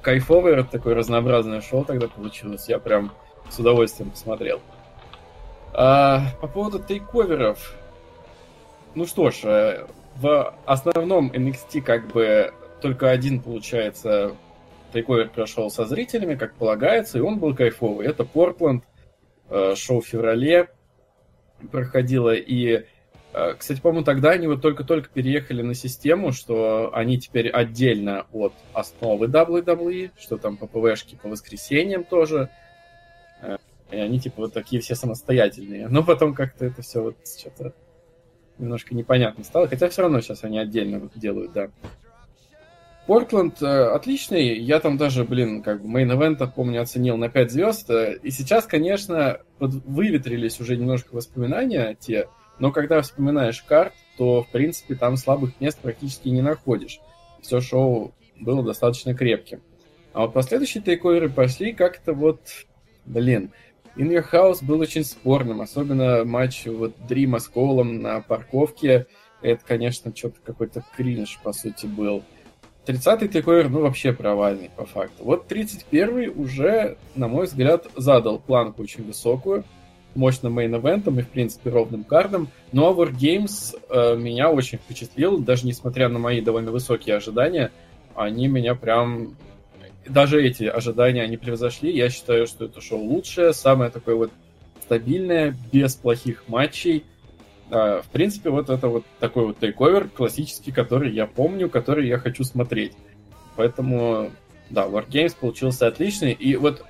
кайфовое такое разнообразное шоу тогда получилось. Я прям с удовольствием посмотрел. А, по поводу тейковеров. Ну что ж, э, в основном NXT как бы только один, получается, тейковер прошел со зрителями, как полагается, и он был кайфовый. Это Портленд, э, шоу в феврале проходило, и кстати, по-моему, тогда они вот только-только переехали на систему, что они теперь отдельно от основы WWE, что там по ПВшке по воскресеньям тоже. Э, и они типа вот такие все самостоятельные. Но потом как-то это все вот что-то немножко непонятно стало. Хотя все равно сейчас они отдельно делают, да. Портленд э, отличный. Я там даже, блин, как бы мейн-эвент, помню, оценил на 5 звезд. И сейчас, конечно, выветрились уже немножко воспоминания те, но когда вспоминаешь карт, то, в принципе, там слабых мест практически не находишь. Все шоу было достаточно крепким. А вот последующие тейковеры пошли как-то вот... Блин, In Your House был очень спорным, особенно матч вот Дрима с Коулом на парковке. Это, конечно, что-то какой-то кринж, по сути, был. 30-й тейковер, ну, вообще провальный, по факту. Вот 31-й уже, на мой взгляд, задал планку очень высокую мощным мейн-эвентом и, в принципе, ровным кардом. Но Wargames э, меня очень впечатлил, даже несмотря на мои довольно высокие ожидания, они меня прям... Даже эти ожидания они превзошли. Я считаю, что это шоу лучшее, самое такое вот стабильное, без плохих матчей. Э, в принципе, вот это вот такой вот тейковер классический, который я помню, который я хочу смотреть. Поэтому, да, Wargames получился отличный. И вот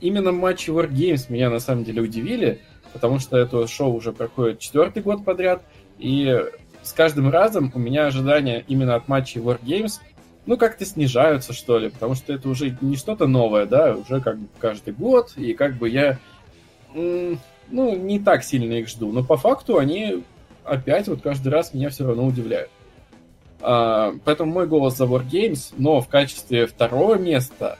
именно матчи Wargames меня на самом деле удивили, потому что это шоу уже проходит четвертый год подряд, и с каждым разом у меня ожидания именно от матчей Wargames ну, как-то снижаются, что ли, потому что это уже не что-то новое, да, уже как бы каждый год, и как бы я, ну, не так сильно их жду, но по факту они опять вот каждый раз меня все равно удивляют. А, поэтому мой голос за Wargames, но в качестве второго места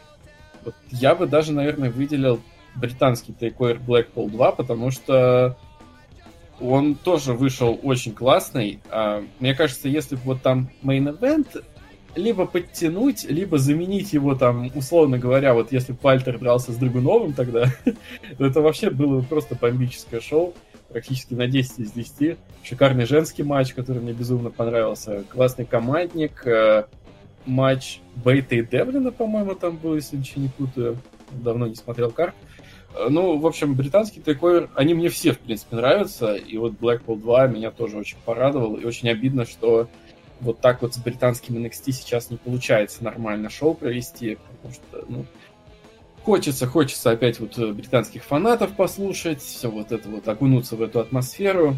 вот я бы даже, наверное, выделил британский тейковер Blackpool 2, потому что он тоже вышел очень классный. А, мне кажется, если бы вот там main event либо подтянуть, либо заменить его там, условно говоря, вот если бы Вальтер дрался с Драгуновым тогда, то это вообще было просто бомбическое шоу, практически на 10 из 10. Шикарный женский матч, который мне безумно понравился. Классный командник, э, матч Бейта и Девлина, по-моему, там был, если ничего не путаю. Давно не смотрел карт. Э, ну, в общем, британский тейковер, они мне все, в принципе, нравятся. И вот Blackpool 2 меня тоже очень порадовал. И очень обидно, что вот так вот с британским NXT сейчас не получается нормально шоу провести. Потому что, ну, хочется, хочется опять вот британских фанатов послушать, все вот это вот, окунуться в эту атмосферу,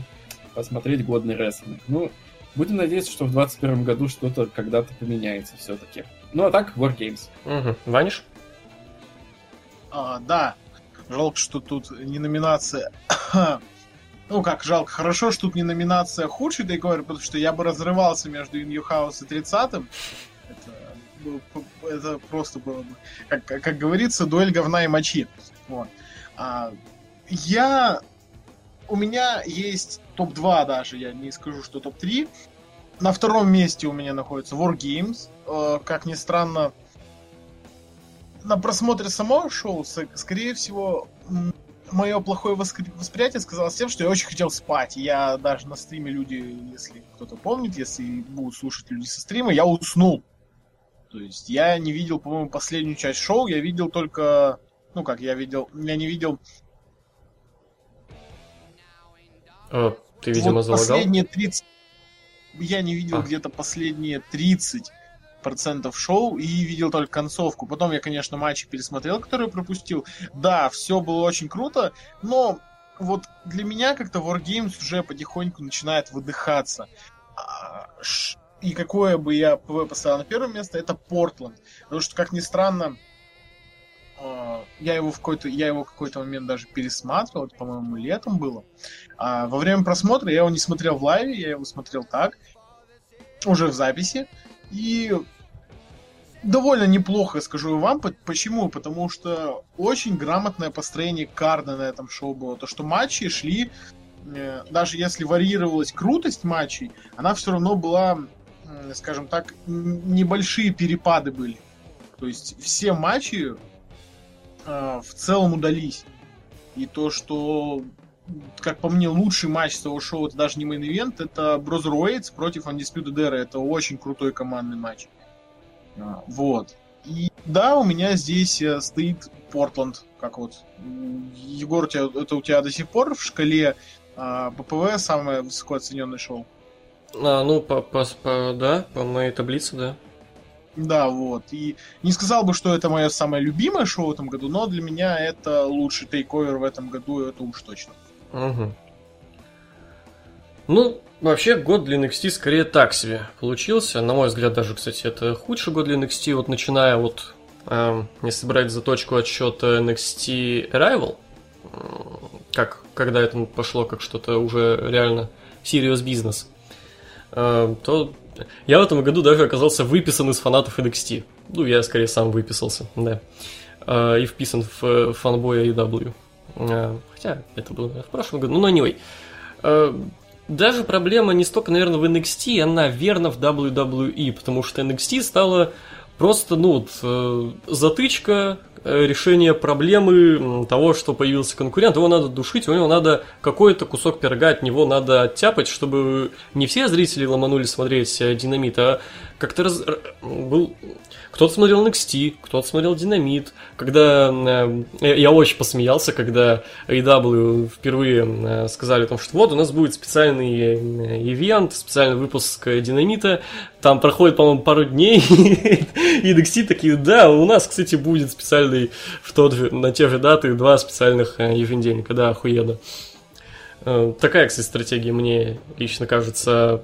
посмотреть годный рестлинг. Ну, Будем надеяться, что в 2021 году что-то когда-то поменяется все-таки. Ну а так, Wargames. Угу. Ваниш? А, да. Жалко, что тут не номинация. ну как, жалко. Хорошо, что тут не номинация худший тейковер, потому что я бы разрывался между In Your House и 30-м. Это, это просто было бы, как, как говорится, дуэль говна и мочи. Вот. А, я у меня есть топ-2 даже, я не скажу, что топ-3. на втором месте у меня находится Wargames. Э, как ни странно, на просмотре самого шоу, скорее всего, мое плохое восприятие сказалось тем, что я очень хотел спать. Я даже на стриме люди, если кто-то помнит, если будут слушать люди со стрима, я уснул. То есть я не видел, по-моему, последнюю часть шоу, я видел только... Ну как, я видел... Я не видел... О, ты, видимо, вот залагал? Последние 30... Я не видел а. где-то последние 30 процентов шоу и видел только концовку. Потом я, конечно, матчи пересмотрел, которые пропустил. Да, все было очень круто, но вот для меня как-то Wargames уже потихоньку начинает выдыхаться. А, и какое бы я ПВ поставил на первое место, это Портленд. Потому что, как ни странно, я его в какой-то, я его какой-то момент даже пересматривал, это, по-моему, летом было. А во время просмотра я его не смотрел в лайве, я его смотрел так, уже в записи. И довольно неплохо, скажу вам. Почему? Потому что очень грамотное построение карда на этом шоу было. То, что матчи шли, э, даже если варьировалась крутость матчей, она все равно была, скажем так, небольшие перепады были. То есть все матчи э, в целом удались. И то, что, как по мне, лучший матч с того шоу, это даже не мейн-ивент, это Broserweights против Undisputed Era. Это очень крутой командный матч. А, вот. И да, у меня здесь э, стоит Портленд, как вот. Егор, у тебя, это у тебя до сих пор в шкале а, ППВ самое высоко оцененное шоу? А, ну, по, по, по, да, по моей таблице, да. Да, вот. И не сказал бы, что это мое самое любимое шоу в этом году, но для меня это лучший тейковер в этом году, это уж точно. Угу. Ну, Вообще, год для NXT скорее так себе получился. На мой взгляд, даже, кстати, это худший год для NXT. Вот начиная вот, э, если брать за точку отсчета NXT Arrival, как, когда это пошло как что-то уже реально serious business, э, то я в этом году даже оказался выписан из фанатов NXT. Ну, я скорее сам выписался, да. Э, и вписан в фанбоя EW. Э, хотя это было в прошлом году, ну, но anyway. Э, даже проблема не столько, наверное, в NXT, а, наверное, в WWE, потому что NXT стала просто, ну, вот, э, затычка, э, решение проблемы того, что появился конкурент, его надо душить, у него надо какой-то кусок пирога от него надо оттяпать, чтобы не все зрители ломанули смотреть э, динамит, а как-то раз... был кто-то смотрел NXT, кто-то смотрел Динамит. Когда э, я очень посмеялся, когда AEW впервые э, сказали о том, что вот у нас будет специальный э, ивент, специальный выпуск Динамита. Там проходит, по-моему, пару дней, и NXT такие, да, у нас, кстати, будет специальный в тот же, на те же даты два специальных э, еженедельника, да, охуенно. Э, такая, кстати, стратегия мне лично кажется.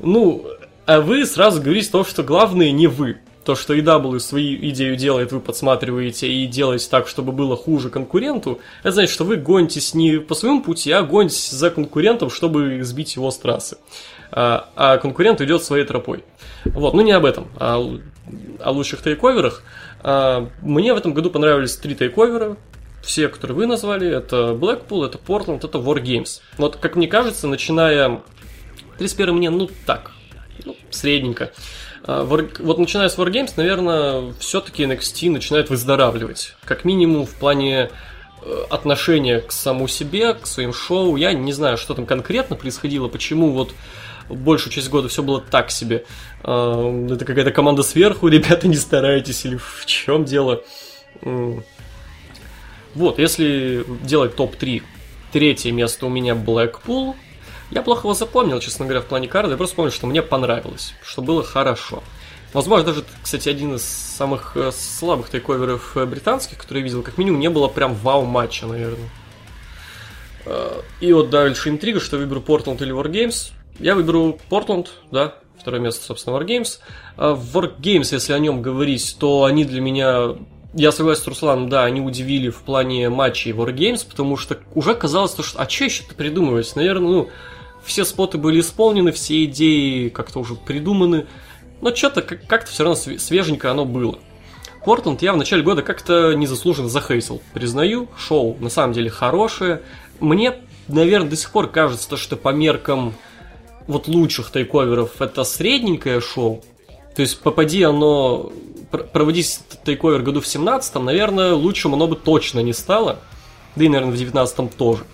Ну, а вы сразу говорите то, что главное не вы то, что EW свою идею делает, вы подсматриваете и делаете так, чтобы было хуже конкуренту, это значит, что вы гонитесь не по своему пути, а гонитесь за конкурентом, чтобы сбить его с трассы. А, а конкурент идет своей тропой. Вот, ну не об этом, а о лучших тейковерах. А, мне в этом году понравились три тейковера, все, которые вы назвали, это Blackpool, это Portland, это Wargames. Вот, как мне кажется, начиная 31 мне, ну так, ну, средненько. А, вот начиная с Wargames, наверное, все-таки NXT начинает выздоравливать. Как минимум в плане э, отношения к саму себе, к своим шоу. Я не знаю, что там конкретно происходило, почему вот большую часть года все было так себе. А, это какая-то команда сверху, ребята, не старайтесь, или в чем дело. Вот, если делать топ-3, третье место у меня Blackpool, я плохо его запомнил, честно говоря, в плане карты. Я просто помню, что мне понравилось, что было хорошо. Возможно, даже, кстати, один из самых э, слабых тейковеров э, британских, который я видел, как минимум, не было прям вау-матча, наверное. Э, и вот дальше интрига, что выберу Portland или Wargames. Я выберу Portland, да, второе место, собственно, Wargames. Wargames, если о нем говорить, то они для меня я согласен с Русланом, да, они удивили в плане матчей Wargames, потому что уже казалось, что а что еще-то придумывать? Наверное, ну, все споты были исполнены, все идеи как-то уже придуманы, но что-то как-то все равно свеженько оно было. Портленд я в начале года как-то незаслуженно захейсил, признаю, шоу на самом деле хорошее. Мне, наверное, до сих пор кажется, то, что по меркам вот лучших тейковеров это средненькое шоу. То есть попади оно, проводись тейковер году в 17 наверное, лучшим оно бы точно не стало. Да и, наверное, в 19 тоже.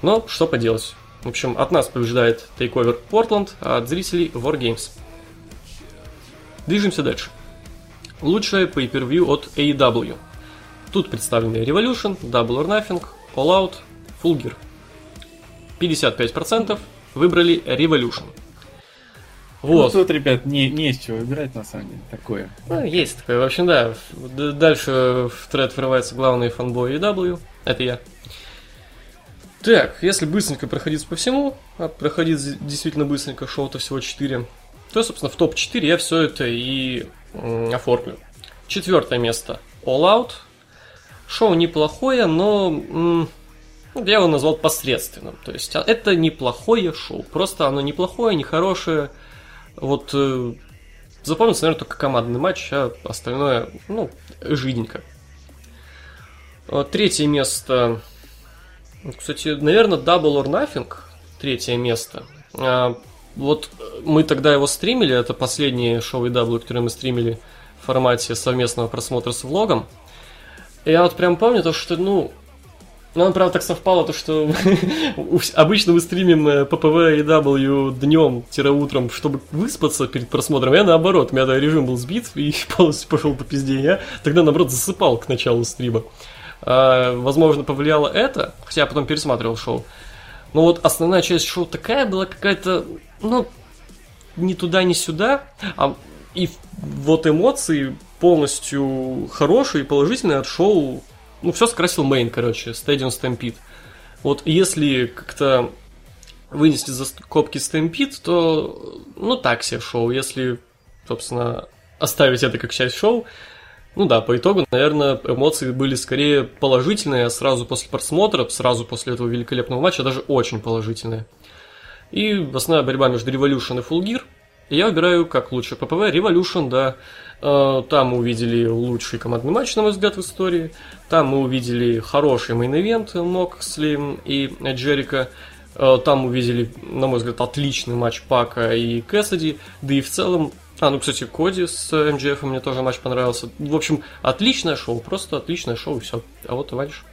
Но что поделать. В общем, от нас побеждает тейковер Портленд, а от зрителей Wargames. Движемся дальше. Лучшее pay-per-view от AEW. Тут представлены Revolution, Double or Nothing, All Out, Full Gear. 55% выбрали Revolution. Вот. Ну, тут, ребят, не, не из чего выбирать, на самом деле, такое. Ну, есть такое. В общем, да. Дальше в тред врывается главный фанбой EW. Это я. Так, если быстренько проходить по всему, а проходить действительно быстренько, шоу-то всего 4, то, собственно, в топ-4 я все это и м, оформлю. Четвертое место All Out. Шоу неплохое, но м, я его назвал посредственным. То есть а, это неплохое шоу. Просто оно неплохое, нехорошее. Вот э, запомнится, наверное, только командный матч, а остальное, ну, жиденько. Третье место кстати, наверное, Double or Nothing, третье место. А, вот мы тогда его стримили, это последнее шоу EW, которое мы стримили в формате совместного просмотра с влогом. И я вот прям помню то, что, ну, ну, он, правда, так совпало, то, что обычно мы стримим PPV и W днем-утром, чтобы выспаться перед просмотром. Я наоборот, у меня режим был сбит и полностью пошел по пизде. Я тогда, наоборот, засыпал к началу стрима. А, возможно, повлияло это, хотя я потом пересматривал шоу. Но вот основная часть шоу такая была какая-то, ну, ни туда, ни сюда. А, и вот эмоции полностью хорошие и положительные от шоу. Ну, все скрасил мейн, короче, Stadium Stampede. Вот если как-то вынести за скобки Stampede, то, ну, так себе шоу. Если, собственно, оставить это как часть шоу, ну да, по итогу, наверное, эмоции были скорее положительные сразу после просмотра, сразу после этого великолепного матча, даже очень положительные. И основная борьба между Revolution и Full Gear. И я выбираю как лучше ППВ Revolution, да. Э, там мы увидели лучший командный матч, на мой взгляд, в истории. Там мы увидели хороший мейн-ивент Моксли и Джерика. Э, там увидели, на мой взгляд, отличный матч Пака и Кэссиди. Да и в целом а, ну, кстати, Коди с МДФ мне тоже матч понравился. В общем, отличное шоу, просто отличное шоу, и все. А вот Иваниш.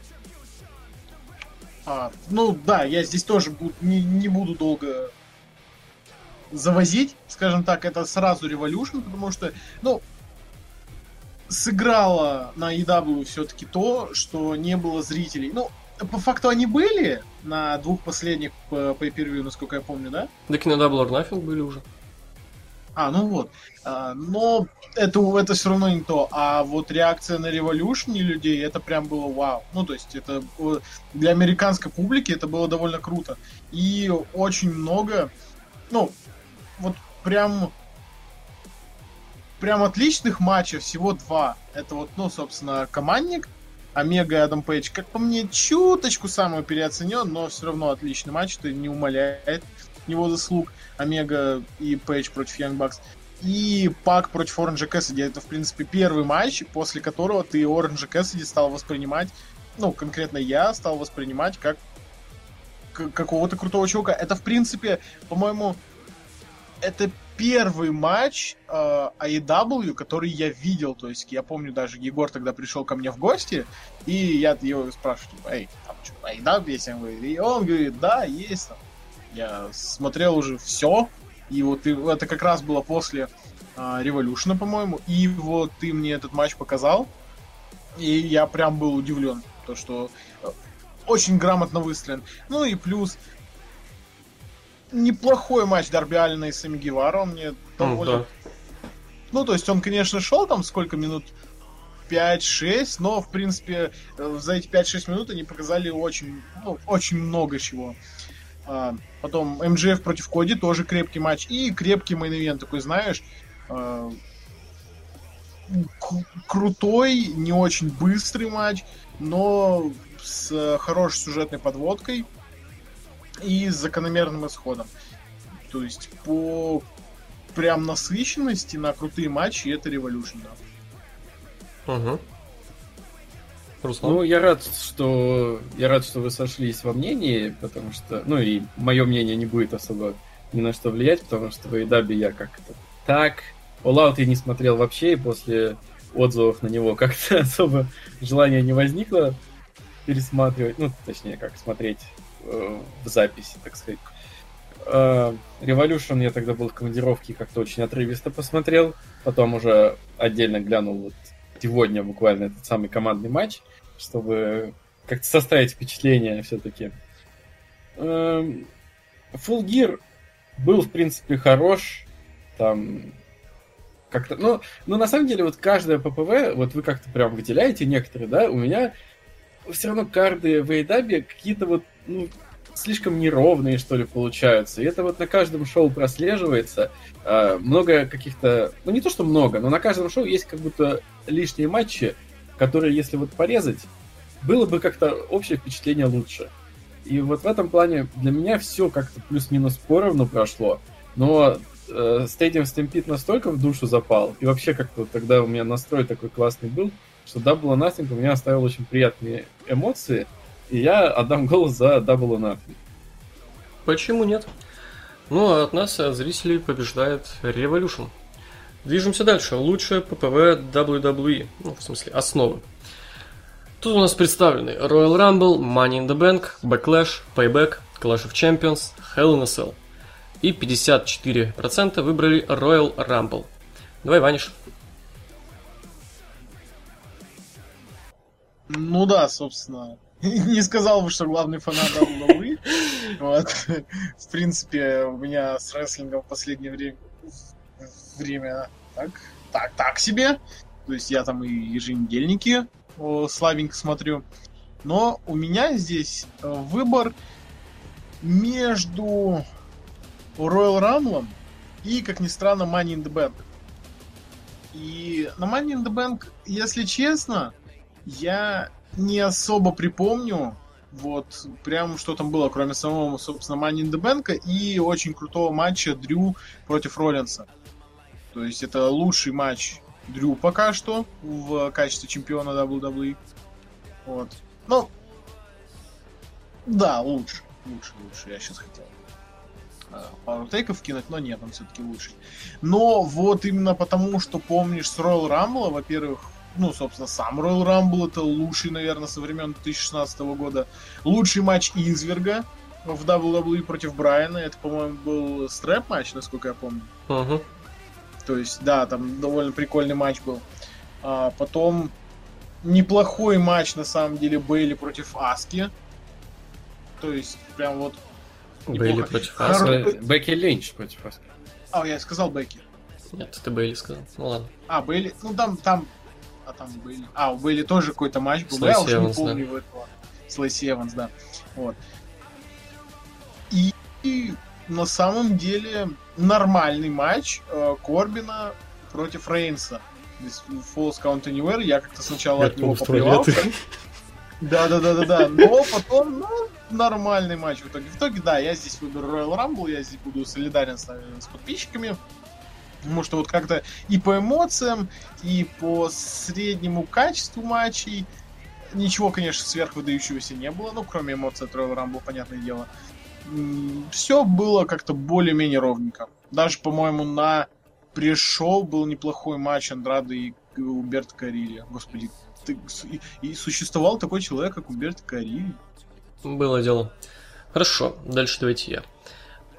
А, ну да, я здесь тоже буду, не, не буду долго завозить, скажем так, это сразу Revolution, потому что, ну, сыграло на EW все-таки то, что не было зрителей. Ну, по факту они были на двух последних по pay per насколько я помню, да? Так и на Double or Nothing были уже. А, ну вот. А, но это, это все равно не то. А вот реакция на Revolution людей, это прям было вау. Ну, то есть, это для американской публики это было довольно круто. И очень много, ну, вот прям прям отличных матчей, всего два. Это вот, ну, собственно, командник, Омега и Адам Пейдж, как по мне, чуточку самый переоценен, но все равно отличный матч, это не умаляет его заслуг. Омега и Пейдж против Young Bucks. И Пак против Оранжа Кэссиди. Это, в принципе, первый матч, после которого ты Оранжа Кэссиди стал воспринимать, ну, конкретно я стал воспринимать как какого-то крутого чувака. Это, в принципе, по-моему, это первый матч э, AEW, который я видел. То есть я помню даже, Егор тогда пришел ко мне в гости, и я его спрашиваю, эй, там что, AEW есть? Он говорит, да, есть там. Я смотрел уже все, и вот это как раз было после а, Revolution, по-моему, и вот ты мне этот матч показал, и я прям был удивлен, то что э, очень грамотно выстроен. Ну и плюс неплохой матч Дарби Алина и Сами Гевара, он мне довольно... Mm, да. Ну, то есть он, конечно, шел там сколько минут, 5-6, но, в принципе, э, за эти 5-6 минут они показали очень, ну, очень много чего. А, потом МЖФ против Коди, тоже крепкий матч. И крепкий мейн такой, знаешь, а, крутой, не очень быстрый матч, но с хорошей сюжетной подводкой и с закономерным исходом. То есть по прям насыщенности на крутые матчи это Revolution, да. Угу. Руслан? Ну, я рад, что я рад, что вы сошлись во мнении, потому что, ну и мое мнение не будет особо ни на что влиять, потому что в AEW я как-то так... All Out я не смотрел вообще, и после отзывов на него как-то особо желания не возникло пересматривать, ну, точнее, как смотреть э, в записи, так сказать. Э, Revolution я тогда был в командировке как-то очень отрывисто посмотрел, потом уже отдельно глянул вот сегодня буквально этот самый командный матч, чтобы как-то составить впечатление все-таки. Эм, Full Gear был, в принципе, хорош. Там как-то, ну, ну, на самом деле, вот каждая ППВ, вот вы как-то прям выделяете некоторые, да, у меня все равно карды в AEW какие-то вот, ну, слишком неровные, что ли, получаются. И это вот на каждом шоу прослеживается. А, много каких-то... Ну, не то, что много, но на каждом шоу есть как будто лишние матчи, которые, если вот порезать, было бы как-то общее впечатление лучше. И вот в этом плане для меня все как-то плюс-минус поровну прошло. Но э, Stadium Stampede настолько в душу запал, и вообще как-то тогда у меня настрой такой классный был, что Double Nothing у меня оставил очень приятные эмоции, и я отдам голос за Double or Nothing. Почему нет? Ну, а от нас, от зрителей, побеждает Revolution. Движемся дальше. Лучшая ППВ WWE. Ну, в смысле, основы. Тут у нас представлены Royal Rumble, Money in the Bank, Backlash, Payback, Clash of Champions, Hell in a Cell. И 54% выбрали Royal Rumble. Давай, Ваниш. Ну да, собственно. Не сказал бы, что главный фанат WWE. Вот. В принципе, у меня с рестлингом в последнее время, время так, так, так себе. То есть я там и еженедельники слабенько смотрю. Но у меня здесь э, выбор между Royal Rumble и, как ни странно, Money in the Bank. И на Money in the Bank, если честно, я не особо припомню, вот, прям что там было, кроме самого, собственно, the Bank и очень крутого матча Дрю против Роллинса. То есть это лучший матч Дрю пока что в качестве чемпиона WWE. Вот. Ну, да, лучше. Лучше, лучше. Я сейчас хотел э, пару тейков кинуть, но нет, он все-таки лучший. Но вот именно потому, что помнишь с Royal Rumble, во-первых, ну, собственно, сам Royal Rumble это лучший, наверное, со времен 2016 года. Лучший матч Изверга в WWE против Брайана. Это, по-моему, был стрэп матч, насколько я помню. Угу. То есть, да, там довольно прикольный матч был. А, потом неплохой матч, на самом деле, Бейли против Аски. То есть, прям вот... Бейли неплохо. против Хор- Аски. Бекки Линч против Аски. А, я сказал Бекки. Нет, ты Бейли сказал. Ну ладно. А, Бейли... Ну, там, там... А, там Бейли... А, у Бейли тоже какой-то матч был. С но я Лэйси уж не Эванс, да. помню этого. С Лэйси Эванс, да. Вот. И, и на самом деле нормальный матч э, Корбина против Рейнса. Falls Count Anywhere. Я как-то сначала от него поплевался. Да, да, да, да, да. Но потом, ну, нормальный матч в итоге. В итоге, да, я здесь выберу Royal Rumble, я здесь буду солидарен с, с подписчиками. Потому что вот как-то и по эмоциям, и по среднему качеству матчей ничего, конечно, сверхвыдающегося не было, ну, кроме эмоций от Royal Rumble, понятное дело. Все было как-то более-менее ровненько. Даже, по-моему, на пришел был неплохой матч Андрада и Умберто Карилья. Господи, ты- и, существовал такой человек, как Умберто Карилья. Было дело. Хорошо, дальше давайте я.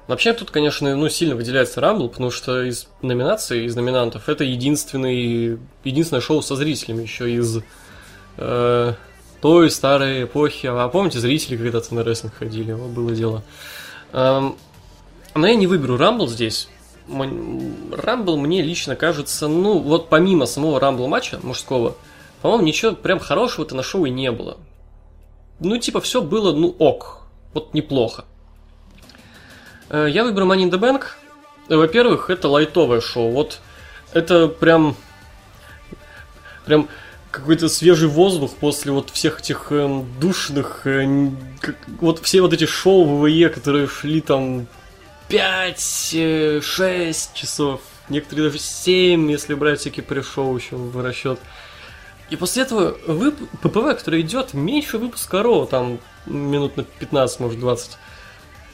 Вообще тут, конечно, ну, сильно выделяется Рамбл, потому что из номинаций, из номинантов, это единственный, единственное шоу со зрителями еще из э, той старой эпохи. А помните, зрители когда-то на рестлинг ходили, вот было дело. Эм, но я не выберу Рамбл здесь. Рамбл мне лично кажется, ну, вот помимо самого Рамбл матча мужского, по-моему, ничего прям хорошего-то на шоу и не было. Ну, типа, все было, ну, ок. Вот неплохо. Э, Я выберу Money in the Bank. Э, Во-первых, это лайтовое шоу. Вот это прям... Прям какой-то свежий воздух после вот всех этих эм, душных... э, как- вот все вот эти шоу ВВЕ, которые шли там 5-6 часов. Некоторые даже 7, если брать всякие пришоу еще в расчет. И после этого вып- ППВ, который идет меньше выпуска Ро, там минут на 15, может 20.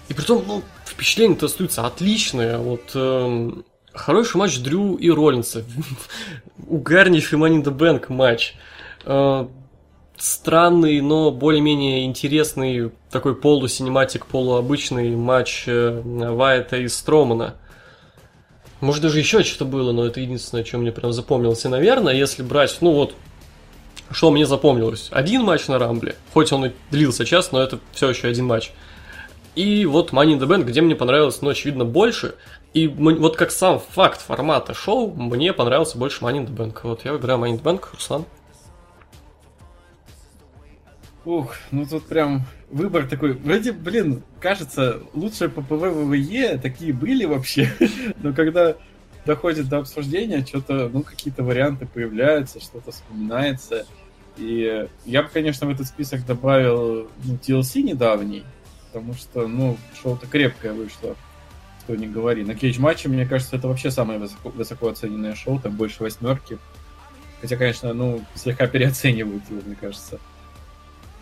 И при том, ну, впечатление-то остаются отличные. Вот эм, хороший матч Дрю и Роллинса. In the Bank матч. Э, странный, но более-менее интересный такой полусинематик, полуобычный матч э, Вайта и Стромана. Может, даже еще что-то было, но это единственное, что мне прям запомнилось. И, наверное, если брать, ну вот, что мне запомнилось? Один матч на Рамбле, хоть он и длился час, но это все еще один матч. И вот Money in the Bank, где мне понравилось, ну, очевидно, больше. И вот как сам факт формата шоу, мне понравился больше Money in the Bank. Вот я выбираю Money in the Bank, Руслан. Ух, ну тут прям выбор такой. Вроде, блин, кажется, лучшие по ПВВЕ такие были вообще. Но когда доходит до обсуждения, что-то, ну, какие-то варианты появляются, что-то вспоминается. И я бы, конечно, в этот список добавил ну, TLC недавний, потому что, ну, шоу-то крепкое вышло, что не говори. На кейдж-матче, мне кажется, это вообще самое высоко, высоко оцененное шоу, там больше восьмерки. Хотя, конечно, ну, слегка переоценивают его, мне кажется.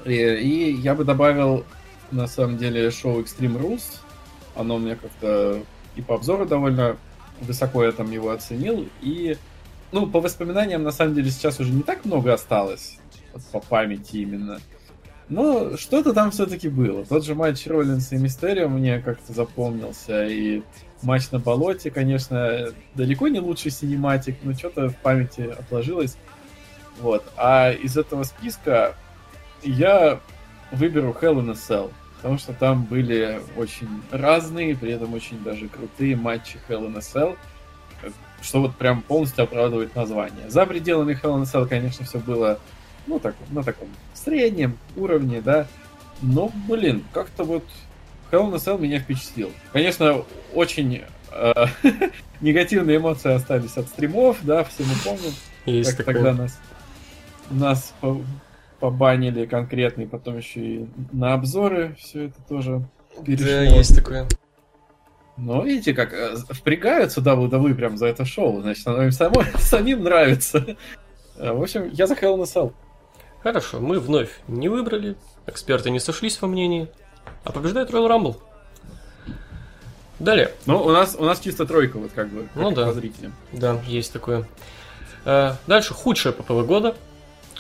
И, и я бы добавил, на самом деле, шоу Extreme Rules. Оно мне как-то и по обзору довольно высоко я там его оценил. И, ну, по воспоминаниям, на самом деле, сейчас уже не так много осталось. Вот по памяти именно. Но что-то там все-таки было. Тот же матч Роллинса и Мистерио мне как-то запомнился. И матч на болоте, конечно, далеко не лучший синематик, но что-то в памяти отложилось. Вот. А из этого списка я выберу Hell in a Cell, потому что там были очень разные, при этом очень даже крутые матчи Hell in a Cell, что вот прям полностью оправдывает название. За пределами Hell in a Cell, конечно, все было ну, так, на таком среднем уровне, да, но, блин, как-то вот Hell in a Cell меня впечатлил. Конечно, очень э, негативные эмоции остались от стримов, да, все мы помним, Есть как такое. тогда нас, нас побанили конкретный, потом еще и на обзоры все это тоже перешло. Да, есть такое. Но видите, как э, впрягаются WWE прям за это шоу, значит, оно им само, самим нравится. Э, в общем, я за Hell in a Cell. Хорошо, мы вновь не выбрали, эксперты не сошлись во мнении, а побеждает Royal Rumble. Далее. Ну, у нас, у нас чисто тройка, вот как бы, как ну, да. по зрителям. Да, есть такое. Дальше худшее ППВ года.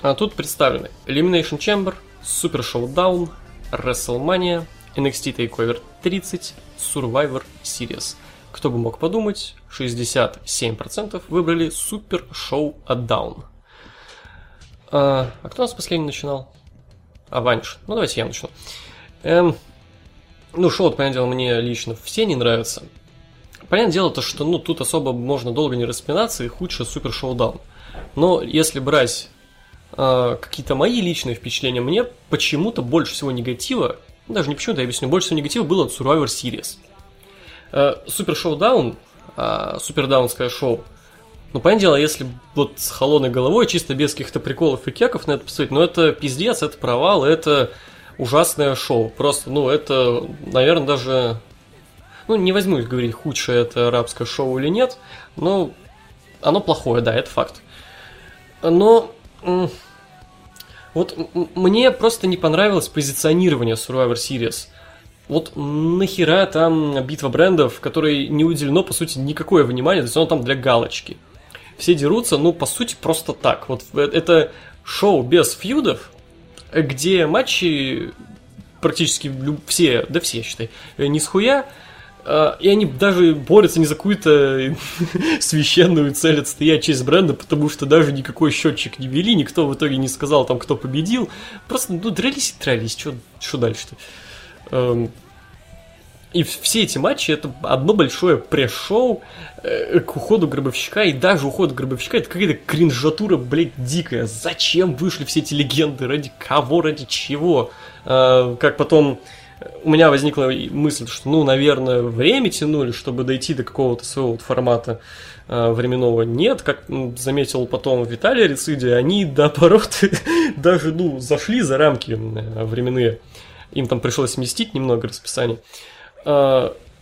А тут представлены Elimination Chamber, Super Showdown, WrestleMania, NXT TakeOver 30, Survivor Series. Кто бы мог подумать, 67% выбрали Super Showdown. А, а кто у нас последний начинал? А. Ну, давайте я начну. Эм, ну, шоу, понятное дело, мне лично все не нравятся. Понятное дело, то, что ну, тут особо можно долго не распинаться, и худшее Супер Шоудаун. Но если брать э, какие-то мои личные впечатления, мне почему-то больше всего негатива, даже не почему-то, я объясню, больше всего негатива было от Survivor Series. Э, Супер Шоудаун, э, Супер Даунское шоу, ну, понятное дело, если вот с холодной головой, чисто без каких-то приколов и кеков на это посмотреть, ну, это пиздец, это провал, это ужасное шоу. Просто, ну, это, наверное, даже... Ну, не возьму их говорить, худшее это арабское шоу или нет, но оно плохое, да, это факт. Но вот мне просто не понравилось позиционирование Survivor Series. Вот нахера там битва брендов, которой не уделено, по сути, никакое внимание, то есть оно там для галочки. Все дерутся, ну, по сути, просто так. Вот это шоу без фьюдов, где матчи практически все, да все, считай, не с хуя, а, и они даже борются не за какую-то священную цель отстоять честь бренда, потому что даже никакой счетчик не вели, никто в итоге не сказал там, кто победил. Просто, ну, дрались и дрались, что дальше-то? И все эти матчи это одно большое пресс-шоу э, к уходу Гробовщика, и даже уход Гробовщика это какая-то кринжатура, блядь, дикая. Зачем вышли все эти легенды? Ради кого? Ради чего? Э, как потом у меня возникла мысль, что, ну, наверное, время тянули, чтобы дойти до какого-то своего вот формата э, временного. Нет, как заметил потом Виталий Рецидий, они, наоборот, даже, ну, зашли за рамки э, временные. Им там пришлось сместить немного расписание. Э,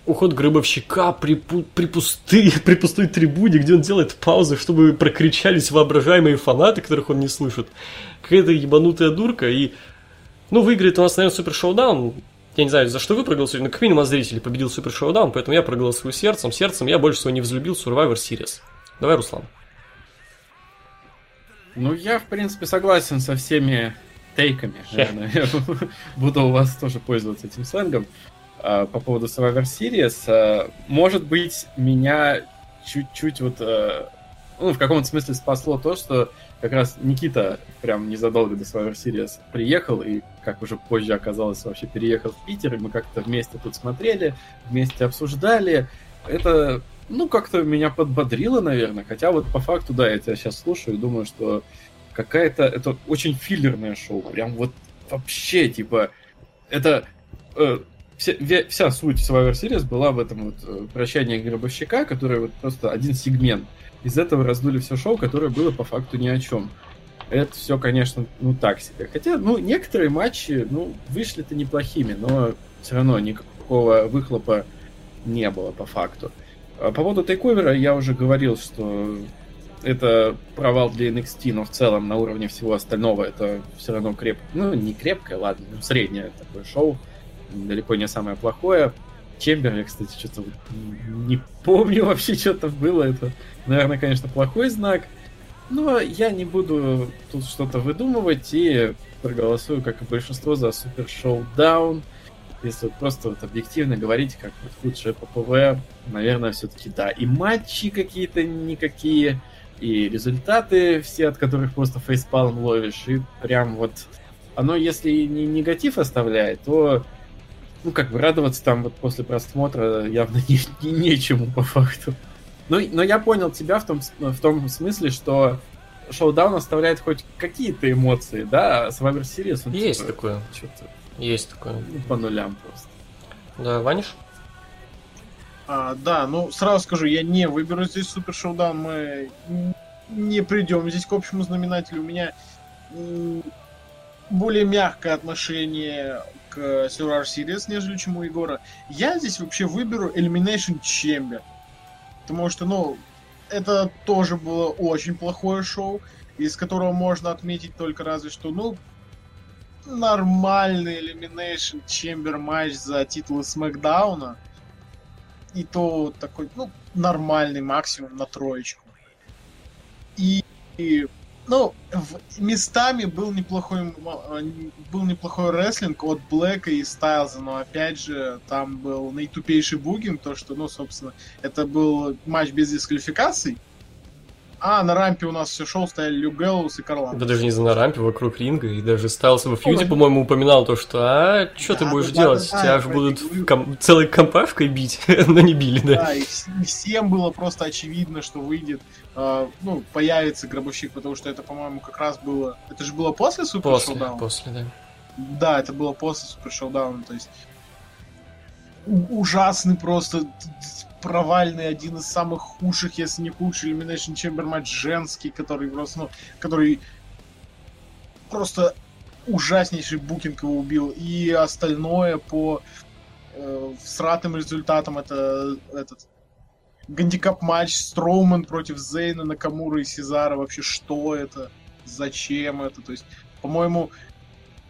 уход гробовщика при, при, пусты, при пустой трибуне, где он делает паузы, чтобы прокричались воображаемые фанаты, которых он не слышит. Какая-то ебанутая дурка, и ну, выиграет у нас, наверное, Супер Шоудаун, я не знаю, за что вы проголосовали, но как минимум зрители победил Супер Шоудаун, поэтому я проголосую сердцем. Сердцем я больше всего не взлюбил Survivor Series. Давай, Руслан. Ну, я, в принципе, согласен со всеми тейками. Наверное. Я буду у вас тоже пользоваться этим сленгом. А, по поводу Survivor Series. А, может быть, меня чуть-чуть вот... А, ну, в каком-то смысле спасло то, что как раз Никита прям незадолго до Survivor Series приехал, и, как уже позже оказалось, вообще переехал в Питер, и мы как-то вместе тут смотрели, вместе обсуждали. Это, ну, как-то меня подбодрило, наверное, хотя вот по факту, да, я тебя сейчас слушаю и думаю, что какая-то... Это очень филлерное шоу, прям вот вообще, типа, это... Э, вся, вся суть Survivor Series была в этом вот э, прощании гробовщика, который вот просто один сегмент из этого раздули все шоу, которое было по факту ни о чем. Это все, конечно, ну так себе. Хотя, ну, некоторые матчи, ну, вышли-то неплохими, но все равно никакого выхлопа не было по факту. А по поводу тейковера я уже говорил, что это провал для NXT, но в целом на уровне всего остального это все равно крепкое, ну, не крепкое, ладно, ну, среднее такое шоу, далеко не самое плохое. Chamber, я, кстати, что-то не помню вообще, что там было. Это, наверное, конечно, плохой знак. Но я не буду тут что-то выдумывать и проголосую, как и большинство, за Super ShowDown. Если вот просто вот объективно говорить, как вот худшее ППВ, наверное, все-таки да. И матчи какие-то никакие, и результаты все, от которых просто фейспалм ловишь. И прям вот оно, если не негатив оставляет, то ну, как бы радоваться там вот после просмотра явно не, не, нечему по факту. Но, но я понял тебя в том, в том смысле, что шоудаун оставляет хоть какие-то эмоции, да, а Survivor Series... Он, Есть типа, такое. Что-то... Есть такое. Ну, по нулям просто. Да, Ваниш? А, да, ну, сразу скажу, я не выберу здесь Супер Шоудаун, мы не придем здесь к общему знаменателю. У меня более мягкое отношение к Survivor Series, нежели чем у Егора. Я здесь вообще выберу Elimination Chamber. Потому что, ну, это тоже было очень плохое шоу, из которого можно отметить только разве что, ну, нормальный Elimination Chamber матч за титулы Смакдауна. И то такой, ну, нормальный максимум на троечку. И, и ну, местами был неплохой, был неплохой рестлинг от Блэка и Стайлза, но опять же, там был наитупейший бугинг, то, что, ну, собственно, это был матч без дисквалификаций, а, на рампе у нас все шоу стояли Лю Гэллоус и Карлан. Да даже не за на рампе, вокруг ринга. И даже Стайлс во фьюде, по-моему, упоминал то, что а, что да, ты будешь да, делать? Да, да, Тебя же будут ком- целой компашкой бить, но не били, да. Да, и, всем было просто очевидно, что выйдет, э, ну, появится гробовщик, потому что это, по-моему, как раз было... Это же было после Супер После, после, да. Да, это было после Супер Шоудауна, то есть ужасный просто провальный, один из самых худших, если не худший Elimination Chamber матч женский, который просто, ну, который просто ужаснейший букинг его убил. И остальное по э, сратым результатам это этот гандикап матч Строумен против Зейна, Накамура и Сезара. Вообще, что это? Зачем это? То есть, по-моему,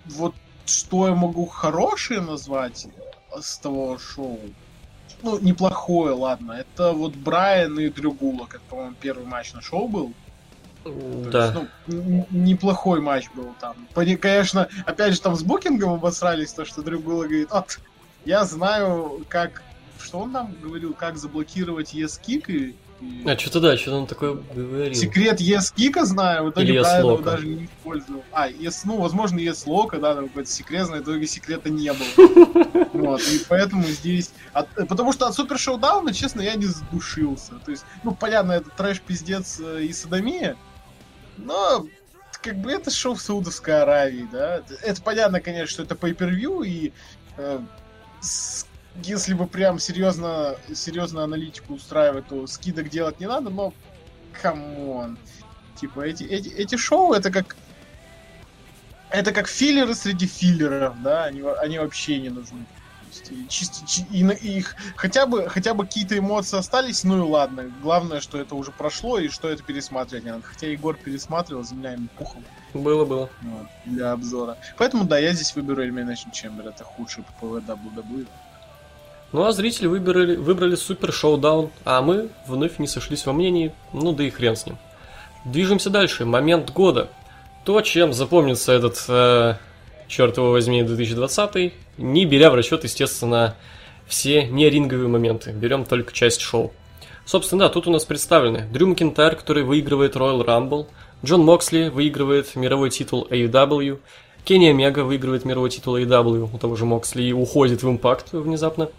вот что я могу хорошее назвать с того шоу, ну, неплохое, ладно. Это вот Брайан и Дрю Гулок. Это, по-моему, первый матч на шоу был. Да. есть, ну, неплохой матч был там. Конечно, опять же, там с букингом обосрались, то, что Дрю Гулок говорит, от, я знаю, как... Что он нам говорил, как заблокировать ES-кик и а что-то да, что-то он такое говорил. Секрет ES-кика знаю, в итоге правильно его даже не использовал. А, ES, ну, возможно, ES-лока, да, там какой-то секрет, но в итоге секрета не было. Вот, и поэтому здесь... От, потому что от Супер Шоудауна, честно, я не задушился. То есть, ну, понятно, это трэш-пиздец э, и садомия, но как бы это шоу в Саудовской Аравии, да. Это понятно, конечно, что это pay-per-view, и э, с если бы прям серьезно, серьезно аналитику устраивать, то скидок делать не надо, но come on. Типа, эти, эти, эти шоу это как это как филлеры среди филлеров, да, они, они вообще не нужны. чисто, чи- и, и их хотя бы, хотя бы какие-то эмоции остались, ну и ладно. Главное, что это уже прошло и что это пересматривать не надо. Хотя Егор пересматривал, земля ему пухом Было, было. вот, для обзора. Поэтому да, я здесь выберу Elimination Chamber. Это худший ППВ WWE. Ну а зрители выбрали, выбрали супер шоу-даун, а мы вновь не сошлись во мнении, ну да и хрен с ним. Движемся дальше. Момент года. То, чем запомнится этот, э, черт его возьми, 2020, не беря в расчет, естественно, все не ринговые моменты. Берем только часть шоу. Собственно, да, тут у нас представлены Дрю Макинтайр, который выигрывает Royal Rumble, Джон Моксли выигрывает мировой титул AEW, Кенни Омега выигрывает мировой титул AEW, у того же Моксли и уходит в импакт внезапно.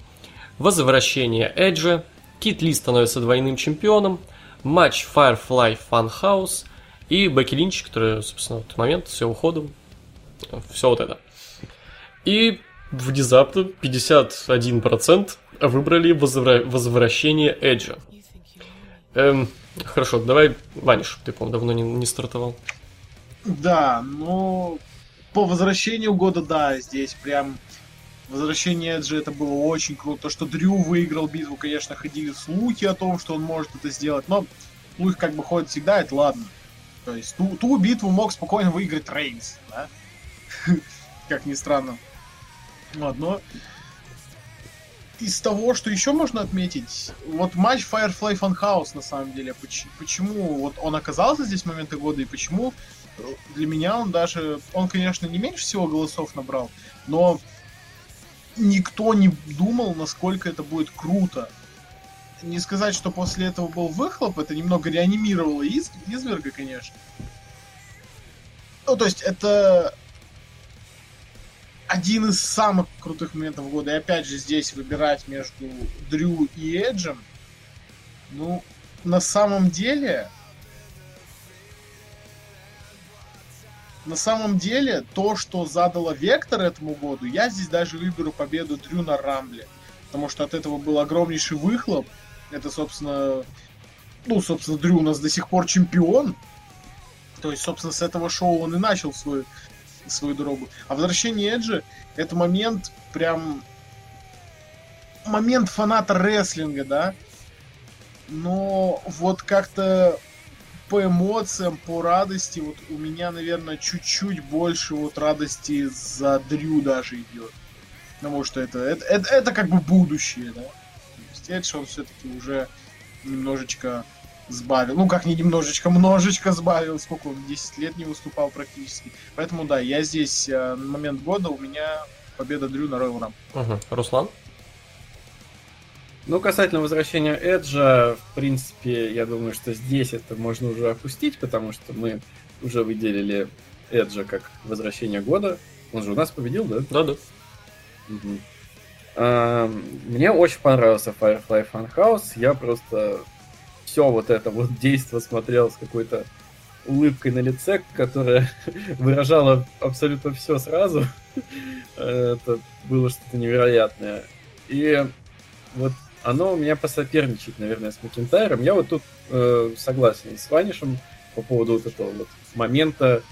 Возвращение Эджа, Кит Ли становится двойным чемпионом, матч Firefly Funhouse и Бекки Линч, которая, собственно, в тот момент с ее уходом, все вот это. И внезапно 51% выбрали возвра- возвращение Эджа. Эм, хорошо, давай, Ваниш, ты, по-моему, давно не, не стартовал. Да, ну по возвращению года, да, здесь прям возвращение Эджи это было очень круто. То, что Дрю выиграл битву, конечно, ходили слухи о том, что он может это сделать, но слухи как бы ходят всегда, это ладно. То есть ту, ту битву мог спокойно выиграть Рейнс, да? Как ни странно. Вот, но из того, что еще можно отметить, вот матч Firefly Funhouse, на самом деле, поч- почему вот он оказался здесь в моменты года и почему для меня он даже, он, конечно, не меньше всего голосов набрал, но никто не думал, насколько это будет круто. Не сказать, что после этого был выхлоп, это немного реанимировало из, изверга, конечно. Ну, то есть, это один из самых крутых моментов года. И опять же, здесь выбирать между Дрю и Эджем, ну, на самом деле, на самом деле, то, что задало вектор этому году, я здесь даже выберу победу Дрю на Рамбле. Потому что от этого был огромнейший выхлоп. Это, собственно, ну, собственно, Дрю у нас до сих пор чемпион. То есть, собственно, с этого шоу он и начал свой, свою дорогу. А возвращение Эджи это момент прям момент фаната рестлинга, да. Но вот как-то по эмоциям, по радости, вот у меня, наверное, чуть-чуть больше вот радости за Дрю даже идет. Потому что это, это, это, это как бы будущее, да. То Эдж, он все-таки уже немножечко сбавил. Ну, как не немножечко, множечко сбавил. Сколько он, 10 лет не выступал практически. Поэтому, да, я здесь э, на момент года у меня победа Дрю на Royal Rumble. Угу. Руслан? Ну, касательно возвращения Эджа, в принципе, я думаю, что здесь это можно уже опустить, потому что мы уже выделили Эджа как возвращение года. Он же у нас победил, да? Да-да. Мгм. А, Мне очень понравился Firefly Funhouse. Я просто все вот это вот действо смотрел с какой-то улыбкой на лице, которая выражала абсолютно все сразу. Это было что-то невероятное. И вот оно у меня посоперничает, наверное, с Макентайром. Я вот тут э, согласен с Ванишем по поводу вот этого вот момента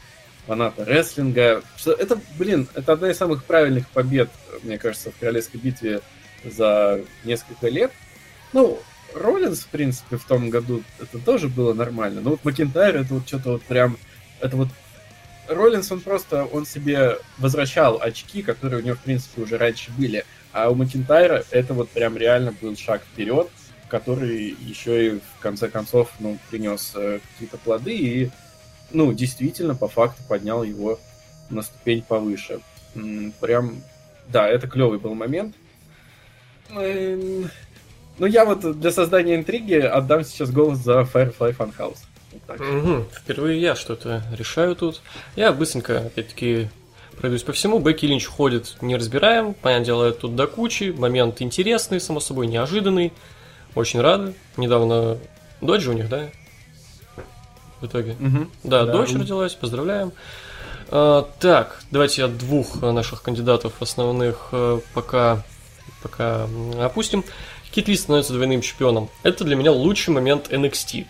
фаната рестлинга. Что это, блин, это одна из самых правильных побед, мне кажется, в королевской битве за несколько лет. Ну, Роллинс, в принципе, в том году это тоже было нормально. Но вот Макентайр это вот что-то вот прям... Это вот Роллинс, он просто, он себе возвращал очки, которые у него, в принципе, уже раньше были. А у Макентайра это вот прям реально был шаг вперед, который еще и в конце концов, ну, принес э, какие-то плоды и, ну, действительно, по факту поднял его на ступень повыше. Прям, да, это клевый был момент. Ну, я вот для создания интриги отдам сейчас голос за Firefly Funhouse. Вот. Мгм. Впервые я что-то решаю тут. Я быстренько, опять-таки, пройдусь по всему. Бекки Линч ходит, не разбираем. Понятное дело, тут до кучи. Момент интересный, само собой, неожиданный. Очень рады. Недавно дочь у них, да? В итоге. Мгм. Да, Да. дочь родилась, поздравляем. А, так, давайте от двух наших кандидатов основных э, пока, пока опустим. Кит Ли становится двойным чемпионом. Это для меня лучший момент NXT.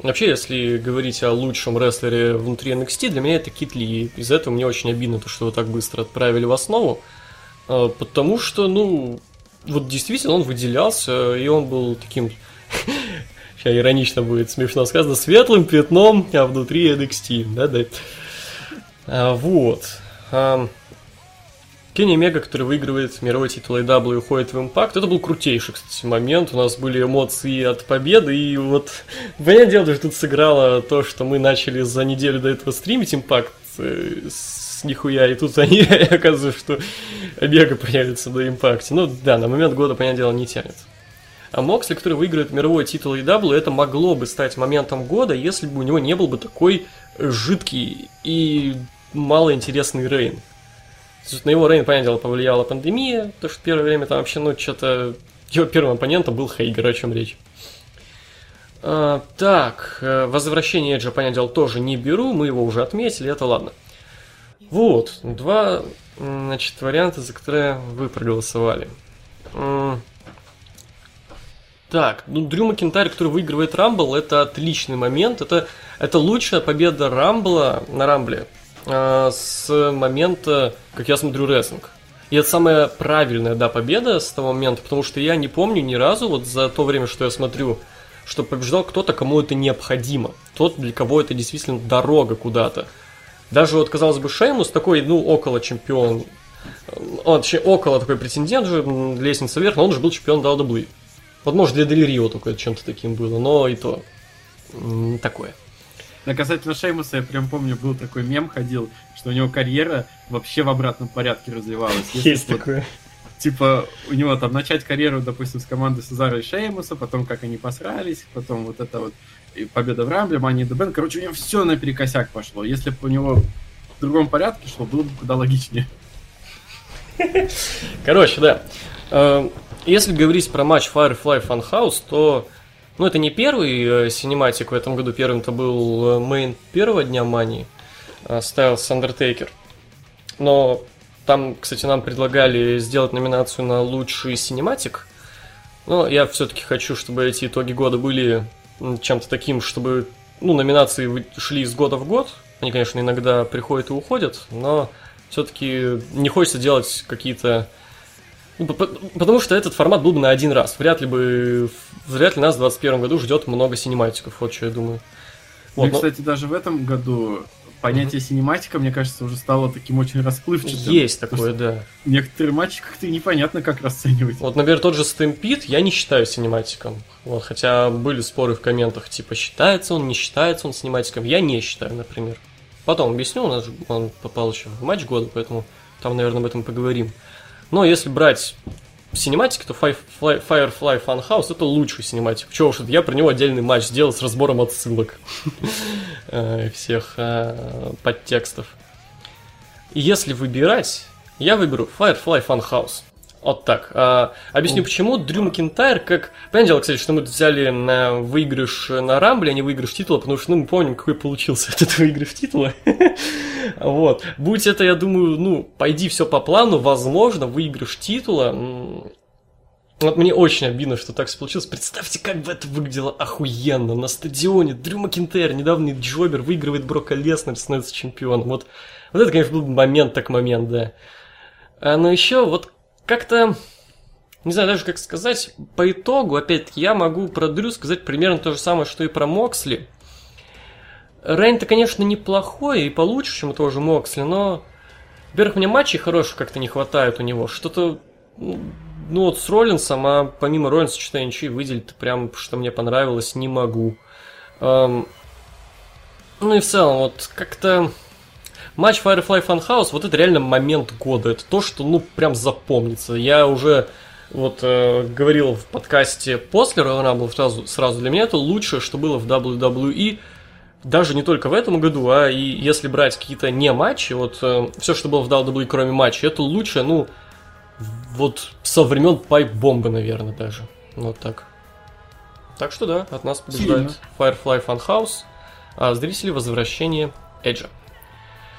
Вообще, если говорить о лучшем рестлере внутри NXT, для меня это Кит Ли. Из-за этого мне очень обидно, то, что его так быстро отправили в основу. А, потому что, ну, вот действительно он выделялся, и он был таким, сейчас иронично будет смешно сказано, светлым пятном, а внутри NXT, да-да. А, вот. Кенни Мега, который выигрывает мировой титул AW и уходит в импакт, это был крутейший, кстати, момент. У нас были эмоции от победы, и вот, понятное дело, что тут сыграло то, что мы начали за неделю до этого стримить импакт э, с нихуя, и тут они, оказывается, что Мега появится на импакте. Ну да, на момент года, понятное дело, не тянет. А Моксли, который выигрывает мировой титул AW, это могло бы стать моментом года, если бы у него не был бы такой жидкий и малоинтересный Рейн. На его Рейн, понятное дело, повлияла пандемия, то что первое время там вообще, ну, что-то... Его первым оппонентом был Хейгер, о чем речь. А, так, э, возвращение Эджа, понятное дело, тоже не беру, мы его уже отметили, это ладно. Вот, два, значит, варианта, за которые вы проголосовали. Так, ну, Дрю Макентайр, который выигрывает Рамбл, это отличный момент. Это, это лучшая победа Рамбла на Рамбле э, с момента, как я смотрю, рестлинг. И это самая правильная, да, победа с того момента, потому что я не помню ни разу, вот за то время, что я смотрю, что побеждал кто-то, кому это необходимо. Тот, для кого это действительно дорога куда-то. Даже вот, казалось бы, Шеймус такой, ну, около чемпион. Он, точнее, около такой претендент же, лестница вверх, но он же был чемпион WWE. Вот, может, для Дель Рио только чем-то таким было, но и то такое. А касательно Шеймуса, я прям помню, был такой мем ходил, что у него карьера вообще в обратном порядке развивалась. Если Есть вот, такое. Типа, у него там начать карьеру, допустим, с команды Сезара и Шеймуса, потом как они посрались, потом вот это вот и победа в Рамбле, Мани Дебен. Короче, у него все наперекосяк пошло. Если бы у него в другом порядке шло, было бы куда логичнее. Короче, да. Э, если говорить про матч Firefly Funhouse, то ну, это не первый синематик в этом году. Первым это был мейн первого дня Мании, Стайлс Undertaker. Но там, кстати, нам предлагали сделать номинацию на лучший синематик. Но я все-таки хочу, чтобы эти итоги года были чем-то таким, чтобы ну, номинации шли из года в год. Они, конечно, иногда приходят и уходят, но все-таки не хочется делать какие-то ну, потому что этот формат был бы на один раз. Вряд ли бы, вряд ли нас в 2021 году ждет много синематиков, вот что я думаю. Вот, ну, но... кстати, даже в этом году понятие mm-hmm. синематика, мне кажется, уже стало таким очень расплывчатым. Есть такое, да. Некоторые матчи как-то непонятно, как расценивать. Вот, например, тот же Stampede я не считаю синематиком. Вот, хотя были споры в комментах, типа, считается он, не считается он синематиком. Я не считаю, например. Потом объясню, у нас он попал еще в матч года, поэтому там, наверное, об этом поговорим. Но если брать синематики, то Firefly Funhouse это лучший синематик. Чего уж, я про него отдельный матч сделал с разбором отсылок э, всех э, подтекстов. Если выбирать, я выберу Firefly Funhouse. Вот так. А, объясню почему. Дрю Макинтайр, как... Понятное дело, кстати, что мы взяли на выигрыш на Рамбле, а не выигрыш титула, потому что ну, мы помним, какой получился этот выигрыш титула. вот. Будь это, я думаю, ну, пойди все по плану, возможно, выигрыш титула. Вот мне очень обидно, что так получилось. Представьте, как бы это выглядело охуенно. На стадионе Дрю Макинтайр, недавний Джобер, выигрывает Брока Леснер, становится чемпионом. Вот, вот это, конечно, был момент так момент, да. А, но еще вот как-то, не знаю даже как сказать, по итогу, опять я могу про Дрю сказать примерно то же самое, что и про Моксли. Рейн-то, конечно, неплохой и получше, чем у того же Моксли, но, во-первых, мне матчей хороших как-то не хватает у него. Что-то, ну, вот с Роллинсом, а помимо Роллинса, что-то я ничего выделить прям, что мне понравилось, не могу. Эм, ну и в целом, вот как-то матч Firefly Funhouse, вот это реально момент года. Это то, что, ну, прям запомнится. Я уже вот э, говорил в подкасте после Royal Rumble сразу, сразу для меня это лучшее, что было в WWE. Даже не только в этом году, а и если брать какие-то не матчи, вот э, все, что было в WWE, кроме матчей, это лучшее, ну, вот со времен пайп-бомбы, наверное, даже. Вот так. Так что да, от нас побеждает Сильно. Firefly Funhouse, а зрители возвращение Эджа.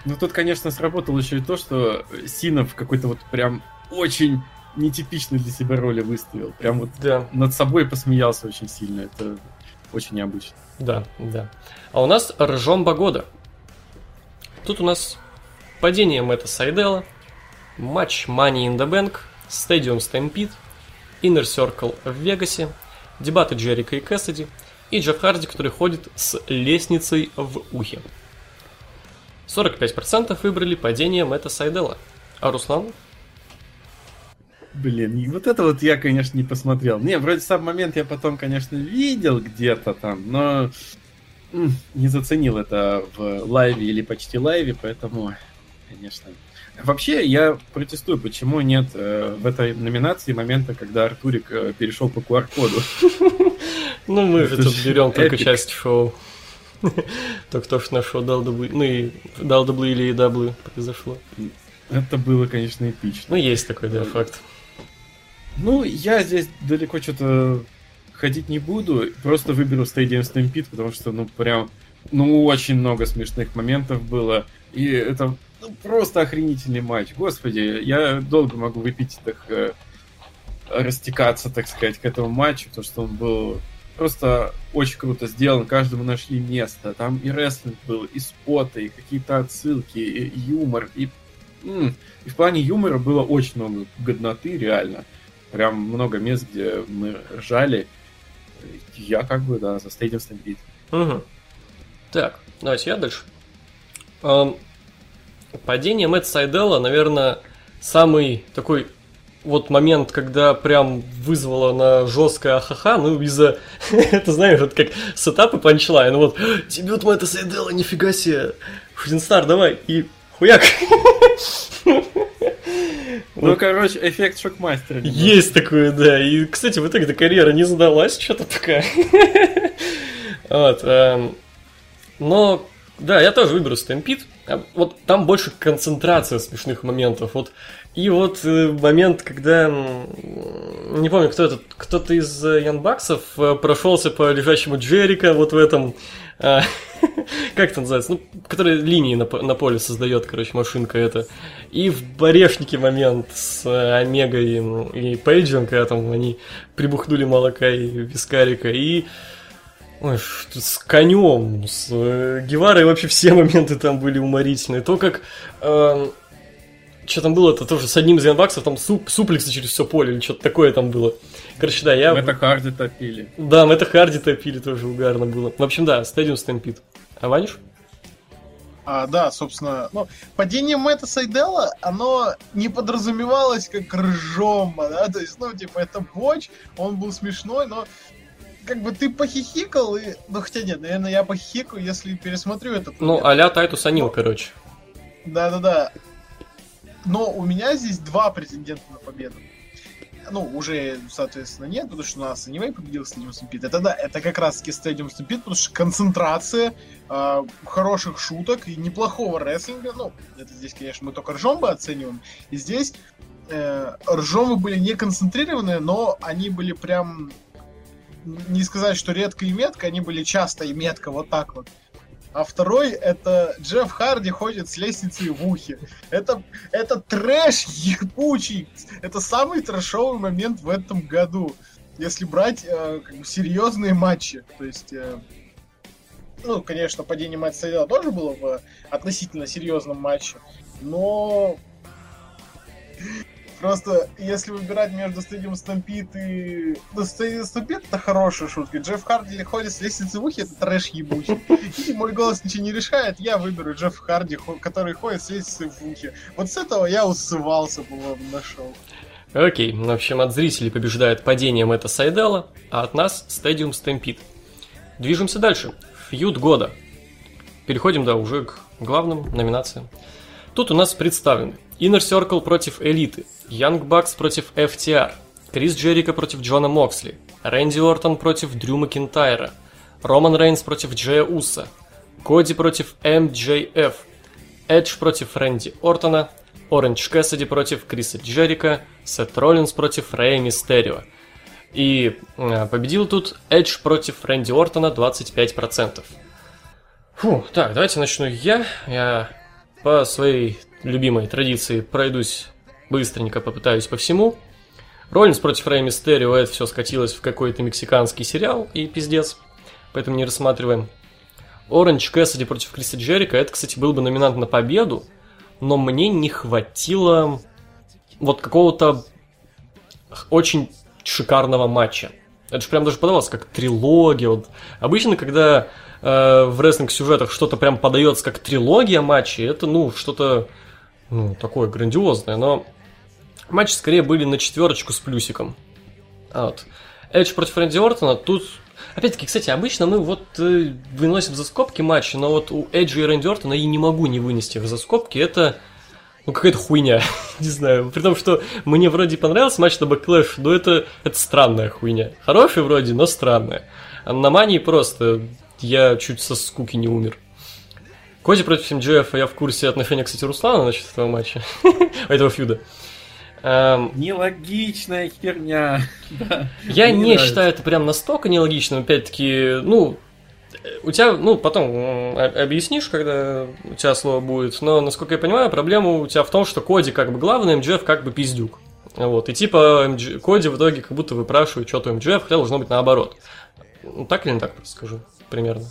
Ну тут, конечно, сработало еще и то, что Синов какой-то вот прям очень нетипичный для себя роли выставил. Прям вот да. над собой посмеялся очень сильно. Это очень необычно. Да, да. А у нас Ржомба года. Тут у нас падение Мэтта Сайдела, матч Money in the Bank, Stadium Stampede, Inner Circle в Вегасе, дебаты Джерика и Кэссиди и Джефф Харди, который ходит с лестницей в ухе. 45% выбрали падение Мэтта Сайдела. А Руслан? Блин, вот это вот я, конечно, не посмотрел. Не, вроде сам момент я потом, конечно, видел где-то там, но не заценил это в лайве или почти лайве, поэтому, конечно. Вообще, я протестую, почему нет э, в этой номинации момента, когда Артурик э, перешел по QR-коду. Ну, мы же тут берем только часть шоу. Только то, что на шоу дал дублы, ну и дал дублы или даблы произошло. Это было, конечно, эпично. Ну, есть такой, да, факт. Ну, я здесь далеко что-то ходить не буду, просто выберу Stadium Stampede, потому что, ну, прям, ну, очень много смешных моментов было, и это ну, просто охренительный матч. Господи, я долго могу выпить так э, растекаться, так сказать, к этому матчу, потому что он был просто очень круто сделан, каждому нашли место. Там и рестлинг был, и споты, и какие-то отсылки, и юмор, и, и в плане юмора было очень много годноты, реально. Прям много мест, где мы ржали. Я как бы, да, за Stadium Stampede. Угу. Так, давайте я дальше. Эм, падение Мэтт Сайдела, наверное, самый такой вот момент, когда прям вызвало на жесткое ахаха, ну, из-за, это знаешь, вот как сетап и панчлайн, ну вот, дебют Мэтта Сайдела, нифига себе, Шутинстар, давай, и хуяк. Ну, короче, эффект шокмастера. Есть такое, да. И, кстати, в итоге-то карьера не задалась что-то пока. Вот. Эм, но, да, я тоже выберу Стэмпид. А вот там больше концентрация смешных моментов. Вот и вот э, момент, когда, не помню, кто это, кто-то из Янбаксов э, прошелся по лежащему Джерика вот в этом, а, как это называется, ну, который линии на, на поле создает, короче, машинка это. И в Борешнике момент с э, Омегой и, и Пейджем, когда там они прибухнули молока и вискарика, и Ой, с конем, с э, Геварой вообще все моменты там были уморительные. То, как э, что там было, это тоже с одним из янбаксов, там суп, суплексы через все поле или что-то такое там было. Короче, да, я... Мы это Харди топили. Да, мы это Харди топили, тоже угарно было. В общем, да, Stadium Stampede. А Ваниш? А, да, собственно, ну, падение Мэтта Сайдела, оно не подразумевалось как ржома, да, то есть, ну, типа, это боч, он был смешной, но как бы ты похихикал, и... ну, хотя нет, наверное, я похихикаю, если пересмотрю это. Ну, а-ля Тайтус Анил, короче. Да-да-да. Но у меня здесь два претендента на победу. Ну, уже, соответственно, нет, потому что у нас Anyway победил Stadium Stampede. Это да, это как раз-таки Stadium Stampede, потому что концентрация э, хороших шуток и неплохого рестлинга. Ну, это здесь, конечно, мы только ржомбы оцениваем. И здесь э, ржомы были не концентрированные, но они были прям не сказать, что редко и метко, они были часто и метко, вот так вот а второй это Джефф Харди ходит с лестницей в ухе. Это, это трэш ебучий. Это самый трэшовый момент в этом году. Если брать э, как бы, серьезные матчи. То есть, э, ну, конечно, падение Мэтта Сайдела тоже было в относительно серьезном матче. Но Просто если выбирать между Stadium Stampede и... Ну, Stadium Stampede это хорошая шутка. Джефф Харди ходит с лестницы в ухе, это трэш ебучий. И мой голос ничего не решает, я выберу Джефф Харди, который ходит с лестницы в ухе. Вот с этого я усывался, по-моему, на шоу. Окей, в общем, от зрителей побеждает падением это Сайдела, а от нас Stadium Stampede. Движемся дальше. Фьюд года. Переходим, да, уже к главным номинациям. Тут у нас представлены Inner Circle против Элиты, Young Bucks против FTR, Крис Джерика против Джона Моксли, Рэнди Ортон против Дрю Макинтайра, Роман Рейнс против Джея Уса, Коди против MJF, Эдж против Рэнди Ортона, Оранж Кэссиди против Криса Джерика, Сет Роллинс против Рэя Мистерио. И э, победил тут Эдж против Рэнди Ортона 25%. Фу, так, давайте начну я. Я по своей любимой традиции пройдусь быстренько, попытаюсь по всему. Роллинс против Рэй Мистерио, это все скатилось в какой-то мексиканский сериал и пиздец, поэтому не рассматриваем. Оранж Кэссиди против Криса Джерика, это, кстати, был бы номинант на победу, но мне не хватило вот какого-то очень шикарного матча. Это же прям даже подавалось как трилогия. Вот. Обычно, когда э, в рестлинг-сюжетах что-то прям подается как трилогия матчей, это, ну, что-то ну, такое грандиозное, но матчи скорее были на четверочку с плюсиком. А вот. Эдж против Рэнди Ортона, тут Опять-таки, кстати, обычно мы вот э, выносим за скобки матчи, но вот у Эджи и Рэнди Ортона я не могу не вынести их за скобки. Это ну, какая-то хуйня, не знаю. При том, что мне вроде понравился матч на Backlash, но это, это странная хуйня. Хорошая вроде, но странная. А на Мании просто я чуть со скуки не умер. Коди против МДФ, я в курсе отношения, кстати, Руслана насчет этого матча, этого фьюда. Эм, Нелогичная херня. Я не считаю это прям настолько нелогичным, опять-таки, ну, у тебя, ну, потом объяснишь, когда у тебя слово будет, но, насколько я понимаю, проблема у тебя в том, что Коди как бы главный, МДФ как бы пиздюк. Вот, и типа Коди в итоге как будто выпрашивает что-то МДФ, хотя должно быть наоборот. Ну, так или не так, просто скажу, примерно.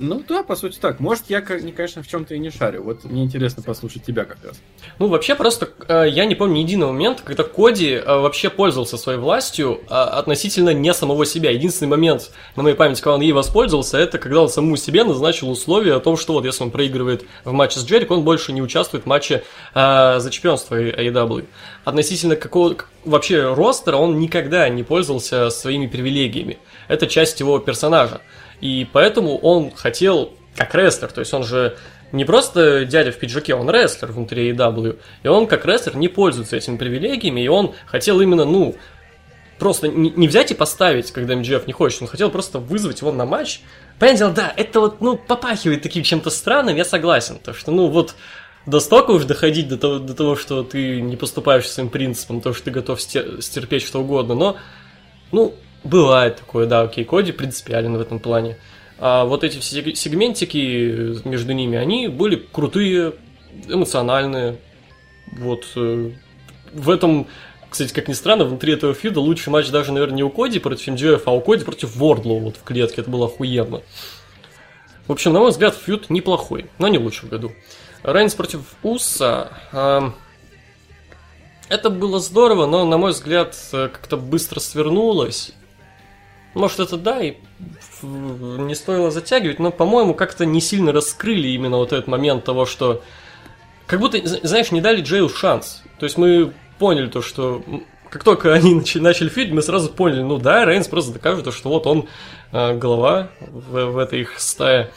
Ну да, по сути так. Может, я, конечно, в чем-то и не шарю. Вот мне интересно послушать тебя как раз. Ну, вообще, просто э, я не помню ни единого момента, когда Коди э, вообще пользовался своей властью э, относительно не самого себя. Единственный момент на моей памяти, когда он ей воспользовался, это когда он самому себе назначил условия о том, что вот если он проигрывает в матче с Джерик, он больше не участвует в матче э, за чемпионство AEW. Относительно какого вообще ростера он никогда не пользовался своими привилегиями. Это часть его персонажа. И поэтому он хотел, как рестлер, то есть он же не просто дядя в пиджаке, он рестлер внутри AEW. И он как рестлер не пользуется этими привилегиями, и он хотел именно, ну, просто не, взять и поставить, когда МДФ не хочет, он хотел просто вызвать его на матч. Дело, да, это вот, ну, попахивает таким чем-то странным, я согласен. То, что, ну, вот до стока уж доходить до того, до того, что ты не поступаешь своим принципом, то, что ты готов стерпеть что угодно, но, ну, Бывает такое, да, окей, Коди принципиален в этом плане. А вот эти все сегментики между ними, они были крутые, эмоциональные. Вот э, в этом, кстати, как ни странно, внутри этого фьюда лучший матч даже, наверное, не у Коди против МДФ, а у Коди против Вордлоу вот в клетке. Это было охуенно. В общем, на мой взгляд, фьюд неплохой, но не лучший в году. Рейнс против Уса. Э, это было здорово, но, на мой взгляд, э, как-то быстро свернулось. Может, это да, и не стоило затягивать, но, по-моему, как-то не сильно раскрыли именно вот этот момент того, что... Как будто, знаешь, не дали Джею шанс. То есть мы поняли то, что как только они начали фильм, мы сразу поняли, ну да, Рейнс просто докажет, что вот он э, голова в, в этой их стае.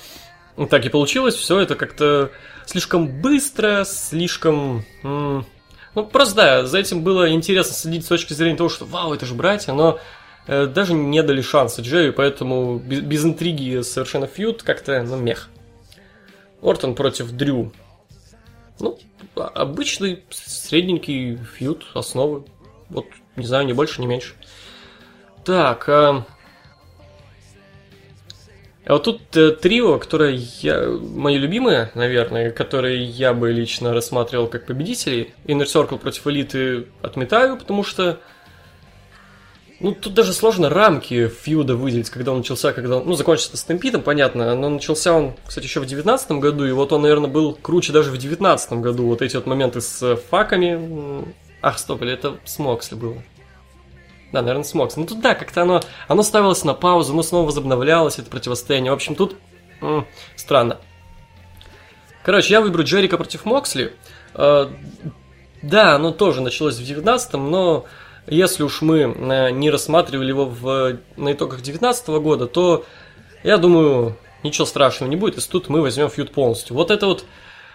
Так и получилось, все это как-то слишком быстро, слишком... Ну, просто да, за этим было интересно следить с точки зрения того, что вау, это же братья, но даже не дали шанса Джерри, поэтому без, без интриги совершенно фьют как-то, ну, мех. Ортон против Дрю. Ну, а, обычный средненький фьют, основы. Вот, не знаю, не больше, не меньше. Так, а... А вот тут э, трио, которое я, мои любимые, наверное, которые я бы лично рассматривал как победителей. Inner Circle против Элиты отметаю, потому что ну, тут даже сложно рамки фьюда выделить, когда он начался, когда он, ну, закончился с Стэмпитом, понятно, но начался он, кстати, еще в девятнадцатом году, и вот он, наверное, был круче даже в девятнадцатом году, вот эти вот моменты с факами. Ах, стоп, или это с Моксли было? Да, наверное, с Моксли. Ну, тут, да, как-то оно, оно ставилось на паузу, но снова возобновлялось, это противостояние. В общем, тут м- странно. Короче, я выберу Джерика против Моксли. Э, да, оно тоже началось в девятнадцатом, но если уж мы э, не рассматривали его в, на итогах 2019 года, то я думаю, ничего страшного не будет, если тут мы возьмем фьюд полностью. Вот это вот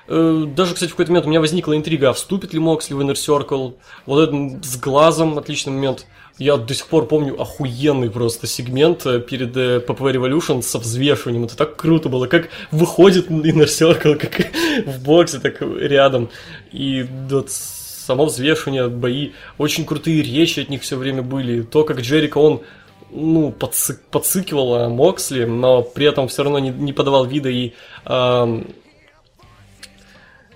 э, даже, кстати, в какой-то момент у меня возникла интрига, а вступит ли Моксли в Inner Circle. Вот этот с глазом, отличный момент. Я до сих пор помню охуенный просто сегмент э, перед PPV Revolution со взвешиванием. Это так круто было, как выходит Inner Circle, как в боксе, так рядом. И вот само взвешивание, бои, очень крутые речи от них все время были. То, как Джерика, он ну, подсы подсыкивал Моксли, но при этом все равно не, не подавал вида и э,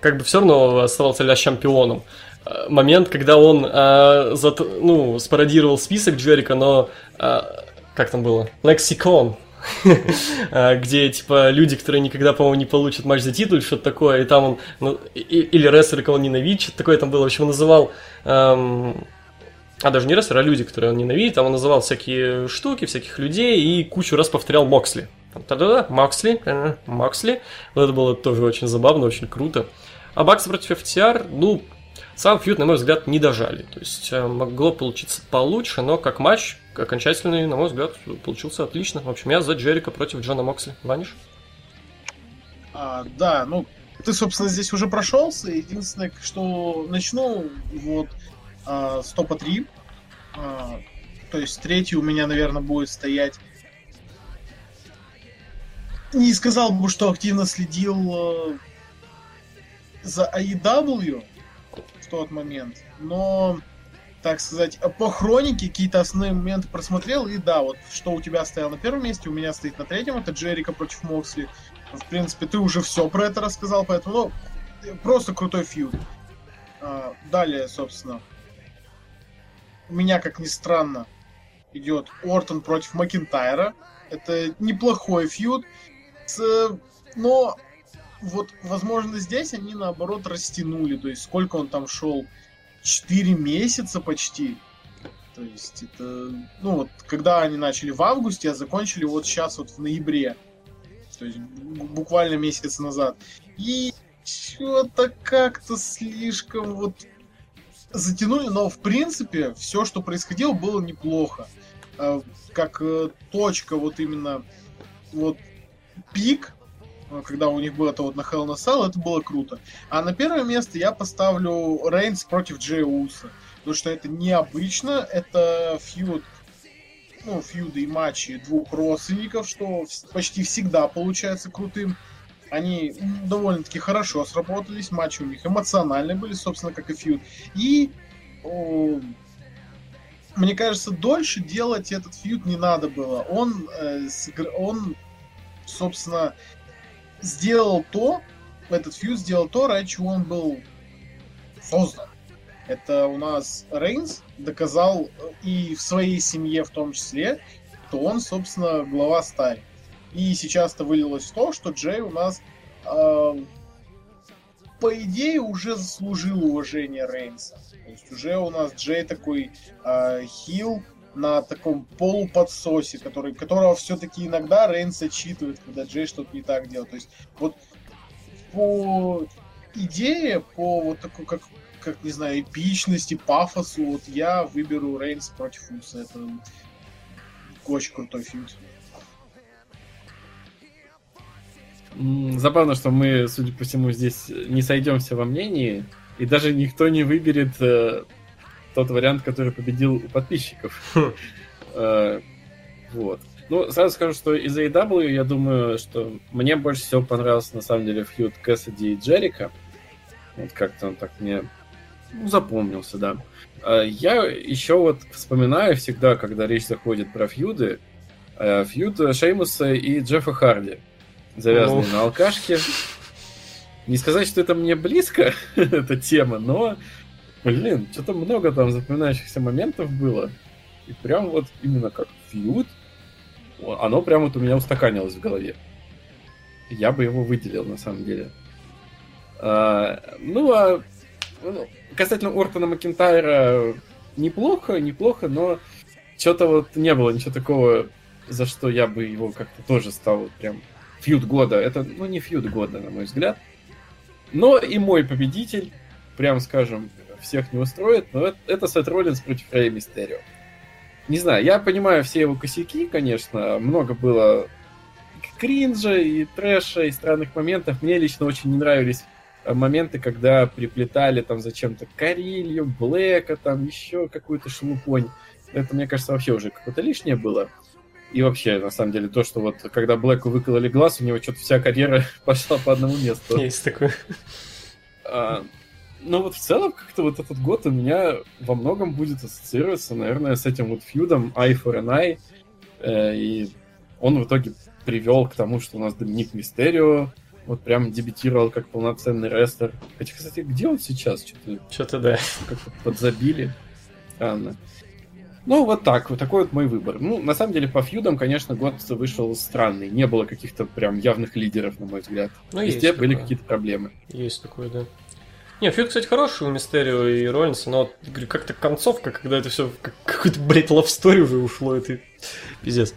как бы все равно оставался ля чемпионом. Э, момент, когда он э, зат, ну, спародировал список Джерика, но э, как там было? Лексикон А, где, типа, люди, которые никогда, по-моему, не получат матч за титул, что-то такое, и там он, ну, или рестлеры, кого он ненавидит, что-то такое там было, в общем, он называл, эм, а даже не рестлеры, а люди, которые он ненавидит, там он называл всякие штуки, всяких людей, и кучу раз повторял Моксли. Та-да-да, Моксли, Моксли. Вот это было тоже очень забавно, очень круто. А Бакс против FTR, ну, сам фьюд, на мой взгляд, не дожали. То есть э, могло получиться получше, но как матч окончательный, на мой взгляд, получился отлично. В общем, я за Джерика против Джона Моксли. Ваниш? А, да, ну, ты, собственно, здесь уже прошелся. Единственное, что начну, вот, а, 100 по 3. А, то есть третий у меня, наверное, будет стоять не сказал бы, что активно следил э, за AEW, тот момент. Но, так сказать, по хронике какие-то основные моменты просмотрел. И да, вот что у тебя стоял на первом месте, у меня стоит на третьем. Это Джерика против Моксли. В принципе, ты уже все про это рассказал, поэтому, ну, просто крутой фьюд. А, далее, собственно, у меня, как ни странно, идет Ортон против Макинтайра. Это неплохой фьюд. С, но вот, возможно, здесь они, наоборот, растянули. То есть, сколько он там шел? Четыре месяца почти. То есть, это... Ну, вот, когда они начали в августе, а закончили вот сейчас вот в ноябре. То есть, буквально месяц назад. И что-то как-то слишком вот затянули, но в принципе все, что происходило, было неплохо. А, как э, точка вот именно вот пик Э, когда у них было это вот на Hell in a Cell, это было круто. А на первое место я поставлю Рейнс против Джей Уса. Потому что это необычно, это фьюд, ну, фьюды и матчи двух родственников, что почти всегда получается крутым. Они довольно-таки хорошо сработались, матчи у них эмоциональные были, собственно, как и фьюд. И о, мне кажется, дольше делать этот фьюд не надо было. Он, э, он собственно, сделал то, этот фьюз сделал то, ради чего он был создан. Это у нас Рейнс доказал и в своей семье в том числе, то он, собственно, глава стаи. И сейчас это вылилось в то, что Джей у нас, э, по идее, уже заслужил уважение Рейнса. То есть уже у нас Джей такой э, хил, на таком полуподсосе, который, которого все-таки иногда Рейнс отчитывает, когда Джей что-то не так делает. То есть вот по идее, по вот такой, как, как не знаю, эпичности, пафосу, вот я выберу Рейнс против Уса. Это очень крутой фьюд. Забавно, что мы, судя по всему, здесь не сойдемся во мнении, и даже никто не выберет э, тот вариант, который победил у подписчиков. Хм. Э, вот. Ну, сразу скажу, что из AEW я думаю, что мне больше всего понравился на самом деле фьюд Кэссиди и Джерика. Вот как-то он так мне ну, запомнился, да. А я еще вот вспоминаю всегда, когда речь заходит про фьюды, э, фьюд Шеймуса и Джеффа Харди, завязанные ну. на алкашке. Не сказать, что это мне близко, эта тема, но Блин, что-то много там запоминающихся моментов было. И прям вот именно как фьюд, оно прям вот у меня устаканилось в голове. Я бы его выделил, на самом деле. А, ну, а ну, касательно Ортона Макентайра, неплохо, неплохо, но что-то вот не было ничего такого, за что я бы его как-то тоже стал вот прям фьюд года. Это, ну, не фьюд года, на мой взгляд. Но и мой победитель, прям скажем, всех не устроит, но это, это Сет Роллинс против Рэй Мистерио. Не знаю, я понимаю все его косяки, конечно, много было кринжа и трэша, и странных моментов. Мне лично очень не нравились э, моменты, когда приплетали там зачем-то Карилью, Блэка, там еще какую-то шелупонь. Это, мне кажется, вообще уже какое-то лишнее было. И вообще, на самом деле, то, что вот когда Блэку выкололи глаз, у него что-то вся карьера пошла по одному месту. Есть такое. А, но вот в целом как-то вот этот год у меня во многом будет ассоциироваться, наверное, с этим вот фьюдом Eye for an Eye. Э, и он в итоге привел к тому, что у нас Доминик Мистерио вот прям дебютировал как полноценный рестлер. Хотя, кстати, где он сейчас? Что-то, Что-то да. Как-то подзабили. Странно. Ну, вот так, вот такой вот мой выбор. Ну, на самом деле, по фьюдам, конечно, год вышел странный. Не было каких-то прям явных лидеров, на мой взгляд. Ну, Везде были такое. какие-то проблемы. Есть такое, да. Не, фьюд, кстати, хороший у Мистерио и Роллинса, но говорю, как-то концовка, когда это все как какой-то, блядь, лавстори уже ушло, это пиздец.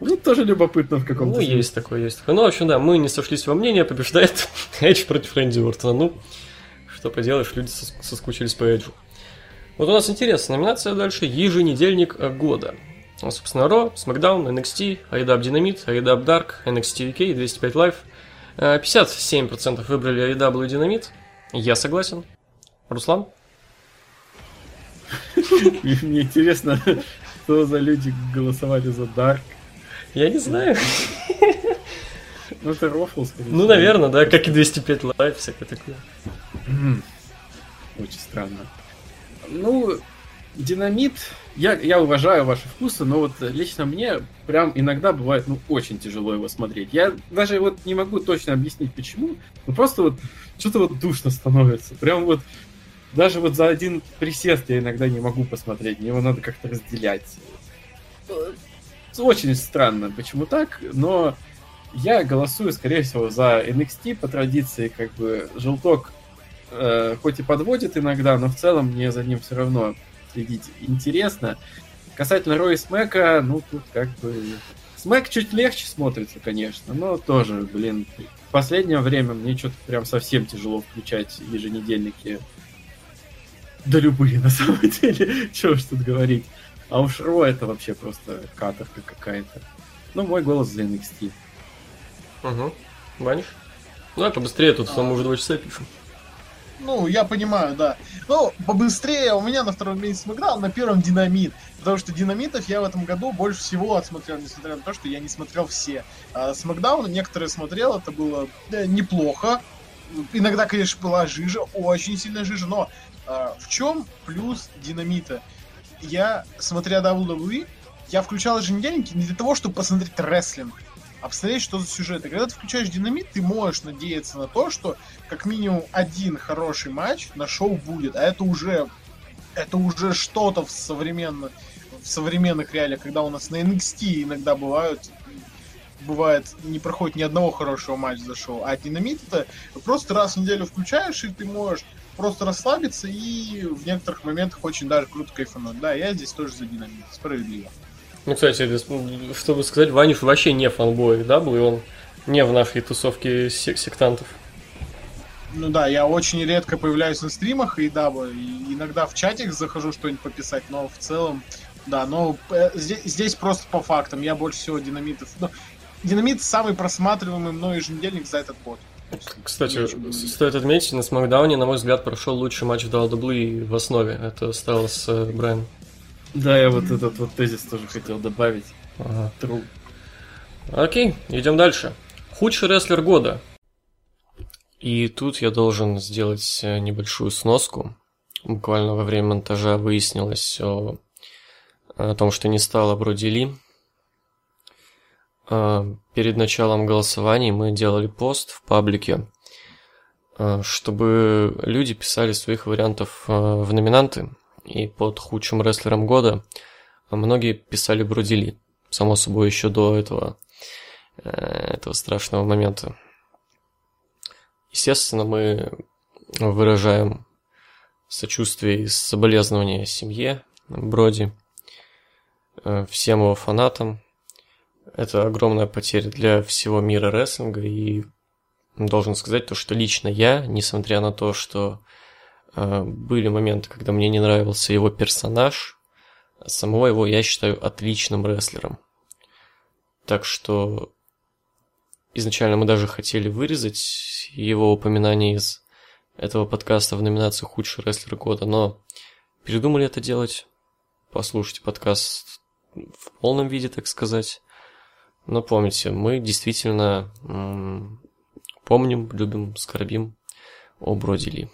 Ну, тоже любопытно в каком-то Ну, смысле. есть такое, есть такое. Ну, в общем, да, мы не сошлись во мнении, побеждает Эдж против Рэнди Ортона. Ну, что поделаешь, люди сос- соскучились по Эджу. Вот у нас интересная номинация дальше. Еженедельник года. Ну, собственно, Ро, SmackDown, NXT, AEW Dynamite, AEW Dark, NXT UK, 205 Live. Э, 57% выбрали AEW и Dynamite. Я согласен. Руслан? Мне интересно, что за люди голосовали за Дарк. Я не знаю. Ну, это рофл, скорее Ну, наверное, да, как и 205 Live, всякое такое. Очень странно. Ну, динамит. Я, я уважаю ваши вкусы, но вот лично мне прям иногда бывает, ну, очень тяжело его смотреть. Я даже вот не могу точно объяснить, почему. Ну, просто вот что-то вот душно становится. Прям вот даже вот за один присест я иногда не могу посмотреть. Мне его надо как-то разделять. Э, Очень странно, почему так, но я голосую, скорее всего, за NXT по традиции, как бы желток э, хоть и подводит иногда, но в целом мне за ним все равно следить интересно. Касательно Роя Смека, ну тут как бы... Смэк чуть легче смотрится, конечно, но тоже, блин, в последнее время мне что-то прям совсем тяжело включать еженедельники. Да любые, на самом деле, чего уж тут говорить. А уж Ро это вообще просто каторга какая-то. Ну, мой голос за NXT. Угу. Ваниш? Давай побыстрее, тут мы уже два часа пишем. Ну, я понимаю, да. Ну, побыстрее, у меня на втором месте Смакдаун, на первом Динамит. Потому что Динамитов я в этом году больше всего отсмотрел, несмотря на то, что я не смотрел все. А Смакдаун некоторые смотрел, это было э, неплохо. Иногда, конечно, была жижа, очень сильная жижа, но а, в чем плюс Динамита? Я, смотря WWE, я включал еженедельники не для того, чтобы посмотреть рестлинг, а посмотреть, что за сюжет. И когда ты включаешь Динамит, ты можешь надеяться на то, что как минимум один хороший матч на шоу будет, а это уже это уже что-то в современных в современных реалиях, когда у нас на NXT иногда бывают бывает не проходит ни одного хорошего матча за шоу, а динамит это просто раз в неделю включаешь и ты можешь просто расслабиться и в некоторых моментах очень даже круто кайфануть. Да, я здесь тоже за динамит, справедливо. Ну, кстати, чтобы сказать, Ваниш вообще не фанбой, да, был, и он не в нашей тусовке сек- сектантов. Ну да, я очень редко появляюсь на стримах и да, и иногда в чатик захожу что-нибудь пописать, но в целом, да, но э, здесь, здесь просто по фактам. Я больше всего динамитов. Ну, динамит самый просматриваемый мной еженедельник за этот год. Кстати, стоит отметить, на Смакдауне, на мой взгляд, прошел лучший матч в WWE в основе. Это стало с э, Брайаном. Да, я вот этот вот тезис тоже хотел добавить. Ага. True. Окей, идем дальше. Худший рестлер года. И тут я должен сделать э, небольшую сноску. Буквально во время монтажа выяснилось о, о том, что не стало Броди Ли. А, Перед началом голосований мы делали пост в паблике, а, чтобы люди писали своих вариантов а, в номинанты. И под худшим рестлером года многие писали Броди Ли. Само собой, еще до этого э, этого страшного момента. Естественно, мы выражаем сочувствие и соболезнования семье Броди, э, всем его фанатам. Это огромная потеря для всего мира рестлинга, и должен сказать то, что лично я, несмотря на то, что были моменты, когда мне не нравился его персонаж, самого его я считаю отличным рестлером. Так что изначально мы даже хотели вырезать его упоминание из этого подкаста в номинацию «Худший рестлер года», но передумали это делать. Послушайте подкаст в полном виде, так сказать. Но помните, мы действительно м, помним, любим, скорбим о Броди Ли.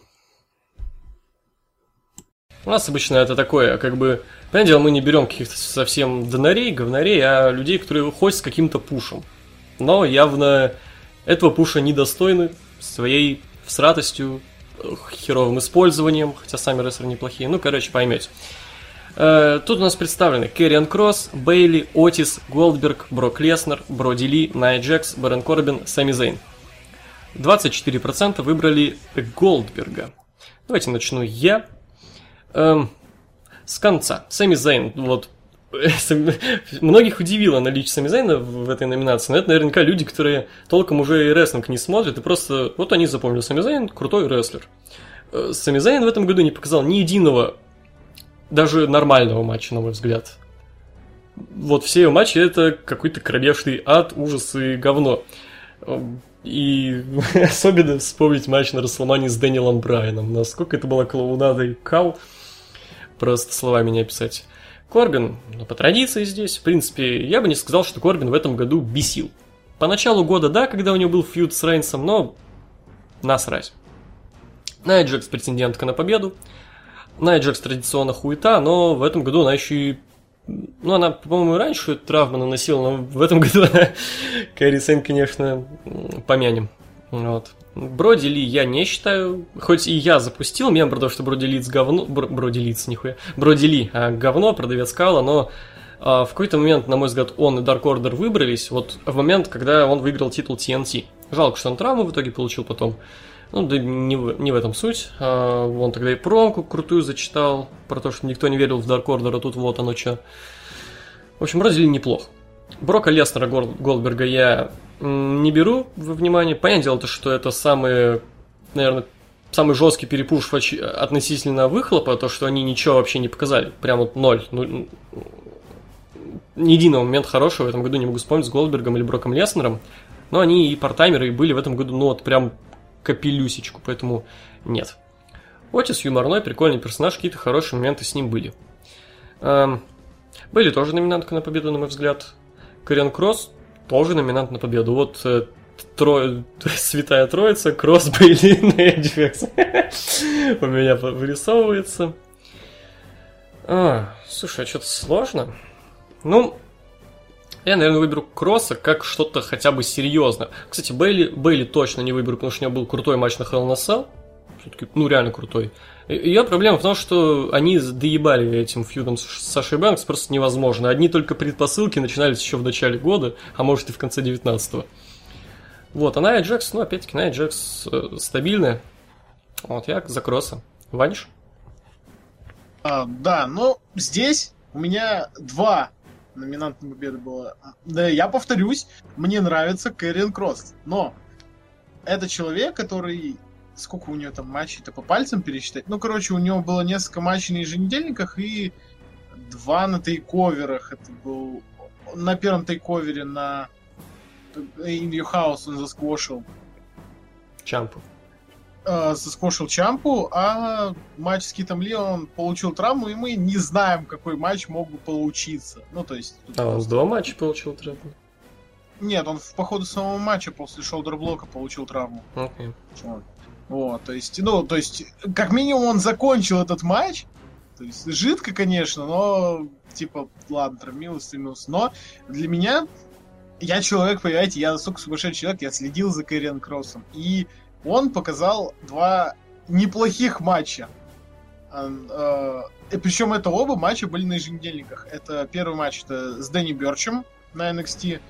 У нас обычно это такое, как бы, понятное дело, мы не берем каких-то совсем донорей, говнорей, а людей, которые выходят с каким-то пушем. Но явно этого пуша недостойны своей всратостью, э, херовым использованием, хотя сами рестлеры неплохие. Ну, короче, поймете. Э, тут у нас представлены Керриан Кросс, Бейли, Отис, Голдберг, Брок Леснер, Броди Ли, Найя Джекс, Барен Корбин, Сами Зейн. 24% выбрали Голдберга. Давайте начну я. Эм, с конца. Сами Зейн, вот многих удивило наличие Сами Зейна в этой номинации, но это наверняка люди, которые толком уже и рестлинг не смотрят, и просто вот они запомнили Сами Зейн, крутой рестлер. Э, Сами Зейн в этом году не показал ни единого, даже нормального матча, на мой взгляд. Вот все его матчи это какой-то кровешный ад, ужас и говно. И особенно вспомнить матч на Расселмане с Дэниелом Брайаном. Насколько это была клоунада и кал, просто словами не описать. Корбин, ну, по традиции здесь, в принципе, я бы не сказал, что Корбин в этом году бесил. По началу года, да, когда у него был фьюд с Рейнсом, но насрать. Найджекс претендентка на победу. Найджекс традиционно хуета, но в этом году она еще и... Ну, она, по-моему, раньше травмы наносила, но в этом году она... Кэрри конечно, помянем. Вот. Броди Ли я не считаю, хоть и я запустил мем про то, что Броди Лиц говно, Бр, Броди Лиц, нихуя, Броди Ли а, говно, продавец Кала, но а, в какой-то момент, на мой взгляд, он и Dark Order выбрались, вот в момент, когда он выиграл титул TNT. Жалко, что он травму в итоге получил потом. Ну, да не в, не в этом суть. А, он тогда и промку крутую зачитал, про то, что никто не верил в Dark Order, а тут вот оно что. В общем, Броди Ли неплохо. Брока Леснера Голдберга я не беру во внимание. Понятное дело, то, что это самый, наверное, самый жесткий перепуш относительно выхлопа, то, что они ничего вообще не показали. Прям вот ноль. Ну, ни единого момента хорошего в этом году не могу вспомнить с Голдбергом или Броком Леснером. Но они и партаймеры, и были в этом году, ну вот прям капелюсечку, поэтому нет. Отис юморной, прикольный персонаж, какие-то хорошие моменты с ним были. Эм, были тоже номинантка на победу, на мой взгляд. Кориан Кросс тоже номинант на победу. Вот э, тро... Святая Троица, Кросс, Бейли, Эджвекс. У меня вырисовывается. А, слушай, а что-то сложно. Ну, я, наверное, выберу Кросса как что-то хотя бы серьезное. Кстати, Бейли, Бейли точно не выберу, потому что у него был крутой матч на Hell a Cell. Все-таки, ну, реально крутой. Ее проблема в том, что они доебали этим фьюдом с Сашей Бэнкс просто невозможно. Одни только предпосылки начинались еще в начале года, а может и в конце 19-го. Вот, а Найя Джекс, ну, опять-таки, Найя Джекс э, стабильная. Вот, я за кросса. Ваниш? А, да, но здесь у меня два номинанта на победу было. Да, я повторюсь, мне нравится Кэрриан Кросс, но это человек, который сколько у нее там матчей-то по пальцам пересчитать. Ну, короче, у него было несколько матчей на еженедельниках и два на тейковерах. Это был на первом тейковере на In Your House он засквошил. Чампу. Э, засквошил Чампу, а матч с Китом Ли он получил травму, и мы не знаем, какой матч мог бы получиться. Ну, то есть... А он с два матча получил травму? Нет, он в, по ходу самого матча после шоудер-блока получил травму. Okay. Вот. Вот, то есть, ну, то есть, как минимум он закончил этот матч. То есть, жидко, конечно, но, типа, ладно, травмился, стремился. Но для меня, я человек, понимаете, я настолько сумасшедший человек, я следил за Кэриан Кроссом. И он показал два неплохих матча. А, и причем это оба матча были на еженедельниках. Это первый матч это с Дэнни Берчем на NXT.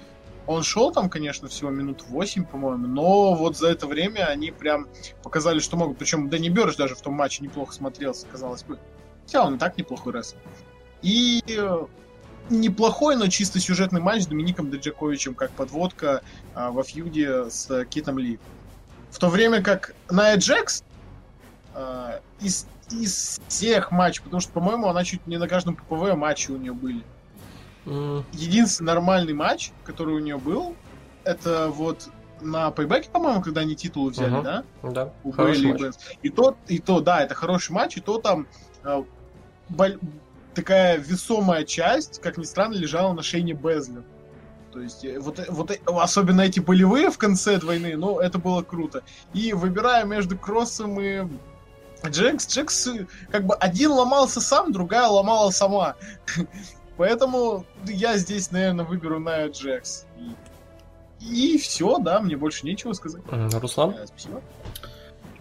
Он шел там, конечно, всего минут 8, по-моему, но вот за это время они прям показали, что могут. Причем Дэнни Бёрш даже в том матче неплохо смотрелся, казалось бы. Хотя он и так неплохой рестлер. И э, неплохой, но чисто сюжетный матч с Домиником Деджаковичем, как подводка а, во фьюде с Китом Ли. В то время как Найя Джекс а, из, из всех матчей, потому что, по-моему, она чуть не на каждом ППВ матче у нее были. Единственный нормальный матч, который у нее был, это вот на пейбеке, по-моему, когда они титулы взяли, угу. да? Да. У Бейли и Бенс. И то, и то, да, это хороший матч, и то там э, боль... такая весомая часть, как ни странно, лежала на шейне Безли. То есть, э, вот, э, вот э, особенно эти болевые в конце войны, ну, это было круто. И выбирая между Кроссом и Джекс, Джекс как бы один ломался сам, другая ломала сама. Поэтому я здесь, наверное, выберу Ная Джекс. И, и все, да, мне больше нечего сказать. Руслан? Спасибо.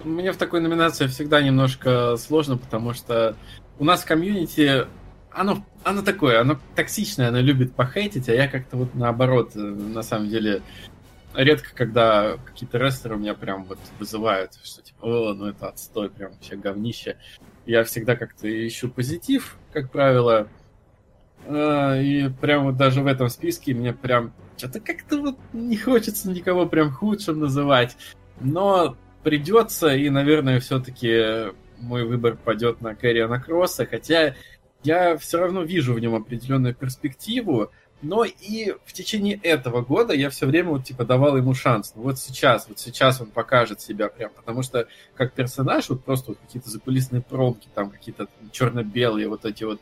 Мне в такой номинации всегда немножко сложно, потому что у нас в комьюнити оно, оно такое, оно токсичное, оно любит похейтить, а я как-то вот наоборот, э, на самом деле, редко, когда какие-то рестлеры меня прям вот вызывают, что типа, о, ну это отстой, прям вообще говнище. Я всегда как-то ищу позитив, как правило, и прям вот даже в этом списке мне прям что-то как-то вот не хочется никого прям худшим называть. Но придется, и, наверное, все-таки мой выбор пойдет на Кэриона Кросса, хотя я все равно вижу в нем определенную перспективу, но и в течение этого года я все время вот типа давал ему шанс. Ну вот сейчас, вот сейчас он покажет себя прям, потому что как персонаж, вот просто вот какие-то закулисные промки, там какие-то черно-белые вот эти вот,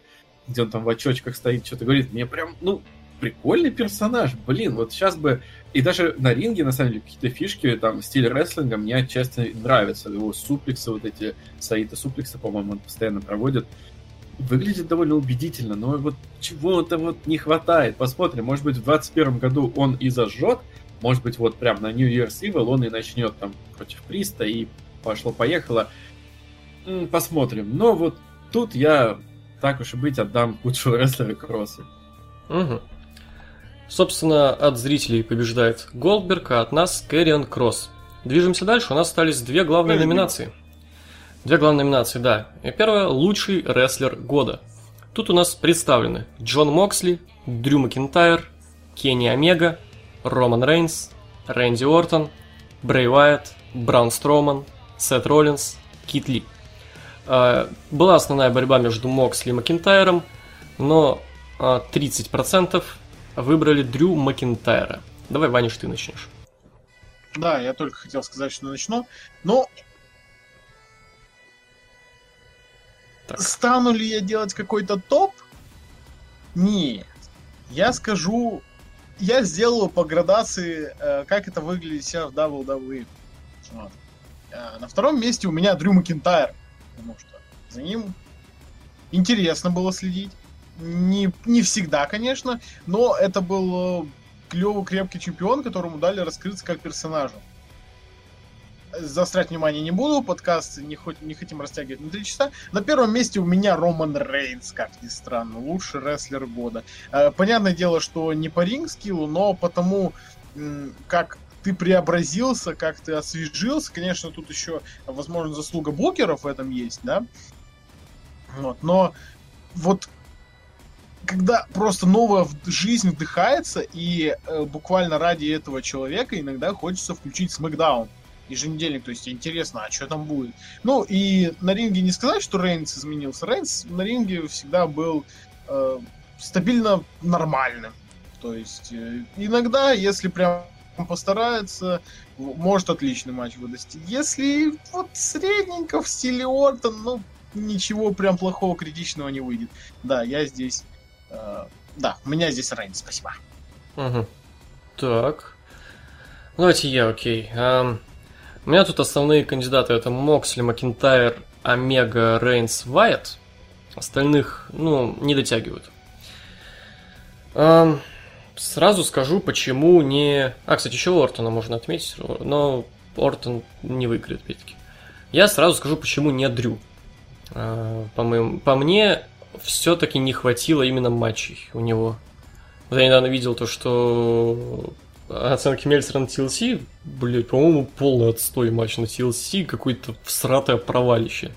где он там в очочках стоит, что-то говорит, мне прям, ну, прикольный персонаж, блин, вот сейчас бы... И даже на ринге, на самом деле, какие-то фишки, там, стиль рестлинга мне отчасти нравятся. Его суплексы, вот эти Саита суплексы, по-моему, он постоянно проводит. Выглядит довольно убедительно, но вот чего-то вот не хватает. Посмотрим, может быть, в 2021 году он и зажжет, может быть, вот прям на New Year's Evil он и начнет там против Приста, и пошло-поехало. Посмотрим. Но вот тут я, так уж и быть, отдам худшего рестлера Кросса. Угу. Собственно, от зрителей побеждает Голдберг, а от нас Кэриан Кросс. Движемся дальше, у нас остались две главные номинации. Две главные номинации, да. И первая – лучший рестлер года. Тут у нас представлены Джон Моксли, Дрю Макинтайр, Кенни Омега, Роман Рейнс, Рэнди Ортон, Брей Уайт, Браун Строуман, Сет Роллинс, Кит Ли. А, была основная борьба между Моксли и Макинтайром, но 30% выбрали Дрю Макинтайра. Давай, Ваниш, ты начнешь. Да, я только хотел сказать, что начну. Но так. стану ли я делать какой-то топ? Нет. Я скажу, я сделаю по градации, э, как это выглядит сейчас в WWE. Вот. Э, на втором месте у меня Дрю Макинтайр, потому что за ним интересно было следить. Не, не всегда, конечно, но это был э, клевый, крепкий чемпион, которому дали раскрыться как персонажу. Заострять внимание не буду, подкаст не, хоть, не хотим растягивать на 3 часа. На первом месте у меня Роман Рейнс, как ни странно, лучший рестлер года. Э, понятное дело, что не по ринг-скиллу, но потому, как ты преобразился, как ты освежился. Конечно, тут еще, возможно, заслуга букеров в этом есть, да? Вот, но вот когда просто новая жизнь вдыхается, и э, буквально ради этого человека иногда хочется включить Смакдаун еженедельник, то есть интересно, а что там будет. Ну, и на ринге не сказать, что Рейнс изменился. Рейнс на ринге всегда был э, стабильно нормальным. То есть э, иногда, если прям постарается, может отличный матч выдать. Если вот средненько в стиле Ортон, ну, ничего прям плохого, критичного не выйдет. Да, я здесь Э, да, у меня здесь Рейн, спасибо. Угу. Так. Давайте я, окей. Um, у меня тут основные кандидаты это Моксли, Макинтайр, Омега, Рейнс, Вайт. Остальных, ну, не дотягивают. Um, сразу скажу, почему не... А, кстати, еще Ортона можно отметить, но Ортон не выиграет, опять-таки. Я сразу скажу, почему не Дрю. Uh, по, моим... по мне, все-таки не хватило именно матчей у него. Я недавно видел то, что оценки Мельцера на TLC, блять, по-моему, полный отстой матч на TLC, какое-то всратое провалище.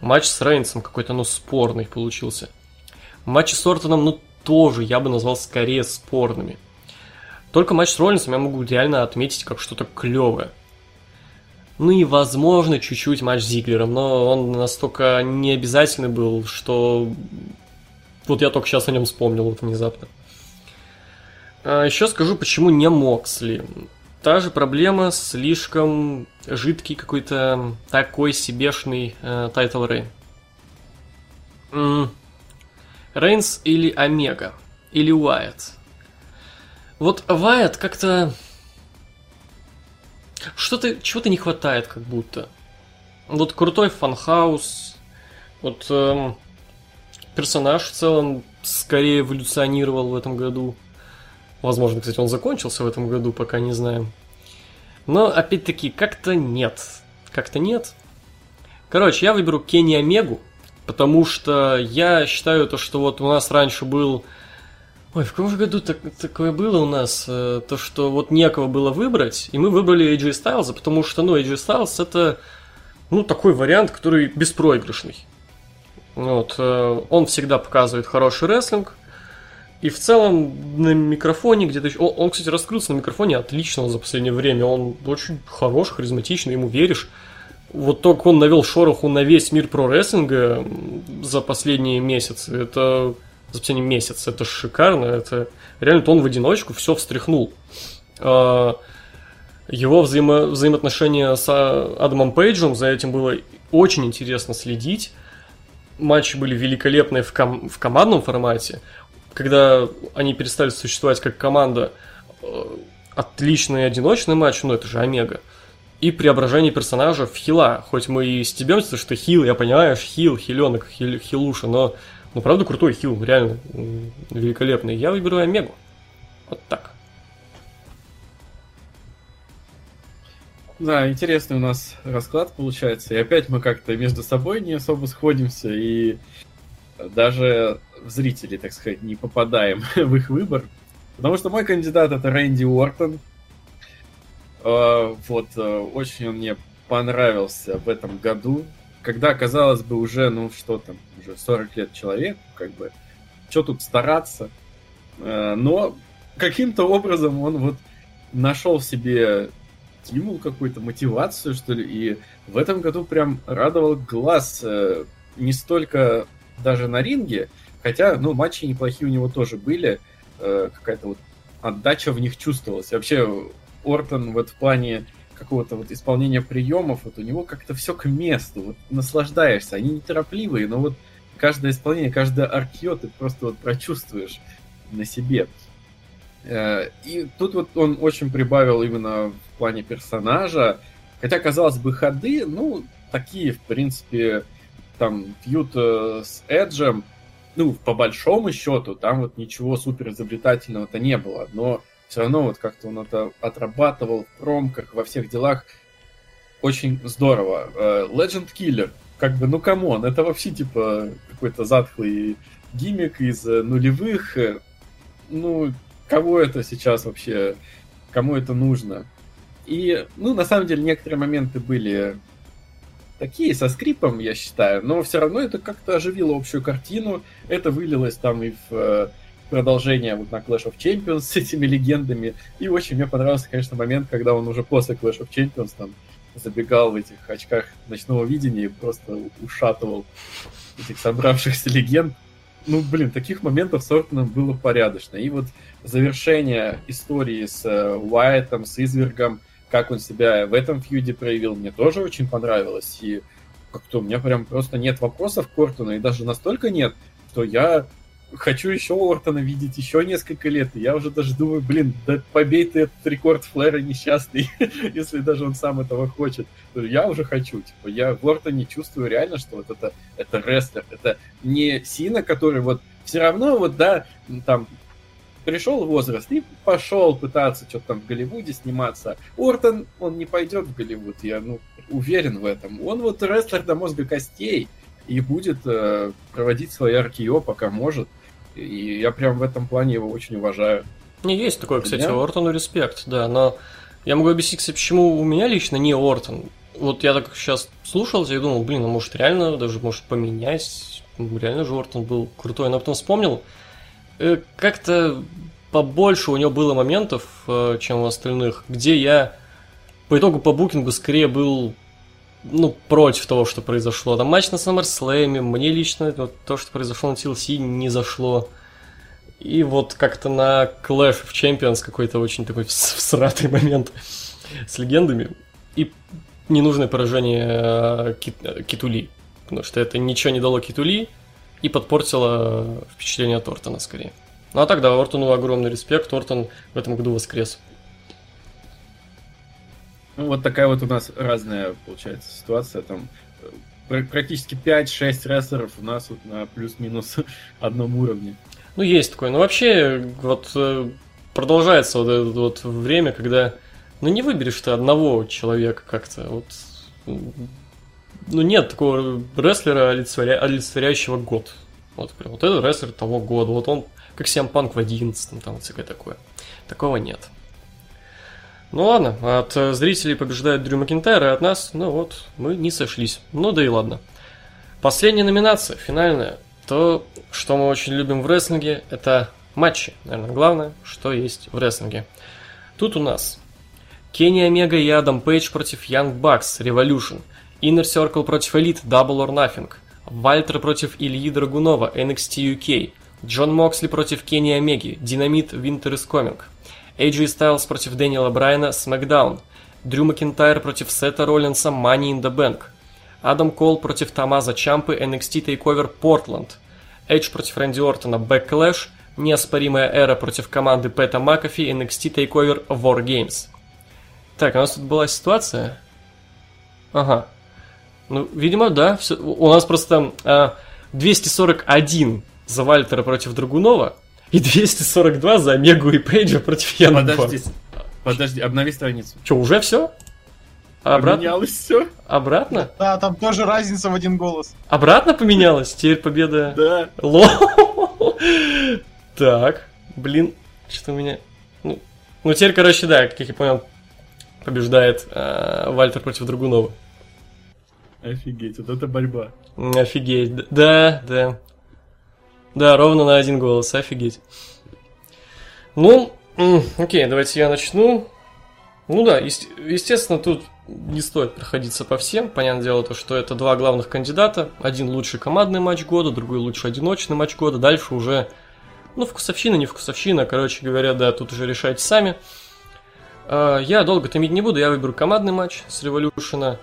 Матч с Рейнсом какой-то, ну, спорный получился. Матчи с Ортоном, ну, тоже я бы назвал скорее спорными. Только матч с Роллинсом я могу реально отметить как что-то клевое. Ну и, возможно, чуть-чуть матч с Зиглером, но он настолько необязательный был, что вот я только сейчас о нем вспомнил вот внезапно. А еще скажу, почему не Моксли. Та же проблема, слишком жидкий какой-то такой себешный title э, reign. Рейнс или Омега? Или Уайт? Вот Вайт как-то что-то, чего-то не хватает, как будто. Вот крутой Funhouse, вот эм, персонаж в целом скорее эволюционировал в этом году. Возможно, кстати, он закончился в этом году, пока не знаем. Но, опять-таки, как-то нет. Как-то нет. Короче, я выберу Кенни Омегу, Потому что я считаю то, что вот у нас раньше был... Ой, в каком же году так, такое было у нас? Э, то, что вот некого было выбрать, и мы выбрали AJ Styles, потому что, ну, AJ Styles это, ну, такой вариант, который беспроигрышный. Вот, э, он всегда показывает хороший рестлинг, и в целом на микрофоне где-то. Он, он, кстати, раскрылся на микрофоне отлично за последнее время. Он очень хорош, харизматичный, ему веришь. Вот только он навел шороху на весь мир про рестлинга за последние месяцы. Это за последний месяц. Это шикарно. Это реально то он в одиночку все встряхнул. А, его взаимо взаимоотношения с Адамом Пейджем, за этим было очень интересно следить. Матчи были великолепные в, ком в командном формате когда они перестали существовать как команда, э, отличный одиночный матч, ну это же Омега, и преображение персонажа в хила. Хоть мы и стебемся, что хил, я понимаю, хил, хиленок, хил, хилуша, но ну правда крутой хил, реально великолепный. Я выберу Омегу. Вот так. Да, интересный у нас расклад получается. И опять мы как-то между собой не особо сходимся. И даже в зрители, так сказать, не попадаем в их выбор. Потому что мой кандидат это Рэнди Уортон. А, вот, э, очень он мне понравился в этом году. Когда, казалось бы, уже, ну что там, уже 40 лет человек, как бы, что тут стараться. Э, но каким-то образом он вот нашел в себе стимул какую-то, мотивацию, что ли, и в этом году прям радовал глаз э, не столько даже на ринге, хотя, ну, матчи неплохие у него тоже были, какая-то вот отдача в них чувствовалась. Вообще, Ортон вот в плане какого-то вот исполнения приемов, вот у него как-то все к месту, вот наслаждаешься, они неторопливые, но вот каждое исполнение, каждое аркье ты просто вот прочувствуешь на себе. Э, и тут вот он очень прибавил именно в плане персонажа, хотя, казалось бы, ходы, ну, такие, в принципе, там фьют э, с Эджем, ну, по большому счету, там вот ничего супер изобретательного-то не было, но все равно вот как-то он это отрабатывал в промках, во всех делах. Очень здорово. Э, Legend Killer, как бы, ну come on, это вообще типа какой-то затхлый гиммик из э, нулевых. Ну, кого это сейчас вообще, кому это нужно? И, ну, на самом деле, некоторые моменты были такие со скрипом, я считаю, но все равно это как-то оживило общую картину. Это вылилось там и в э, продолжение вот на Clash of Champions с этими легендами. И очень мне понравился, конечно, момент, когда он уже после Clash of Champions там забегал в этих очках ночного видения и просто ушатывал этих собравшихся легенд. Ну, блин, таких моментов с Ортоном было порядочно. И вот завершение истории с э, Уайтом, с Извергом, как он себя в этом фьюде проявил, мне тоже очень понравилось. И как-то у меня прям просто нет вопросов к Ортону, и даже настолько нет, что я хочу еще Ортона видеть еще несколько лет. И я уже даже думаю, блин, да побей ты этот рекорд Флэра несчастный, если даже он сам этого хочет. Я уже хочу. Типа, я в Ортоне чувствую реально, что вот это, это рестлер. Это не Сина, который вот все равно вот, да, там пришел возраст и пошел пытаться что-то там в Голливуде сниматься. Ортон, он не пойдет в Голливуд, я ну, уверен в этом. Он вот рестлер до мозга костей и будет э, проводить свои аркио, пока может. И я прям в этом плане его очень уважаю. Не есть такое, кстати, меня... Ортону респект, да, но я могу объяснить, кстати, почему у меня лично не Ортон. Вот я так сейчас слушал и думал, блин, а может реально даже может поменять, реально же Ортон был крутой, но потом вспомнил, Э, как-то побольше у него было моментов, э, чем у остальных, где я по итогу по букингу скорее был ну, против того, что произошло. Там матч на SummerSlam, мне лично вот, то, что произошло на TLC, не зашло. И вот как-то на Clash of Champions какой-то очень такой всратый момент с легендами. И ненужное поражение э, Кит, Китули. Потому что это ничего не дало Китули и подпортила впечатление от Ортона скорее. Ну а тогда Ортону огромный респект, Ортон в этом году воскрес. Ну, вот такая вот у нас разная, получается, ситуация. Там э, практически 5-6 рестлеров у нас вот на плюс-минус одном уровне. Ну, есть такое. Но вообще, вот э, продолжается вот это вот время, когда ну не выберешь ты одного человека как-то. Вот ну, нет такого рестлера, олицетворя... олицетворяющего год. Вот прям, вот этот рестлер того года, вот он, как Сиам Панк в 11 там всякое такое. Такого нет. Ну ладно, от э, зрителей побеждает Дрю Макинтайр, и от нас, ну вот, мы не сошлись. Ну да и ладно. Последняя номинация, финальная. То, что мы очень любим в рестлинге, это матчи. Наверное, главное, что есть в рестлинге. Тут у нас Кенни Омега и Адам Пейдж против Young Bucks, Revolution. Inner Circle против Elite, Double or Nothing. Вальтер против Ильи Драгунова, NXT UK. Джон Моксли против Кенни Омеги, Динамит Winter is Coming. AJ Styles против Дэниела Брайана, SmackDown. Дрю Макинтайр против Сета Роллинса, Money in the Bank. Адам Кол против Тамаза Чампы, NXT TakeOver Portland. Эдж против Рэнди Ортона, Backlash. Неоспоримая эра против команды Пэта Макафи, NXT TakeOver War Games. Так, у нас тут была ситуация. Ага. Ну, видимо, да. Все. У нас просто а, 241 за Вальтера против Драгунова и 242 за Мегу и Пейджа против Яна Подожди, подожди, обнови страницу. Что, уже все? Обратно? Поменялось все? Обратно? Да, там тоже разница в один голос. Обратно поменялось? Теперь победа... Да. Ло. Так, блин, что у меня... Ну, ну, теперь, короче, да, как я понял, побеждает э, Вальтер против Драгунова. Офигеть, вот это борьба. Офигеть, да, да. Да, ровно на один голос, офигеть. Ну, окей, давайте я начну. Ну да, естественно, тут не стоит проходиться по всем. Понятное дело, то, что это два главных кандидата. Один лучший командный матч года, другой лучший одиночный матч года. Дальше уже, ну, вкусовщина, не вкусовщина. Короче говоря, да, тут уже решайте сами. А, я долго томить не буду, я выберу командный матч с Революшена.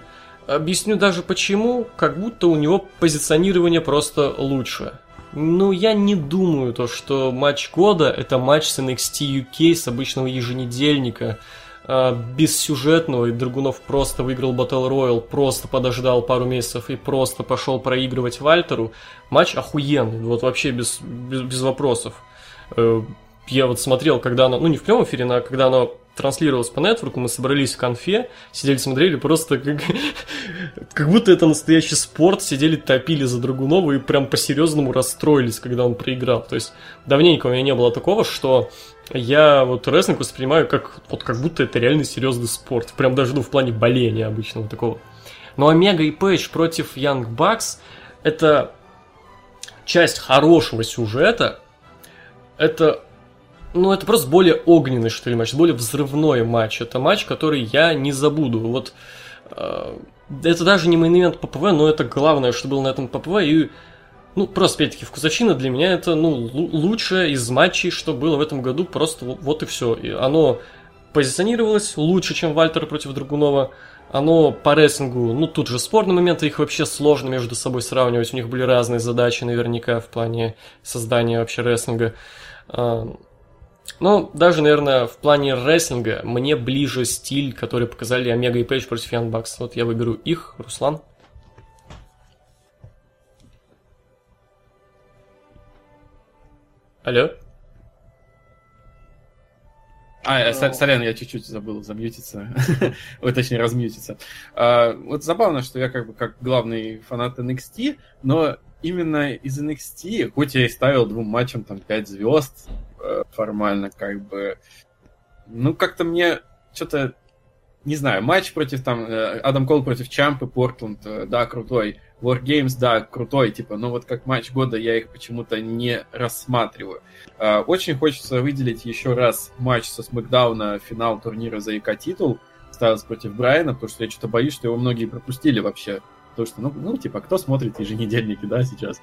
Объясню даже почему, как будто у него позиционирование просто лучше. Ну, я не думаю то, что матч года это матч с NXT UK с обычного еженедельника, э, бессюжетного, и Драгунов просто выиграл Battle Royale, просто подождал пару месяцев и просто пошел проигрывать Вальтеру. Матч охуенный, вот вообще без, без, без вопросов. Э, я вот смотрел, когда оно, ну не в прямом эфире, но когда оно транслировалось по нетворку, мы собрались в конфе, сидели, смотрели, просто как, как будто это настоящий спорт, сидели, топили за Драгунова и прям по-серьезному расстроились, когда он проиграл. То есть давненько у меня не было такого, что я вот рестлинг воспринимаю как, вот как будто это реально серьезный спорт. Прям даже ну, в плане боления обычного такого. Но Омега и Пейдж против Young Bucks это часть хорошего сюжета, это ну, это просто более огненный, что ли, матч, более взрывной матч. Это матч, который я не забуду. Вот э, это даже не мейн ППВ, но это главное, что было на этом ППВ. И, ну, просто, опять-таки, вкусовщина для меня это, ну, лучшее из матчей, что было в этом году. Просто вот и все. И оно позиционировалось лучше, чем Вальтер против Драгунова. Оно по рестлингу, ну, тут же спорные моменты, их вообще сложно между собой сравнивать. У них были разные задачи наверняка в плане создания вообще рестлинга. Ну, даже, наверное, в плане рестлинга мне ближе стиль, который показали Омега и Пейдж против Ян Бакс. Вот я выберу их, Руслан. Алло? А, э, сорян, я чуть-чуть забыл замьютиться. Ой, точнее, размьютиться. А, вот забавно, что я как бы как главный фанат NXT, но именно из NXT, хоть я и ставил двум матчам там 5 звезд, формально, как бы. Ну, как-то мне что-то не знаю, матч против там э, Адам Кол против Чампы, Портленд, э, да, крутой. War Games, да, крутой, типа, но вот как матч года я их почему-то не рассматриваю. Очень хочется выделить еще раз матч со Смакдауна, финал турнира за ИК титул, Стайлз против Брайана, потому что я что-то боюсь, что его многие пропустили вообще. Потому что, ну, ну, типа, кто смотрит еженедельники, да, сейчас?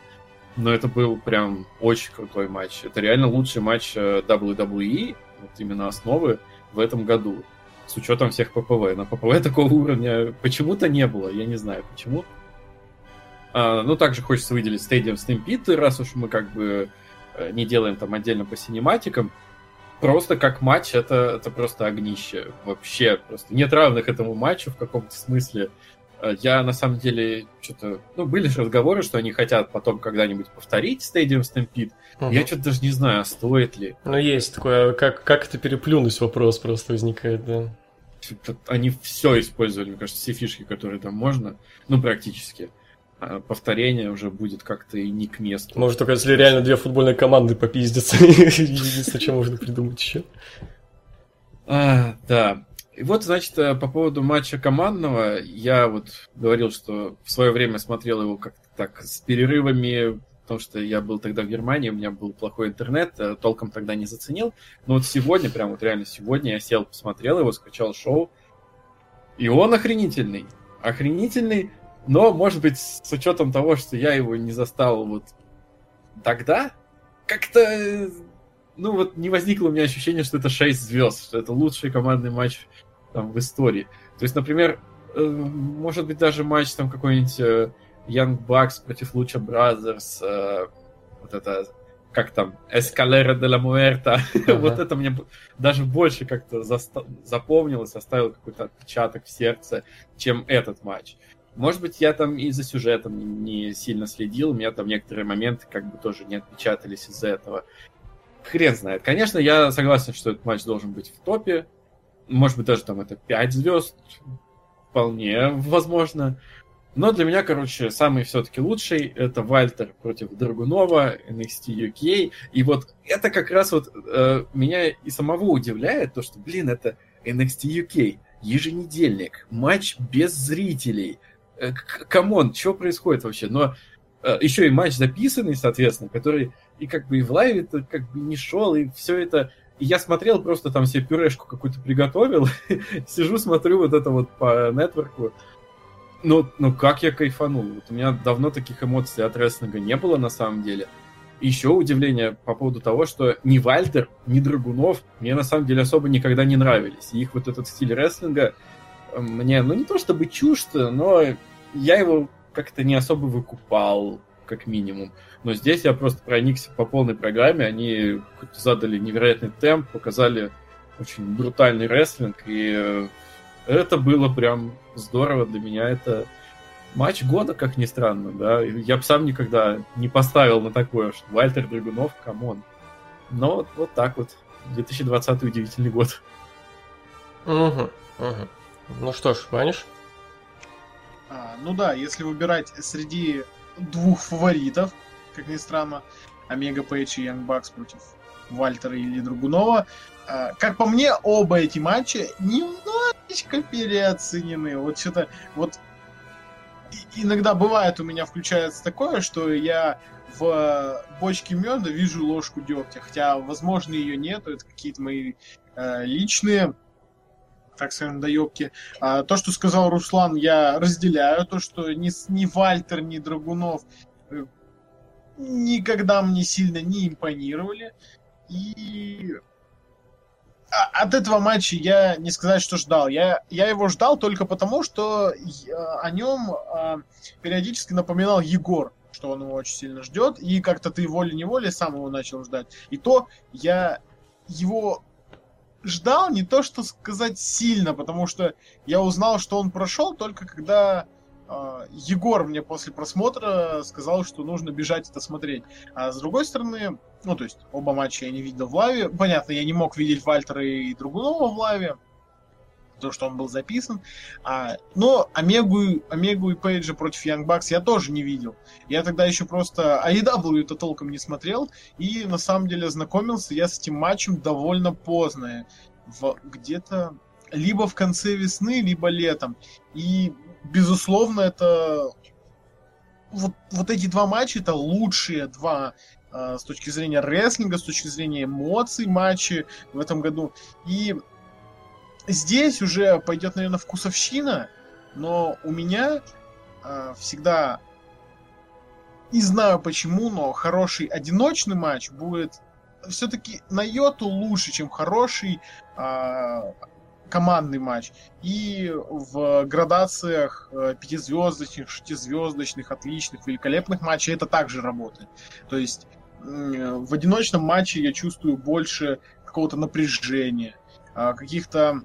Но это был прям очень крутой матч. Это реально лучший матч э, WWE, вот именно основы, в этом году. С учетом всех ППВ. На ППВ такого уровня почему-то не было. Я не знаю почему. А, ну, также хочется выделить Stadium Stampede, раз уж мы как бы э, не делаем там отдельно по синематикам. Просто как матч, это, это просто огнище. Вообще, просто нет равных этому матчу в каком-то смысле. Э, я на самом деле что-то... Ну, были же разговоры, что они хотят потом когда-нибудь повторить Stadium Stampede. Угу. Я что-то даже не знаю, а стоит ли. Ну, есть такое, как, как это переплюнуть вопрос просто возникает, да. они все использовали, мне кажется, все фишки, которые там можно, ну, практически. А повторение уже будет как-то и не к месту. Может, только если реально две футбольные команды попиздятся, единственное, что можно придумать еще. А, да. И вот, значит, э, по поводу матча командного, я вот говорил, что в свое время смотрел его как-то так с перерывами, потому что я был тогда в Германии, у меня был плохой интернет, э, толком тогда не заценил. Но вот сегодня, прям вот реально сегодня я сел, посмотрел его, скачал шоу, и он охренительный. Охренительный, но, может быть, с учетом того, что я его не застал вот тогда, как-то э, ну вот не возникло у меня ощущение, что это 6 звезд, что это лучший командный матч там, в истории. То есть, например, э, может быть, даже матч там какой-нибудь э, Young Bucks против Lucha Brothers, э, вот это, как там, Escalera de la Muerta, uh-huh. вот это мне даже больше как-то заста- запомнилось, оставил какой-то отпечаток в сердце, чем этот матч. Может быть, я там и за сюжетом не сильно следил, у меня там некоторые моменты как бы тоже не отпечатались из-за этого. Хрен знает. Конечно, я согласен, что этот матч должен быть в топе, может быть, даже там это 5 звезд. Вполне возможно. Но для меня, короче, самый все-таки лучший это Вальтер против Драгунова, NXT UK. И вот это как раз вот э, меня и самого удивляет, то, что, блин, это NXT UK, еженедельник, матч без зрителей. Э, come on, что происходит вообще? Но э, еще и матч записанный, соответственно, который и как бы и в лайве как бы не шел, и все это и я смотрел, просто там себе пюрешку какую-то приготовил, сижу, смотрю вот это вот по нетворку. Ну, ну как я кайфанул. Вот у меня давно таких эмоций от рестлинга не было на самом деле. Еще удивление по поводу того, что ни Вальтер, ни Драгунов мне на самом деле особо никогда не нравились. И их вот этот стиль рестлинга э, мне, ну не то чтобы чужд, но я его как-то не особо выкупал как минимум. Но здесь я просто проникся по полной программе. Они задали невероятный темп, показали очень брутальный рестлинг, и э, это было прям здорово для меня. Это матч года, как ни странно, да. Я бы сам никогда не поставил на такое, что Вальтер Драгунов, come on. Но вот, вот так вот. 2020 удивительный год. Угу, угу. Ну что ж, Ваниш? А, ну да, если выбирать среди двух фаворитов, как ни странно, Омега Пейдж и Young Bucks против Вальтера или Драгунова. А, как по мне, оба эти матча немножечко переоценены. Вот что-то, вот иногда бывает у меня включается такое, что я в бочке меда вижу ложку дегтя, хотя, возможно, ее нет, это какие-то мои э, личные так скажем, доебки. А, то, что сказал Руслан, я разделяю. То, что ни, ни Вальтер, ни Драгунов э, никогда мне сильно не импонировали. И а, от этого матча я не сказать, что ждал. Я, я его ждал только потому, что о нем а, периодически напоминал Егор, что он его очень сильно ждет, и как-то ты волей-неволей сам его начал ждать. И то я его ждал не то, что сказать сильно, потому что я узнал, что он прошел только когда э, Егор мне после просмотра сказал, что нужно бежать это смотреть. А с другой стороны, ну, то есть оба матча я не видел в лаве. Понятно, я не мог видеть Вальтера и Другунова в лаве, то, что он был записан. А, но Омегу, Омегу и Пейджа против Young Bucks я тоже не видел. Я тогда еще просто AEW-то толком не смотрел, и на самом деле знакомился я с этим матчем довольно поздно. В, где-то либо в конце весны, либо летом. И, безусловно, это... Вот, вот эти два матча это лучшие два э, с точки зрения рестлинга, с точки зрения эмоций матчи в этом году. И здесь уже пойдет, наверное, вкусовщина, но у меня э, всегда не знаю почему, но хороший одиночный матч будет все-таки на йоту лучше, чем хороший э, командный матч. И в градациях э, пятизвездочных, шестизвездочных, отличных, великолепных матчей это также работает. То есть в одиночном матче я чувствую больше какого-то напряжения, каких-то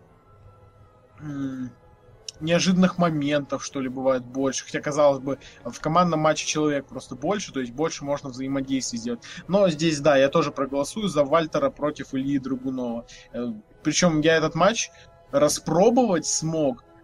неожиданных моментов, что ли, бывает больше. Хотя, казалось бы, в командном матче человек просто больше, то есть больше можно взаимодействий сделать. Но здесь, да, я тоже проголосую за Вальтера против Ильи Драгунова. Э, Причем я этот матч распробовать смог а,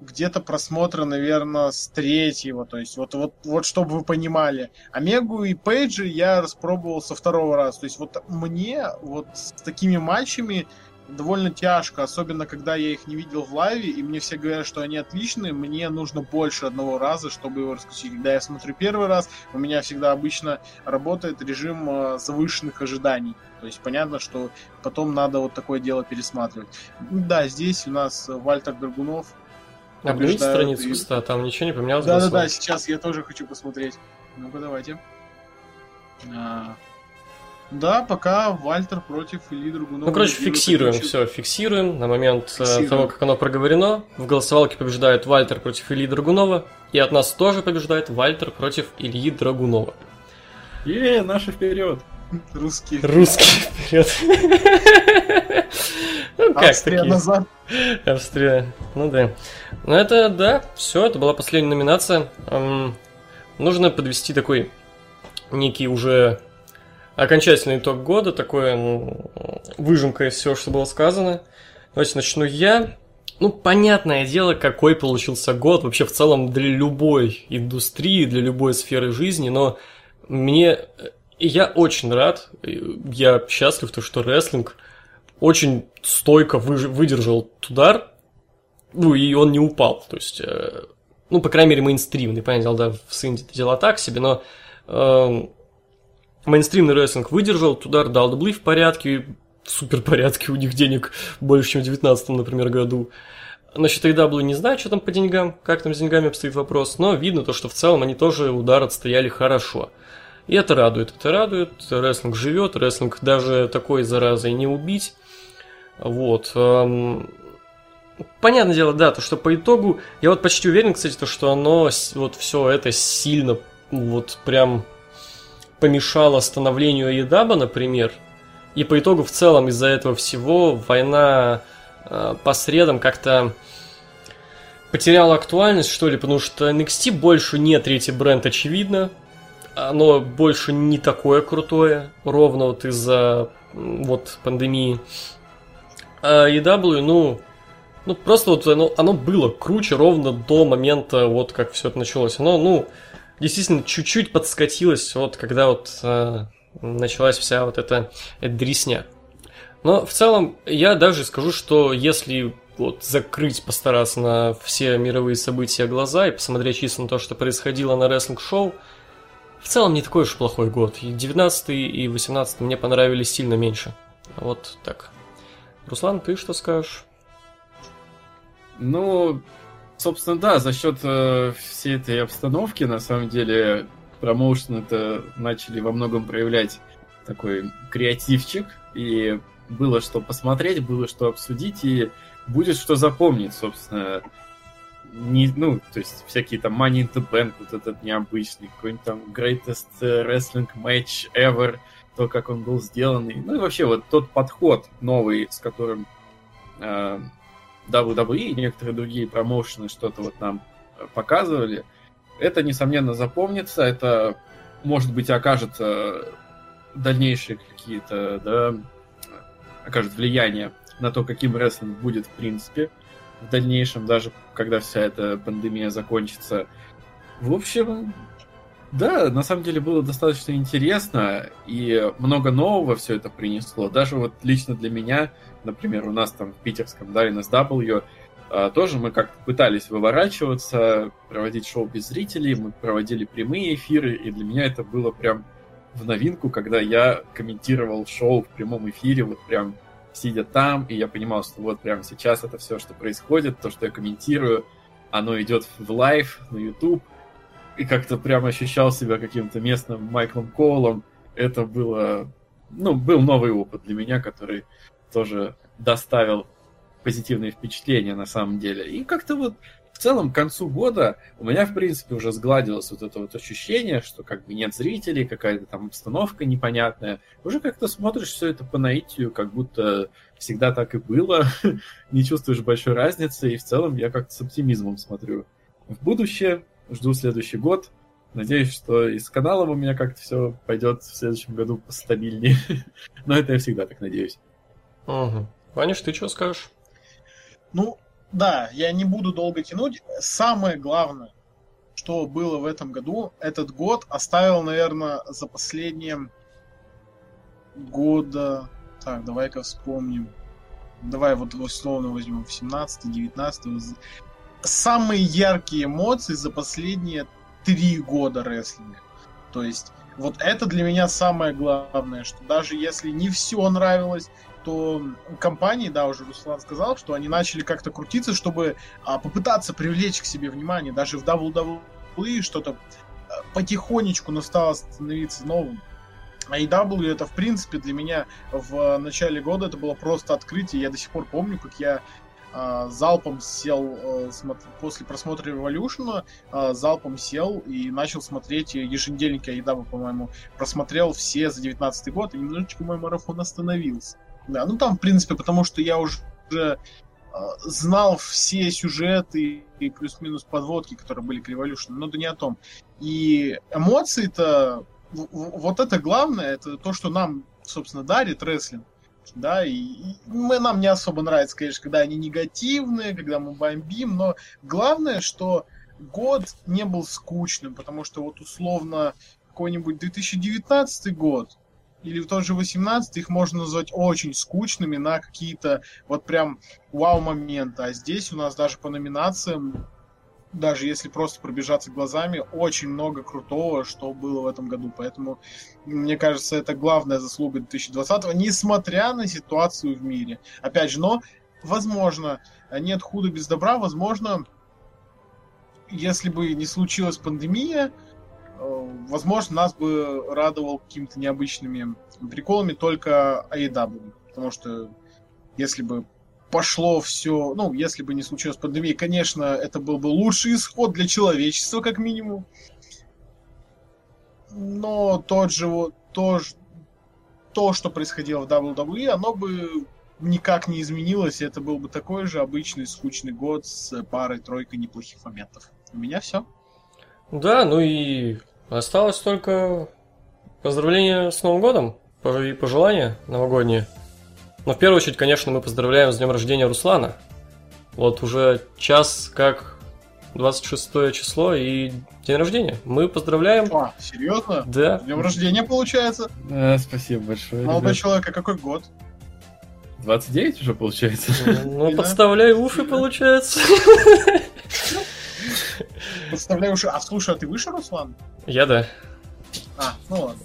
где-то просмотра, наверное, с третьего, то есть вот, вот, вот чтобы вы понимали. Омегу и Пейджи я распробовал со второго раза, то есть вот мне вот с такими матчами довольно тяжко, особенно когда я их не видел в лайве, и мне все говорят, что они отличные, мне нужно больше одного раза, чтобы его раскусить. Когда я смотрю первый раз, у меня всегда обычно работает режим э, завышенных ожиданий. То есть понятно, что потом надо вот такое дело пересматривать. Да, здесь у нас Вальтер Драгунов. Обновите страницу, и... кстати, там ничего не поменялось. Да-да-да, сейчас я тоже хочу посмотреть. Ну-ка, давайте. А... Да, пока Вальтер против Ильи Драгунова. Ну, короче, фиксируем все, фиксируем на момент э, фиксируем. того, как оно проговорено. В голосовалке побеждает Вальтер против Ильи Драгунова. И от нас тоже побеждает Вальтер против Ильи Драгунова. Е, наши вперед! Русские. Русские вперед. Ну, как Австрия назад. Австрия. Ну да. Ну это, да, все, это была последняя номинация. Нужно подвести такой некий уже окончательный итог года, такое ну, выжимка из всего, что было сказано. Давайте начну я. Ну, понятное дело, какой получился год вообще в целом для любой индустрии, для любой сферы жизни, но мне... Я очень рад, я счастлив, то, что рестлинг очень стойко выдержал удар, ну, и он не упал, то есть, э, ну, по крайней мере, мейнстримный, понятно, да, в Синди дела так себе, но эм, Мейнстримный рестлинг выдержал, удар дал в порядке, в супер порядке, у них денег больше, чем в 19 например, году. Насчет AEW не знаю, что там по деньгам, как там с деньгами обстоит вопрос, но видно то, что в целом они тоже удар отстояли хорошо. И это радует, это радует, рестлинг живет, рестлинг даже такой заразой не убить. Вот. Эм, понятное дело, да, то, что по итогу, я вот почти уверен, кстати, то, что оно, вот все это сильно, вот прям помешало становлению Айдаба, например, и по итогу в целом из-за этого всего война э, по средам как-то потеряла актуальность, что ли, потому что NXT больше не третий бренд, очевидно. Оно больше не такое крутое, ровно вот из-за вот пандемии. А EW, ну, ну просто вот оно, оно было круче ровно до момента, вот как все это началось. Оно, ну, действительно чуть-чуть подскатилась, вот когда вот э, началась вся вот эта, эта дресня. Но в целом я даже скажу, что если вот закрыть, постараться на все мировые события глаза и посмотреть чисто на то, что происходило на рестлинг-шоу, в целом не такой уж плохой год. И 19 и 18 мне понравились сильно меньше. Вот так. Руслан, ты что скажешь? Ну, собственно, да, за счет э, всей этой обстановки, на самом деле, промоушен это начали во многом проявлять такой креативчик, и было что посмотреть, было что обсудить, и будет что запомнить, собственно. Не, ну, то есть всякие там Money in the Bank, вот этот необычный, какой-нибудь там Greatest Wrestling Match Ever, то, как он был сделан, ну и вообще вот тот подход новый, с которым э, WWE и некоторые другие промоушены что-то вот нам э, показывали, это, несомненно, запомнится, это, может быть, окажется дальнейшие какие-то, да, окажет влияние на то, каким рестлинг будет в принципе в дальнейшем, даже когда вся эта пандемия закончится. В общем, да, на самом деле было достаточно интересно, и много нового все это принесло. Даже вот лично для меня, например, у нас там в питерском, да, NSW, а, тоже мы как-то пытались выворачиваться, проводить шоу без зрителей, мы проводили прямые эфиры, и для меня это было прям в новинку, когда я комментировал шоу в прямом эфире, вот прям сидя там, и я понимал, что вот прямо сейчас это все, что происходит, то, что я комментирую, оно идет в live на YouTube, и как-то прям ощущал себя каким-то местным Майклом Коулом. Это было, ну, был новый опыт для меня, который тоже доставил позитивные впечатления на самом деле. И как-то вот в целом к концу года у меня, в принципе, уже сгладилось вот это вот ощущение, что как бы нет зрителей, какая-то там обстановка непонятная. Уже как-то смотришь все это по наитию, как будто всегда так и было, не чувствуешь большой разницы, и в целом я как-то с оптимизмом смотрю в будущее, жду следующий год. Надеюсь, что и с каналом у меня как-то все пойдет в следующем году постабильнее. Но это я всегда так надеюсь. Угу. Ваниш, ты что скажешь? Ну, да, я не буду долго тянуть. Самое главное, что было в этом году, этот год оставил, наверное, за последние года... Так, давай-ка вспомним. Давай вот условно возьмем 17-19. Самые яркие эмоции за последние три года рестлинга. То есть, вот это для меня самое главное, что даже если не все нравилось, то компании, да, уже Руслан сказал, что они начали как-то крутиться, чтобы а, попытаться привлечь к себе внимание. Даже в WWE что-то а, потихонечку, но стало становиться новым. А AEW это, в принципе, для меня в начале года это было просто открытие. Я до сих пор помню, как я э, залпом сел э, после просмотра Revolution, э, залпом сел и начал смотреть еженедельники AEW, по-моему, просмотрел все за 19 год, и немножечко мой марафон остановился. Да, ну там, в принципе, потому что я уже знал все сюжеты и плюс-минус подводки, которые были к Revolution, но да не о том. И эмоции-то вот это главное, это то, что нам, собственно, дарит рестлинг. Да, и, и мы, нам не особо нравится, конечно, когда они негативные, когда мы бомбим, но главное, что год не был скучным, потому что вот условно какой-нибудь 2019 год или в тот же 18 их можно назвать очень скучными на какие-то вот прям вау-моменты. А здесь у нас даже по номинациям даже если просто пробежаться глазами, очень много крутого, что было в этом году. Поэтому, мне кажется, это главная заслуга 2020, несмотря на ситуацию в мире. Опять же, но, возможно, нет худа без добра, возможно, если бы не случилась пандемия, э, возможно, нас бы радовал какими-то необычными приколами только AEW. Потому что если бы пошло все, ну, если бы не случилось пандемия, конечно, это был бы лучший исход для человечества, как минимум. Но тот же вот, то, то, что происходило в WWE, оно бы никак не изменилось, и это был бы такой же обычный скучный год с парой-тройкой неплохих моментов. У меня все. Да, ну и осталось только поздравления с Новым годом и пожелания новогодние. Но в первую очередь, конечно, мы поздравляем с днем рождения Руслана. Вот уже час как 26 число и день рождения. Мы поздравляем. А, серьезно? Да. С днем рождения получается? Да, спасибо большое. Молодой человек, а какой год? 29 уже получается. Ну, подставляй уши, получается. Подставляй уши. А слушай, а ты выше, Руслан? Я да. А, ну ладно.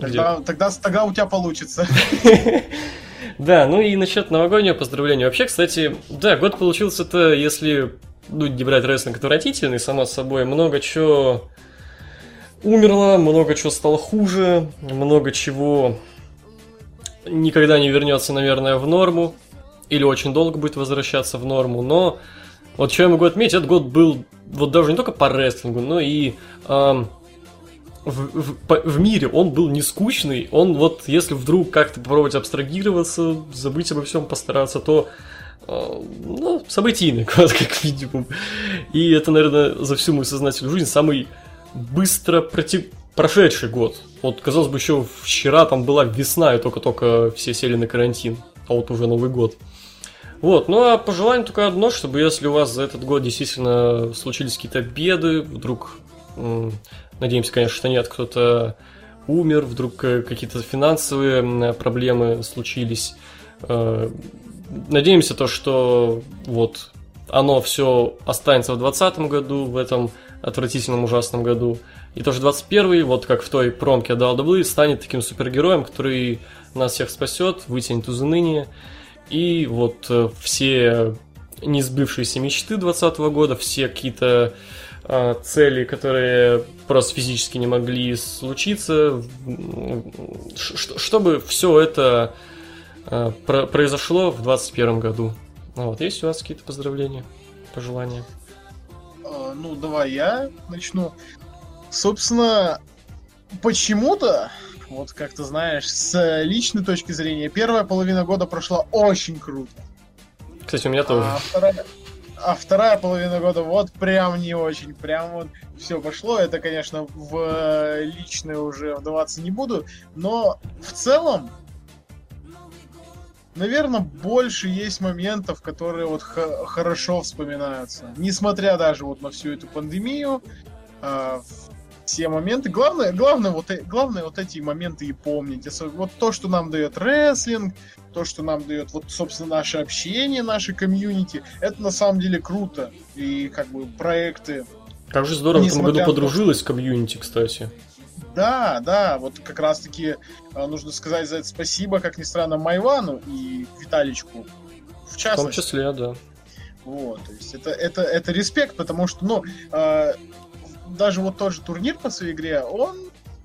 Тогда, тогда, тогда у тебя получится. Да, ну и насчет новогоднего поздравления. Вообще, кстати, да, год получился-то, если ну, не брать рестлинг отвратительный, само собой, много чего умерло, много чего стало хуже, много чего никогда не вернется, наверное, в норму, или очень долго будет возвращаться в норму, но вот что я могу отметить, этот год был вот даже не только по рестлингу, но и эм, в, в, в мире он был не скучный, он вот, если вдруг как-то попробовать абстрагироваться, забыть обо всем, постараться, то э, ну, событийный год, как минимум. И это, наверное, за всю мою сознательную жизнь самый быстро против... прошедший год. Вот, казалось бы, еще вчера там была весна, и только-только все сели на карантин, а вот уже Новый год. Вот, ну а пожелание только одно, чтобы если у вас за этот год действительно случились какие-то беды, вдруг Надеемся, конечно, что нет, кто-то умер, вдруг э, какие-то финансовые проблемы случились. Э, надеемся то, что вот оно все останется в 2020 году, в этом отвратительном ужасном году. И тоже 21 вот как в той промке от WWE, станет таким супергероем, который нас всех спасет, вытянет из уныния. И вот э, все несбывшиеся мечты 2020 года, все какие-то цели, которые просто физически не могли случиться, чтобы все это э, произошло в 2021 году. Ну вот, есть у вас какие-то поздравления, пожелания? Э, ну, давай я начну. Собственно, почему-то, вот как ты знаешь, с личной точки зрения, первая половина года прошла очень круто. Кстати, у меня тоже. А вторая, а вторая половина года вот прям не очень, прям вот все пошло. Это, конечно, в личное уже вдаваться не буду, но в целом наверное, больше есть моментов, которые вот хорошо вспоминаются. Несмотря даже вот на всю эту пандемию, э, все моменты. Главное, главное, вот, э, главное вот эти моменты и помнить. Вот то, что нам дает рестлинг, то, что нам дает вот, собственно, наше общение, наше комьюнити, это на самом деле круто. И как бы проекты. Как же здорово в этом году подружилась комьюнити, кстати. Да, да, вот как раз-таки э, нужно сказать за это спасибо, как ни странно, Майвану и Виталичку. В частности. В том числе, да. Вот, то есть это, это, это респект, потому что, ну, э, даже вот тот же турнир по своей игре, он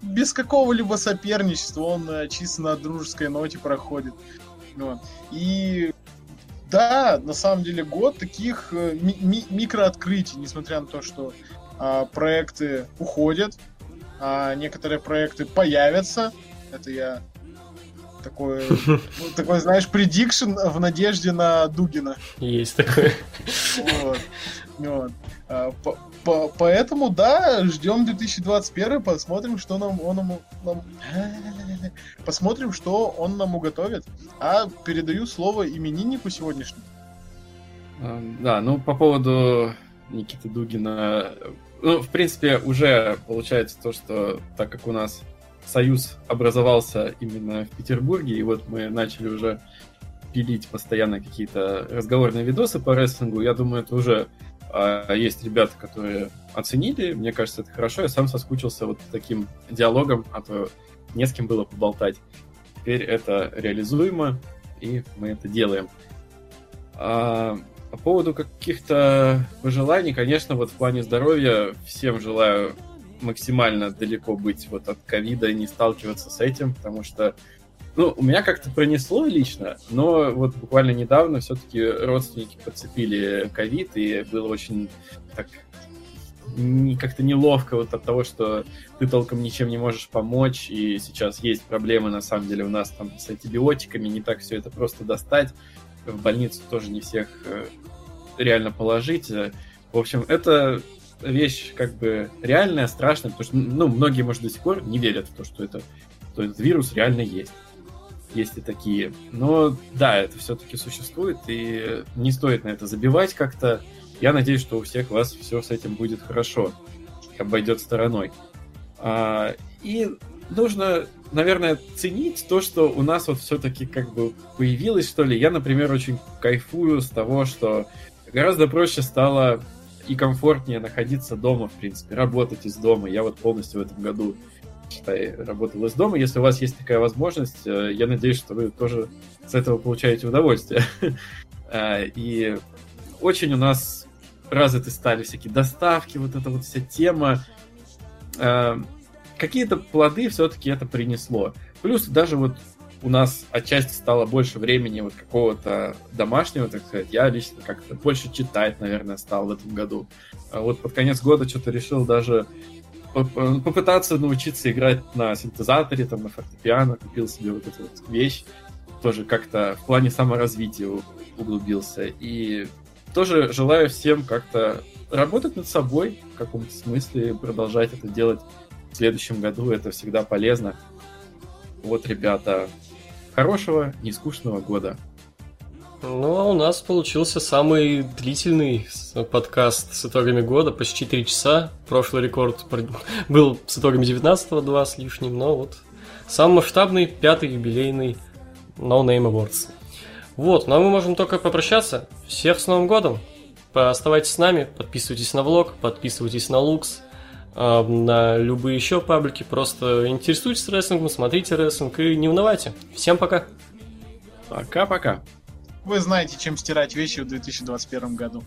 без какого-либо соперничества, он э, чисто на дружеской ноте проходит. Вот. И да, на самом деле год таких э, ми- ми- микрооткрытий, несмотря на то, что э, проекты уходят, а некоторые проекты появятся. Это я такой, такой, знаешь, предикшн в надежде на Дугина. Есть такое. Вот. вот. По, по, поэтому, да, ждем 2021, посмотрим, что нам он нам, нам посмотрим, что он нам уготовит. А передаю слово имениннику сегодняшнему. А, да, ну по поводу Никиты Дугина ну, в принципе, уже получается то, что так как у нас союз образовался именно в Петербурге, и вот мы начали уже пилить постоянно какие-то разговорные видосы по рестлингу, я думаю, это уже есть ребята, которые оценили, мне кажется, это хорошо, я сам соскучился вот таким диалогом, а то не с кем было поболтать. Теперь это реализуемо, и мы это делаем. А, по поводу каких-то пожеланий, конечно, вот в плане здоровья всем желаю максимально далеко быть вот от ковида и не сталкиваться с этим, потому что ну, у меня как-то пронесло лично, но вот буквально недавно все-таки родственники подцепили ковид, и было очень так как-то неловко вот от того, что ты толком ничем не можешь помочь, и сейчас есть проблемы, на самом деле, у нас там с антибиотиками, не так все это просто достать в больницу тоже не всех э, реально положить. В общем, это вещь как бы реальная, страшная, потому что ну, многие, может, до сих пор не верят в то, что, это, что этот вирус реально есть. Есть и такие. Но да, это все-таки существует, и не стоит на это забивать как-то. Я надеюсь, что у всех вас все с этим будет хорошо, обойдет стороной. А, и нужно наверное, ценить то, что у нас вот все-таки как бы появилось, что ли. Я, например, очень кайфую с того, что гораздо проще стало и комфортнее находиться дома, в принципе, работать из дома. Я вот полностью в этом году, считай, работал из дома. Если у вас есть такая возможность, э, я надеюсь, что вы тоже с этого получаете удовольствие. А, и очень у нас развиты стали всякие доставки, вот эта вот вся тема. А, какие-то плоды все-таки это принесло. Плюс даже вот у нас отчасти стало больше времени вот какого-то домашнего, так сказать. Я лично как-то больше читать, наверное, стал в этом году. А вот под конец года что-то решил даже попытаться научиться играть на синтезаторе, там, на фортепиано, купил себе вот эту вот вещь, тоже как-то в плане саморазвития углубился. И тоже желаю всем как-то работать над собой в каком-то смысле, продолжать это делать в следующем году. Это всегда полезно. Вот, ребята, хорошего, нескучного года. Ну, а у нас получился самый длительный подкаст с итогами года, почти три часа. Прошлый рекорд был с итогами 19-го, два с лишним, но вот самый масштабный пятый юбилейный No Name Awards. Вот, ну а мы можем только попрощаться. Всех с Новым годом! Оставайтесь с нами, подписывайтесь на влог, подписывайтесь на Лукс, а, на любые еще паблики. Просто интересуйтесь рестлингом, смотрите рестлинг и не унывайте. Всем пока. Пока-пока. Вы знаете, чем стирать вещи в 2021 году.